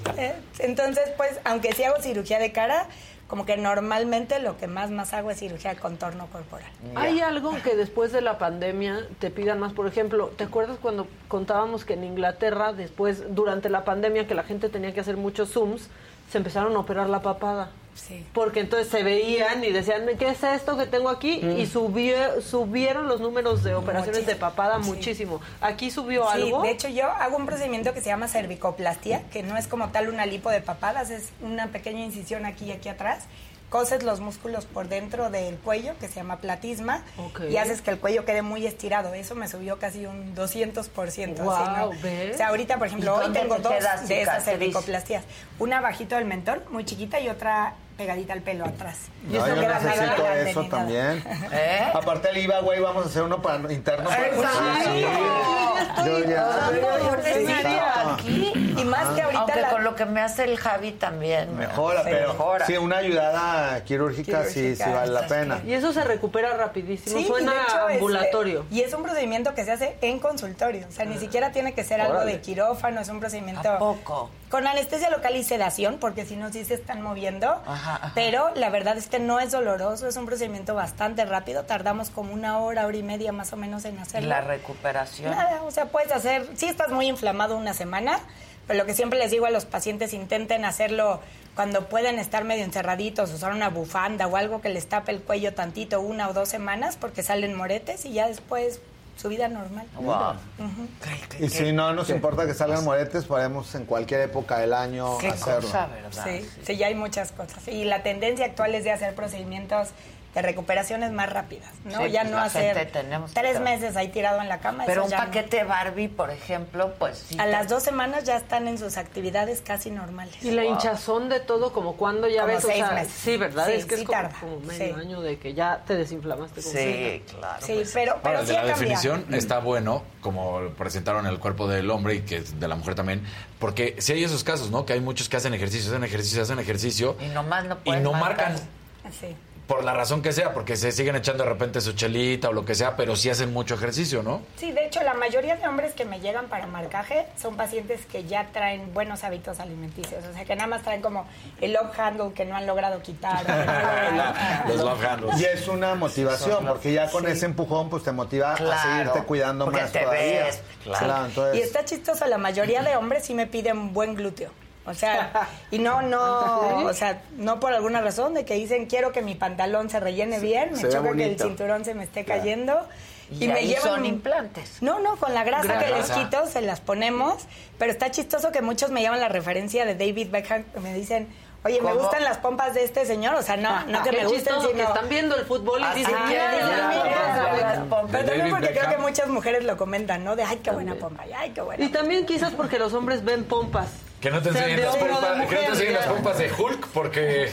Entonces, pues, aunque sí hago cirugía de cara, como que normalmente lo que más más hago es cirugía de contorno corporal. Hay algo que después de la pandemia te pidan más. Por ejemplo, ¿te acuerdas cuando contábamos que en Inglaterra, después, durante la pandemia, que la gente tenía que hacer muchos Zooms, se empezaron a operar la papada? Sí. Porque entonces se veían y decían, ¿qué es esto que tengo aquí? Y subió, subieron los números de operaciones de papada Sí. muchísimo. ¿Aquí subió Sí, algo? de hecho yo hago un procedimiento que se llama cervicoplastia, que no es como tal una lipo de papadas, es una pequeña incisión aquí y aquí atrás. Coses los músculos por dentro del cuello, que se llama platisma, y haces que el cuello quede muy estirado. Eso me subió casi un 200%. Guau, así, ¿no? ¿ves? O sea, ahorita, por ejemplo, ¿Y hoy tengo te dos de esas cicatriz? cervicoplastias. Una bajito del mentón, muy chiquita, y otra pegadita al pelo atrás. Y No, yo necesito eso también. ¿Eh? Aparte el IVA, güey, vamos a hacer uno para interno. para- Exacto. Sí. Yo ya. Yo Sí. Y más que ahorita Aunque la- con lo que me hace el Javi también. Mejora, se pero mejora. sí, una ayudada quirúrgica, sí, sí Quirúrgica, vale la pena. Y eso se recupera rapidísimo. Sí, y Suena de hecho, este, ambulatorio. y es un procedimiento que se hace en consultorio. O sea, ni siquiera tiene que ser algo Órale. de quirófano, es un procedimiento. ¿A poco? Con anestesia local y sedación, porque si no, sí se están moviendo. Ajá, ajá. Pero la verdad es que no es doloroso, es un procedimiento bastante rápido. Tardamos como una hora, hora y media más o menos en hacerlo. La recuperación. Nada, o sea, puedes hacer, si estás muy inflamado una semana, pero lo que siempre les digo a los pacientes, intenten hacerlo cuando pueden estar medio encerraditos, usar una bufanda o algo que les tape el cuello tantito, una o dos semanas, porque salen moretes y ya después su vida normal. Wow. Y si no nos importa que salgan moretes, podemos en cualquier época del año Qué hacerlo. cosa, ¿verdad? Sí, sí, ya hay muchas cosas. Y la tendencia actual es de hacer procedimientos de recuperaciones más rápidas, ¿no? Sí, ya pues no hacer tenemos tres meses ahí tirado en la cama. Pero eso un ya no. paquete Barbie, por ejemplo, pues sí. A te- las dos semanas ya están en sus actividades casi normales. Y la hinchazón de todo, como cuando ya Como ves, o seis sea, meses. sí, ¿verdad? Sí, es que sí es como, tarda. como medio Sí. año de que ya te desinflamaste. Como Sí, claro. Sí, pues. pero, pero Ahora, sí de la cambiado. definición está bueno, como presentaron el cuerpo del hombre y que es de la mujer también, porque si hay esos casos, ¿no? Que hay muchos que hacen ejercicio, hacen ejercicio, hacen ejercicio Y nomás no y pueden no marcar. marcan. Sí. Por la razón que sea, porque se siguen echando de repente su chelita o lo que sea, pero sí hacen mucho ejercicio, ¿no? Sí, de hecho, la mayoría de hombres que me llegan para marcaje son pacientes que ya traen buenos hábitos alimenticios. O sea, que nada más traen como el love handle que no han logrado quitar. Los love handles. Y es una motivación, porque ya con Sí. ese empujón, pues te motiva a seguirte cuidando más te todavía. ves, Claro, entonces. Y está chistoso, la mayoría de hombres sí me piden buen glúteo. O sea, y no, no, o sea, no por alguna razón de que dicen quiero que mi pantalón se rellene bien, me choca que el cinturón se me esté Claro. cayendo. Y ahí son implantes. No, no, con la grasa Grasa. que les quito se las ponemos, pero está chistoso que muchos me llaman la referencia de David Beckham, que me dicen, oye, me gustan las pompas de este señor, o sea, no, no que Qué me gusten, sino... que están viendo el fútbol y dicen, es, "Mira, mira, mira, mira, mira, mira". mira". Pero también David porque creo que muchas mujeres lo comentan, ¿no? De, ay, qué buena pompa, ay, qué buena Y también quizás porque los hombres ven pompas. Que no te enseñen las pompas, que no te mujer, enseñen las ya. pompas de Hulk, porque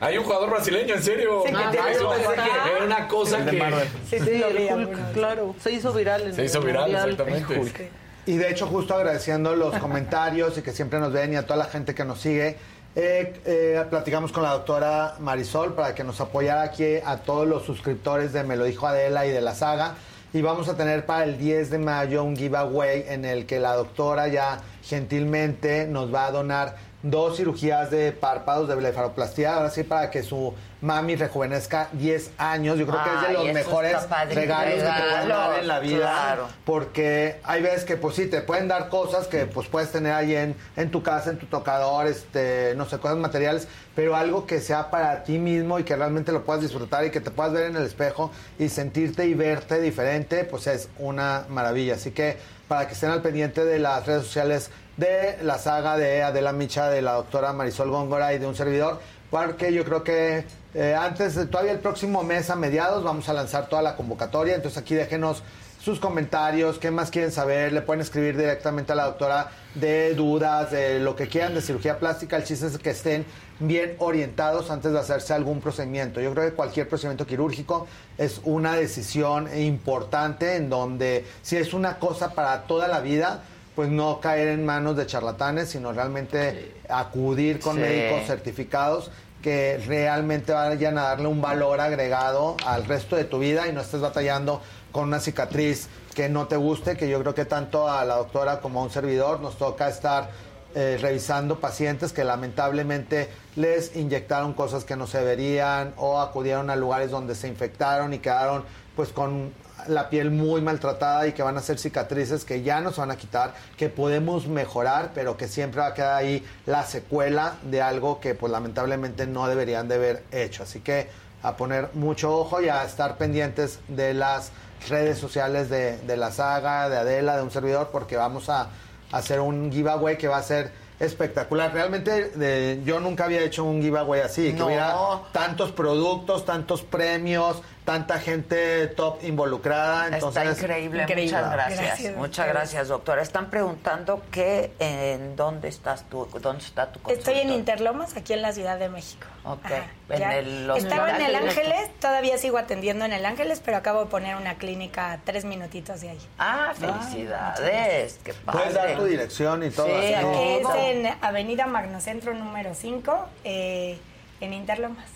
hay un jugador brasileño, en serio. Sí, que Ah, que era una cosa que. Sí, Sí, el Hulk, claro. Se hizo viral en Se hizo viral, Mundial. exactamente. Y de hecho, justo agradeciendo los comentarios y que siempre nos ven y a toda la gente que nos sigue, eh, eh, platicamos con la doctora Marisol para que nos apoyara aquí a todos los suscriptores de Me lo dijo Adela y de la saga. Y vamos a tener para el 10 de mayo un giveaway en el que la doctora ya gentilmente nos va a donar dos cirugías de párpados de blefaroplastia, ahora sí para que su mami rejuvenezca 10 años. Yo creo que es de los mejores regalos que te pueden dar en la vida. Claro. Porque hay veces que, pues sí, te pueden dar cosas que pues puedes tener ahí en, en tu casa, en tu tocador, este, no sé, cosas materiales, pero algo que sea para ti mismo y que realmente lo puedas disfrutar y que te puedas ver en el espejo y sentirte y verte diferente, pues es una maravilla. Así que para que estén al pendiente de las redes sociales de la saga de Adela Micha, de la doctora Marisol Góngora y de un servidor, porque yo creo que eh, antes, todavía el próximo mes a mediados, vamos a lanzar toda la convocatoria. Entonces aquí déjenos sus comentarios, qué más quieren saber, le pueden escribir directamente a la doctora de dudas, de lo que quieran de cirugía plástica. El chiste es que estén bien orientados antes de hacerse algún procedimiento. Yo creo que cualquier procedimiento quirúrgico es una decisión importante en donde si es una cosa para toda la vida, pues no caer en manos de charlatanes, sino realmente acudir con Sí. médicos certificados que realmente vayan a darle un valor agregado al resto de tu vida y no estés batallando con una cicatriz que no te guste, que yo creo que tanto a la doctora como a un servidor nos toca estar eh, revisando pacientes que lamentablemente les inyectaron cosas que no se deberían o acudieron a lugares donde se infectaron y quedaron pues con la piel muy maltratada y que van a ser cicatrices que ya no se van a quitar, que podemos mejorar, pero que siempre va a quedar ahí la secuela de algo que pues lamentablemente no deberían de haber hecho. Así que a poner mucho ojo y a estar pendientes de las redes sociales de, de la saga, de Adela, de un servidor, porque vamos a hacer un giveaway que va a ser espectacular. Realmente yo nunca había hecho un giveaway así, que No. hubiera tantos productos, tantos premios, tanta gente top involucrada. Entonces, Está increíble. Muchas gracias. Muchas gracias, doctora. Están preguntando que en dónde estás tú, dónde está tu Estoy en. Interlomas, aquí en la Ciudad de México. Ok. En el Estaba en el. Ángeles, todavía sigo atendiendo en el Ángeles, pero acabo de poner una clínica a tres minutitos de ahí. Ah, felicidades. Qué padre. puedes dar tu dirección y todo. Sí, así. aquí es en Avenida Magnocentro número 5, eh, en Interlomas.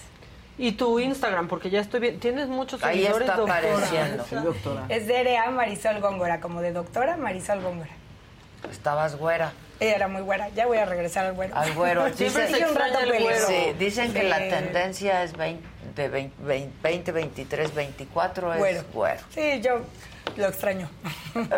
Y tu Instagram, porque ya estoy bien. Tienes muchos Ahí seguidores, está doctora. apareciendo. Sí, doctora. Es DRA Marisol Góngora, como de doctora Marisol Góngora. Estabas güera. Ella era muy güera, ya voy a regresar al güero. Al güero. Siempre Dicen, sí, un rato peleó. Sí, dicen que Sí. la tendencia es 20, de 20, 20, 23, 24 es Güero. güero. Sí, yo lo extraño.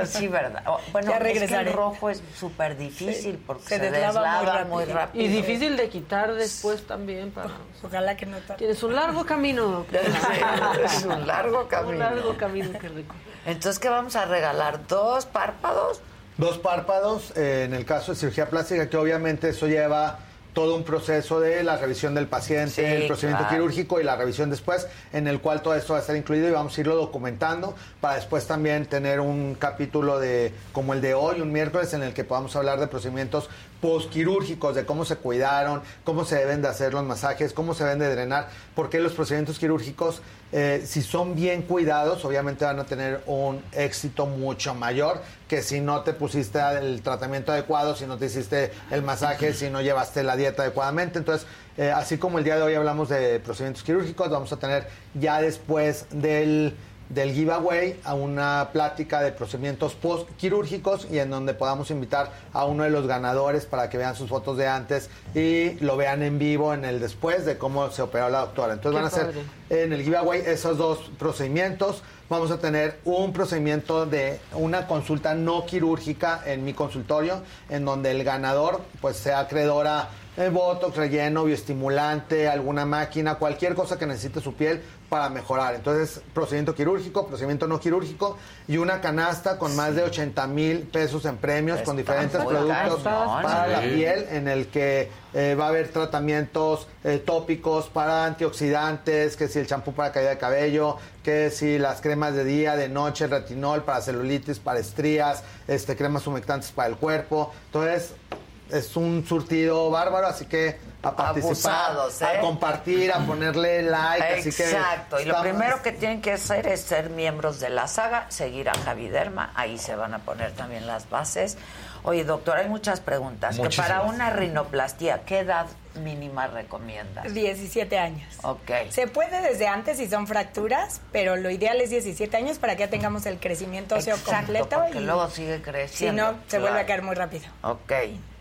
Sí, verdad. Bueno, Ya es que el rojo es súper difícil Sí, porque se se, deslava muy deslava rápido. muy rápido. Y difícil de quitar después también para... Ojalá que no tarde. Tienes un largo camino, es un largo camino. Un largo camino que rico. Entonces, ¿qué vamos a regalar? ¿Dos párpados? Dos párpados, eh, en el caso de cirugía plástica, que obviamente eso lleva todo un proceso de la revisión del paciente, Sí, el procedimiento claro. quirúrgico y la revisión después, en el cual todo esto va a estar incluido y vamos a irlo documentando para después también tener un capítulo de como el de hoy, un miércoles, en el que podamos hablar de procedimientos postquirúrgicos, de cómo se cuidaron, cómo se deben de hacer los masajes, cómo se deben de drenar, porque los procedimientos quirúrgicos, eh, si son bien cuidados, obviamente van a tener un éxito mucho mayor que si no te pusiste el tratamiento adecuado, si no te hiciste el masaje, si no llevaste la dieta adecuadamente. Entonces, eh, así como el día de hoy hablamos de procedimientos quirúrgicos, vamos a tener ya después del del giveaway a una plática de procedimientos post quirúrgicos y en donde podamos invitar a uno de los ganadores para que vean sus fotos de antes y lo vean en vivo en el después de cómo se operó la doctora. Entonces Qué van a ser padre. en el giveaway esos dos procedimientos. Vamos a tener un procedimiento de una consulta no quirúrgica en mi consultorio, en donde el ganador pues sea acreedora de botox, relleno, bioestimulante, alguna máquina, cualquier cosa que necesite su piel para mejorar. Entonces, procedimiento quirúrgico, procedimiento no quirúrgico y una canasta con más de 80 mil pesos en premios con diferentes productos para la piel en el que eh, va a haber tratamientos eh, tópicos para antioxidantes, que si el champú para caída de cabello, que si las cremas de día, de noche, retinol para celulitis, para estrías, este, cremas humectantes para el cuerpo. Entonces, es un surtido bárbaro, así que a participar, Abusados, a ¿eh? compartir, a ponerle like, así que Exacto, y lo primero que tienen que hacer es ser miembros de la saga, seguir a Javi Derma, ahí se van a poner también las bases. Oye, doctor, hay muchas preguntas. Que para una rinoplastia, ¿qué edad mínima recomiendas? 17 años. Ok. Se puede desde antes si son fracturas, pero lo ideal es 17 años para que ya tengamos el crecimiento óseo Exacto, completo. porque y luego sigue Si creciendo. no, se vuelve a caer muy rápido. Ok.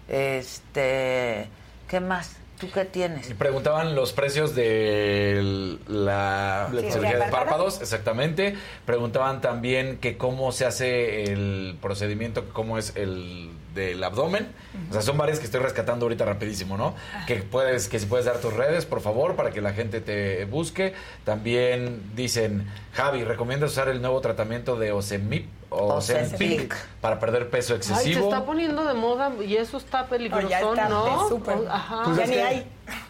Este, ¿qué más? ¿Tú qué tienes? Preguntaban los precios de la Sí, cirugía de párpados, exactamente. Preguntaban también que cómo se hace el procedimiento, cómo es el del abdomen. O sea, son varias que estoy rescatando ahorita rapidísimo, ¿no? Que puedes, que si puedes dar tus redes, por favor, para que la gente te busque. También dicen, Javi, ¿recomiendas usar el nuevo tratamiento de Ozempic, Ozempic Ozempic. para perder peso Ay, se excesivo? está poniendo de moda y eso está peligroso, ya está, ¿no? de súper. O- Ajá. Pues es que-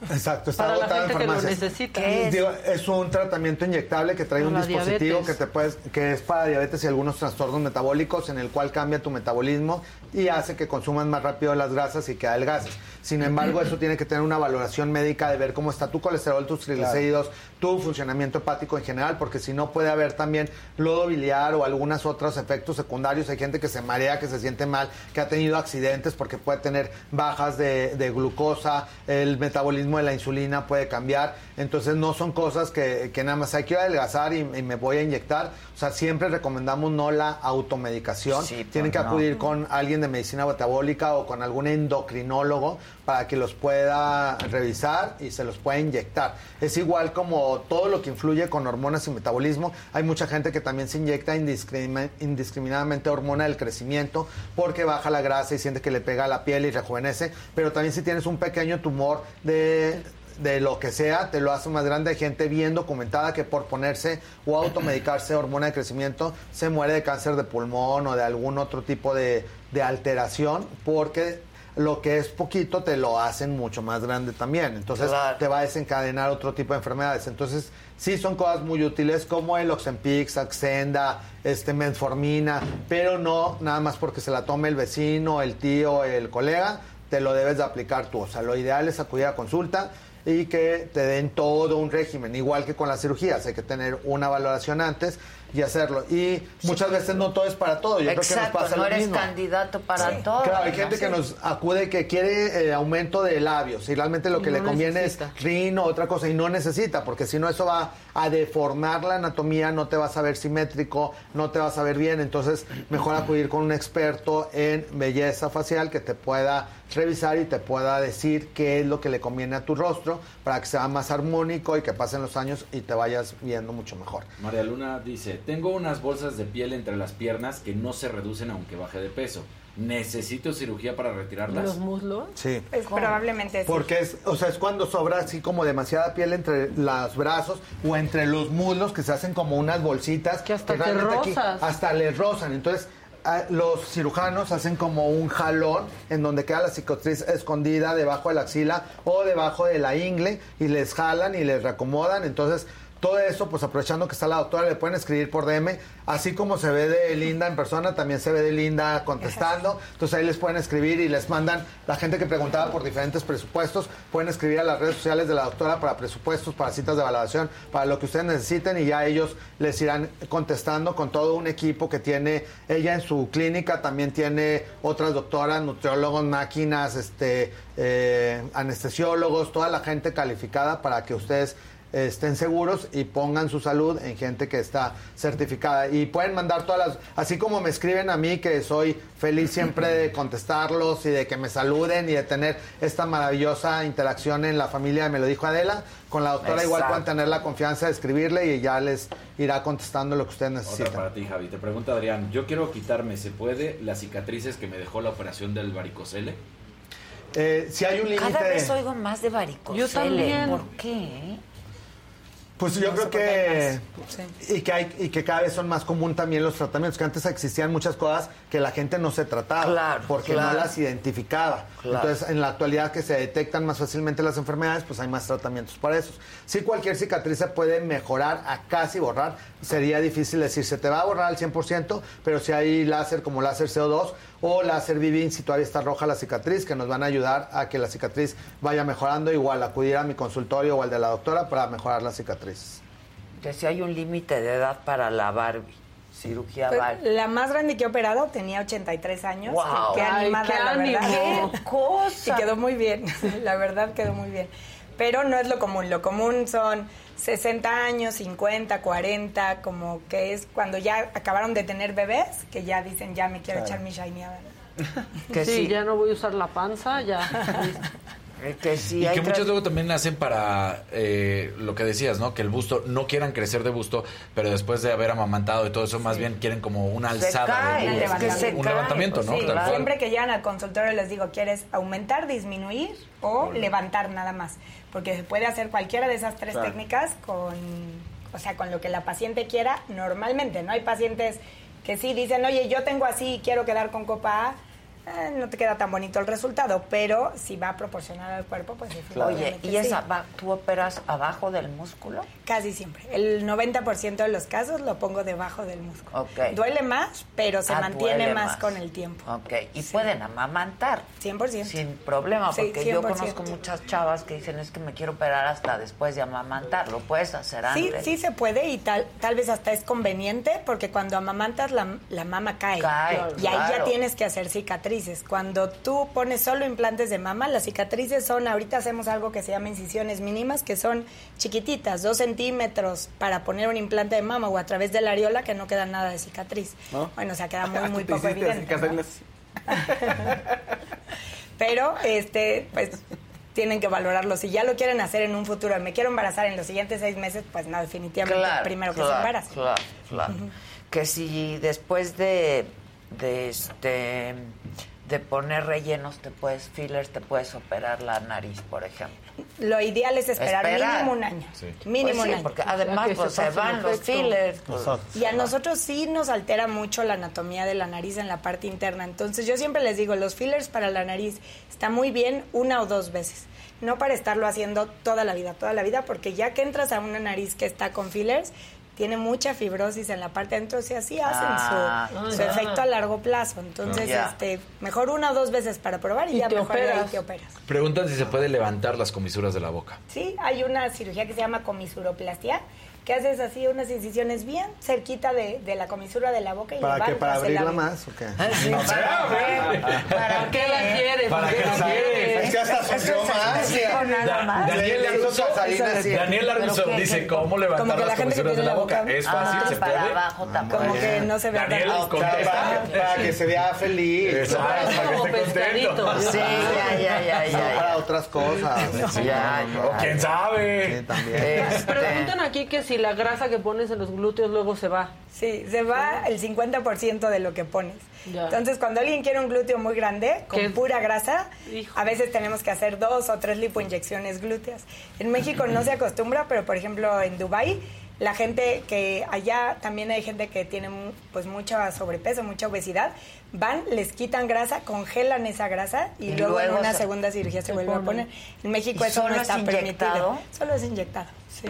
Exacto, está Para la agotado en que lo farmacias. necesita. ¿Qué ¿Qué es? Digo, es un tratamiento inyectable que trae Para un la dispositivo diabetes. que te puedes, que es para diabetes y algunos trastornos metabólicos en el cual cambia tu metabolismo y hace que consumas más rápido las grasas y que adelgaces. Sin embargo, eso tiene que tener una valoración médica de ver cómo está tu colesterol, tus triglicéridos, tu funcionamiento hepático en general, porque si no puede haber también lodo biliar o algunos otros efectos secundarios. Hay gente que se marea, que se siente mal, que ha tenido accidentes porque puede tener bajas de, de glucosa, el metabolismo de la insulina puede cambiar. Entonces no son cosas que, que nada más hay que adelgazar y, y me voy a inyectar. O sea, siempre recomendamos no la automedicación. Sí, pues Tienen que no. acudir con alguien de medicina metabólica o con algún endocrinólogo para que los pueda revisar y se los pueda inyectar. Es igual como todo lo que influye con hormonas y metabolismo. Hay mucha gente que también se inyecta indiscrimi- indiscriminadamente hormona del crecimiento porque baja la grasa y siente que le pega a la piel y rejuvenece. Pero también si tienes un pequeño tumor de de lo que sea, te lo hace más grande. Hay gente bien documentada que por ponerse o automedicarse hormona de crecimiento se muere de cáncer de pulmón o de algún otro tipo de, de alteración porque lo que es poquito te lo hacen mucho más grande también. Entonces Claro. te va a desencadenar otro tipo de enfermedades. Entonces sí son cosas muy útiles como el Oxempix, Saxenda, este, Metformina, pero no nada más porque se la tome el vecino, el tío, el colega, te lo debes de aplicar tú. O sea, lo ideal es acudir a consulta y que te den todo un régimen, igual que con las cirugías, hay que tener una valoración antes y hacerlo. Y muchas veces no todo es para todo, yo creo que nos Exacto, pasa no lo eres mismo. candidato para todo. Claro, hay ¿no? gente que nos acude que quiere eh, aumento de labios y realmente lo que no le conviene necesita. es rin o otra cosa y no necesita, porque si no eso va a deformar la anatomía, no te vas a ver simétrico, no te vas a ver bien, entonces mejor acudir con un experto en belleza facial que te pueda revisar y te pueda decir qué es lo que le conviene a tu rostro para que sea más armónico y que pasen los años y te vayas viendo mucho mejor. María Luna dice, tengo unas bolsas de piel entre las piernas que no se reducen aunque baje de peso. ¿Necesito cirugía para retirarlas? ¿Los muslos? Sí. Pues probablemente sí. Porque es, o sea, es cuando sobra así como demasiada piel entre los brazos o entre los muslos que se hacen como unas bolsitas que hasta te aquí hasta les rozan. Entonces, los cirujanos hacen como un jalón en donde queda la cicatriz escondida debajo de la axila o debajo de la ingle y les jalan y les reacomodan. Entonces, Todo eso, pues aprovechando que está la doctora, le pueden escribir por DM, así como se ve de Linda en persona, también se ve de Linda contestando. Entonces ahí les pueden escribir y les mandan, la gente que preguntaba por diferentes presupuestos, pueden escribir a las redes sociales de la doctora para presupuestos, para citas de valoración, para lo que ustedes necesiten y ya ellos les irán contestando con todo un equipo que tiene ella en su clínica, también tiene otras doctoras, nutriólogos, máquinas, este, eh, anestesiólogos, toda la gente calificada para que ustedes estén seguros y pongan su salud en gente que está certificada. Y pueden mandar todas las, así como me escriben a mí, que soy feliz siempre de contestarlos y de que me saluden y de tener esta maravillosa interacción en la familia, me lo dijo Adela, con la doctora igual Exacto. pueden tener la confianza de escribirle y ya les irá contestando lo que ustedes Otra necesiten. para ti, Javi. Te pregunta Adrián, yo quiero quitarme, ¿se puede las cicatrices que me dejó la operación del varicocele? Eh, si hay un límite Cada vez oigo más de varicocele. Yo también. ¿Por qué? Pues yo No creo que y que hay y que cada vez son más común también los tratamientos que antes existían muchas cosas que la gente no se trataba Claro, porque claro. no las identificaba. Claro. Entonces, en la actualidad que se detectan más fácilmente las enfermedades, pues hay más tratamientos para eso. Si cualquier cicatriz se puede mejorar a casi borrar, sería difícil decir se te va a borrar al 100%, pero si hay láser como láser CO2 o láser Vivin si todavía está roja la cicatriz que nos van a ayudar a que la cicatriz vaya mejorando, igual acudir a mi consultorio o al de la doctora para mejorar la cicatriz. Que si hay un límite de edad para la Barbie. Cirugía Pues, Barbie. la más grande que he operado tenía 83 años. Guau. Qué Ay, animada, qué la ánimo. verdad. Qué cosa. Y quedó muy bien. La verdad quedó muy bien. Pero no es lo común. Lo común son 60 años, 50, 40, como que es cuando ya acabaron de tener bebés, que ya dicen, ya me quiero Claro. echar mi shiny a ver. Que sí, sí. ya no voy a usar la panza, ya. Que sí, y hay que muchos luego también hacen para eh, lo que decías, ¿no? Que el busto, no quieran crecer de busto, pero después de haber amamantado y todo eso, más bien quieren como una Se alzada. cae, de, es que se un cae, levantamiento, ¿no? Sí, siempre que llegan al consultorio les digo, ¿quieres aumentar, disminuir o levantar nada más? Porque se puede hacer cualquiera de esas tres Claro. técnicas con, o sea, con lo que la paciente quiera normalmente, ¿no? Hay pacientes que sí dicen, oye, yo tengo así y quiero quedar con copa A, eh, no te queda tan bonito el resultado, pero si va a proporcionar al cuerpo, pues Oye, ¿y sí. esa, va- tú operas abajo del músculo? Casi siempre. El 90% de los casos lo pongo debajo del músculo. Ok. Duele más, pero se Ah, mantiene más, más. con el tiempo. Ok, y pueden amamantar. 100%. Sin problema, Sí, porque yo 100%. conozco muchas chavas que dicen es que me quiero operar hasta después de amamantar. ¿Lo puedes hacer Sí, antes? sí se puede y tal, tal vez hasta es conveniente porque cuando amamantas la, la mama cae. Cae, y ahí ya tienes que hacer cicatrices. Cuando tú pones solo implantes de mama, las cicatrices son, ahorita hacemos algo que se llama incisiones mínimas, que son chiquititas, dos centímetros para poner un implante de mama o a través de la areola que no queda nada de cicatriz. ¿No? Bueno, o sea, queda muy, muy Te poco evidente. que ¿no? hacerles- Pero, este, pues tienen que valorarlo. Si ya lo quieren hacer en un futuro, me quiero embarazar en los siguientes seis meses, pues no, definitivamente Claro, primero que claro, se embarace. Claro, claro. Que si después de, de este de poner rellenos te puedes fillers te puedes operar la nariz, por ejemplo. Lo ideal es esperar, Esperar. mínimo un año. Sí. Mínimo Pues sí, un año. porque además, pues, se van los fillers. pues. Y a nosotros sí nos altera mucho la anatomía de la nariz en la parte interna. Entonces yo siempre les digo, los fillers para la nariz está muy bien una o dos veces. No para estarlo haciendo toda la vida, toda la vida, porque ya que entras a una nariz que está con fillers, tiene mucha fibrosis en la parte de adentro, o sea, sí hacen Ah, su, su ya. efecto a largo plazo. Entonces, este, mejor una o dos veces para probar y, Y ya te mejor de ahí te operas. Preguntan si se puede levantar las comisuras de la boca. Sí, hay una cirugía que se llama comisuroplastia, que haces así unas incisiones bien cerquita de, de la comisura de la boca y ¿Para qué? levantas ¿Para abrirla más o qué? No sé, ¿Para qué la quieres? ¿Para qué la quieres? Es que hasta asoció más. Daniel Le hizo Laruso, Catarina así. Daniel Laruso ¿Pero qué? dice cómo Como levantar que la las que comisuras de la la boca. ¿Es Ah, fácil? ¿Se para puede? Como que no se vea Daniel, tan... contesta. Para, que se vea feliz. Para que como esté contento. pescadito. Sí, ya, ya, ya. Otras cosas. Sí, Ya, no, ya, o quién sabe. Sí, también. Este, Preguntan aquí que si la grasa que pones en los glúteos luego se va. Sí, se va el 50% de lo que pones. Ya. Entonces, cuando alguien quiere un glúteo muy grande, con ¿Qué? pura grasa, Hijo. a veces tenemos que hacer dos o tres lipoinyecciones glúteas. En México no se acostumbra, pero por ejemplo en Dubai la gente que allá también hay gente que tiene mu- pues mucha sobrepeso, mucha obesidad, van, les quitan grasa, congelan esa grasa y, Y luego, luego en una se- segunda cirugía se se vuelve a poner. En México ¿Y eso solo no es está inyectado? permitido. Solo es inyectado, sí.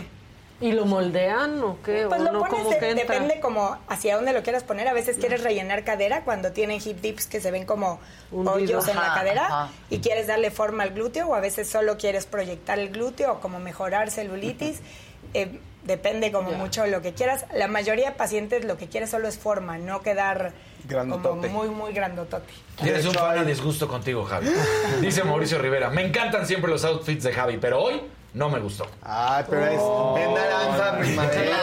¿Y lo moldean o qué? Pues ¿O lo no? pones, depende como hacia dónde lo quieras poner. A veces quieres rellenar cadera cuando tienen hip dips que se ven como Hundido. hoyos en la cadera ajá. y quieres darle forma al glúteo o a veces solo quieres proyectar el glúteo o como mejorar celulitis. Eh, depende como Ya. mucho lo que quieras. La mayoría de pacientes lo que quiere solo es forma, no quedar como Grandotote. muy, muy grandotote. Tienes un fan a disgusto contigo, Javi. Dice Mauricio Rivera, me encantan siempre los outfits de Javi, pero hoy no me gustó. Ay, pero es, es naranja primavera.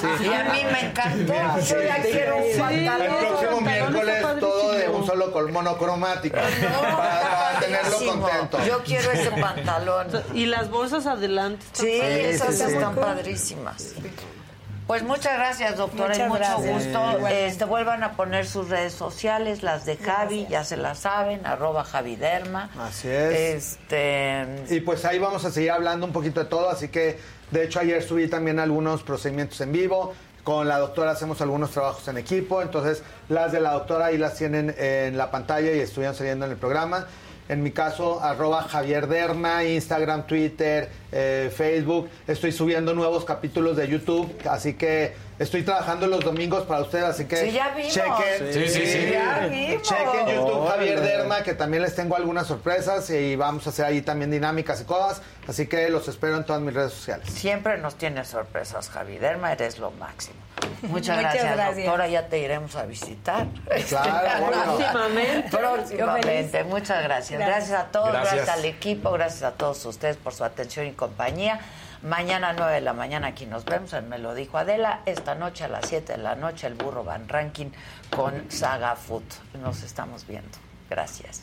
Sí, sí, sí. Y a mí me encantó. Yo ya quiero un El pantalón. próximo miércoles de solo col monocromático. para, para tenerlo contento. Yo quiero ese pantalón. Y las bolsas adelante. Sí, esas sí, sí. están padrísimas. Pues muchas gracias, doctora, y mucho gracias. gusto. Este, vuelvan a poner sus redes sociales, las de Javi, ya se las saben, arroba Javiderma. Así es. Este, Y pues ahí vamos a seguir hablando un poquito de todo, así que de hecho ayer subí también algunos procedimientos en vivo. Con la doctora hacemos algunos trabajos en equipo, entonces las de la doctora ahí las tienen en la pantalla y estuvieron saliendo en el programa. En mi caso, arroba Javier Instagram, Twitter, eh, Facebook. Estoy subiendo nuevos capítulos de YouTube, así que estoy trabajando los domingos para ustedes, así que Sí, ya vimos. chequen. Sí, sí, sí. Ya vimos. Chequen YouTube Javier. Derma, que también les tengo algunas sorpresas y vamos a hacer ahí también dinámicas y cosas. Así que los espero en todas mis redes sociales. siempre nos tienes sorpresas, Javiderma, eres lo máximo. Muchas, Muchas gracias, gracias. doctora, ya te iremos a visitar. Claro, bueno. Próximamente. Próximamente. Muchas gracias. gracias. Gracias. a todos, gracias. Gracias. al equipo, gracias a todos ustedes por su atención y compañía. Mañana 9 de la mañana aquí nos vemos en Me lo dijo Adela. Esta noche a las 7 de la noche el Burro Van Ranking con Saga Food. Nos estamos viendo. Gracias.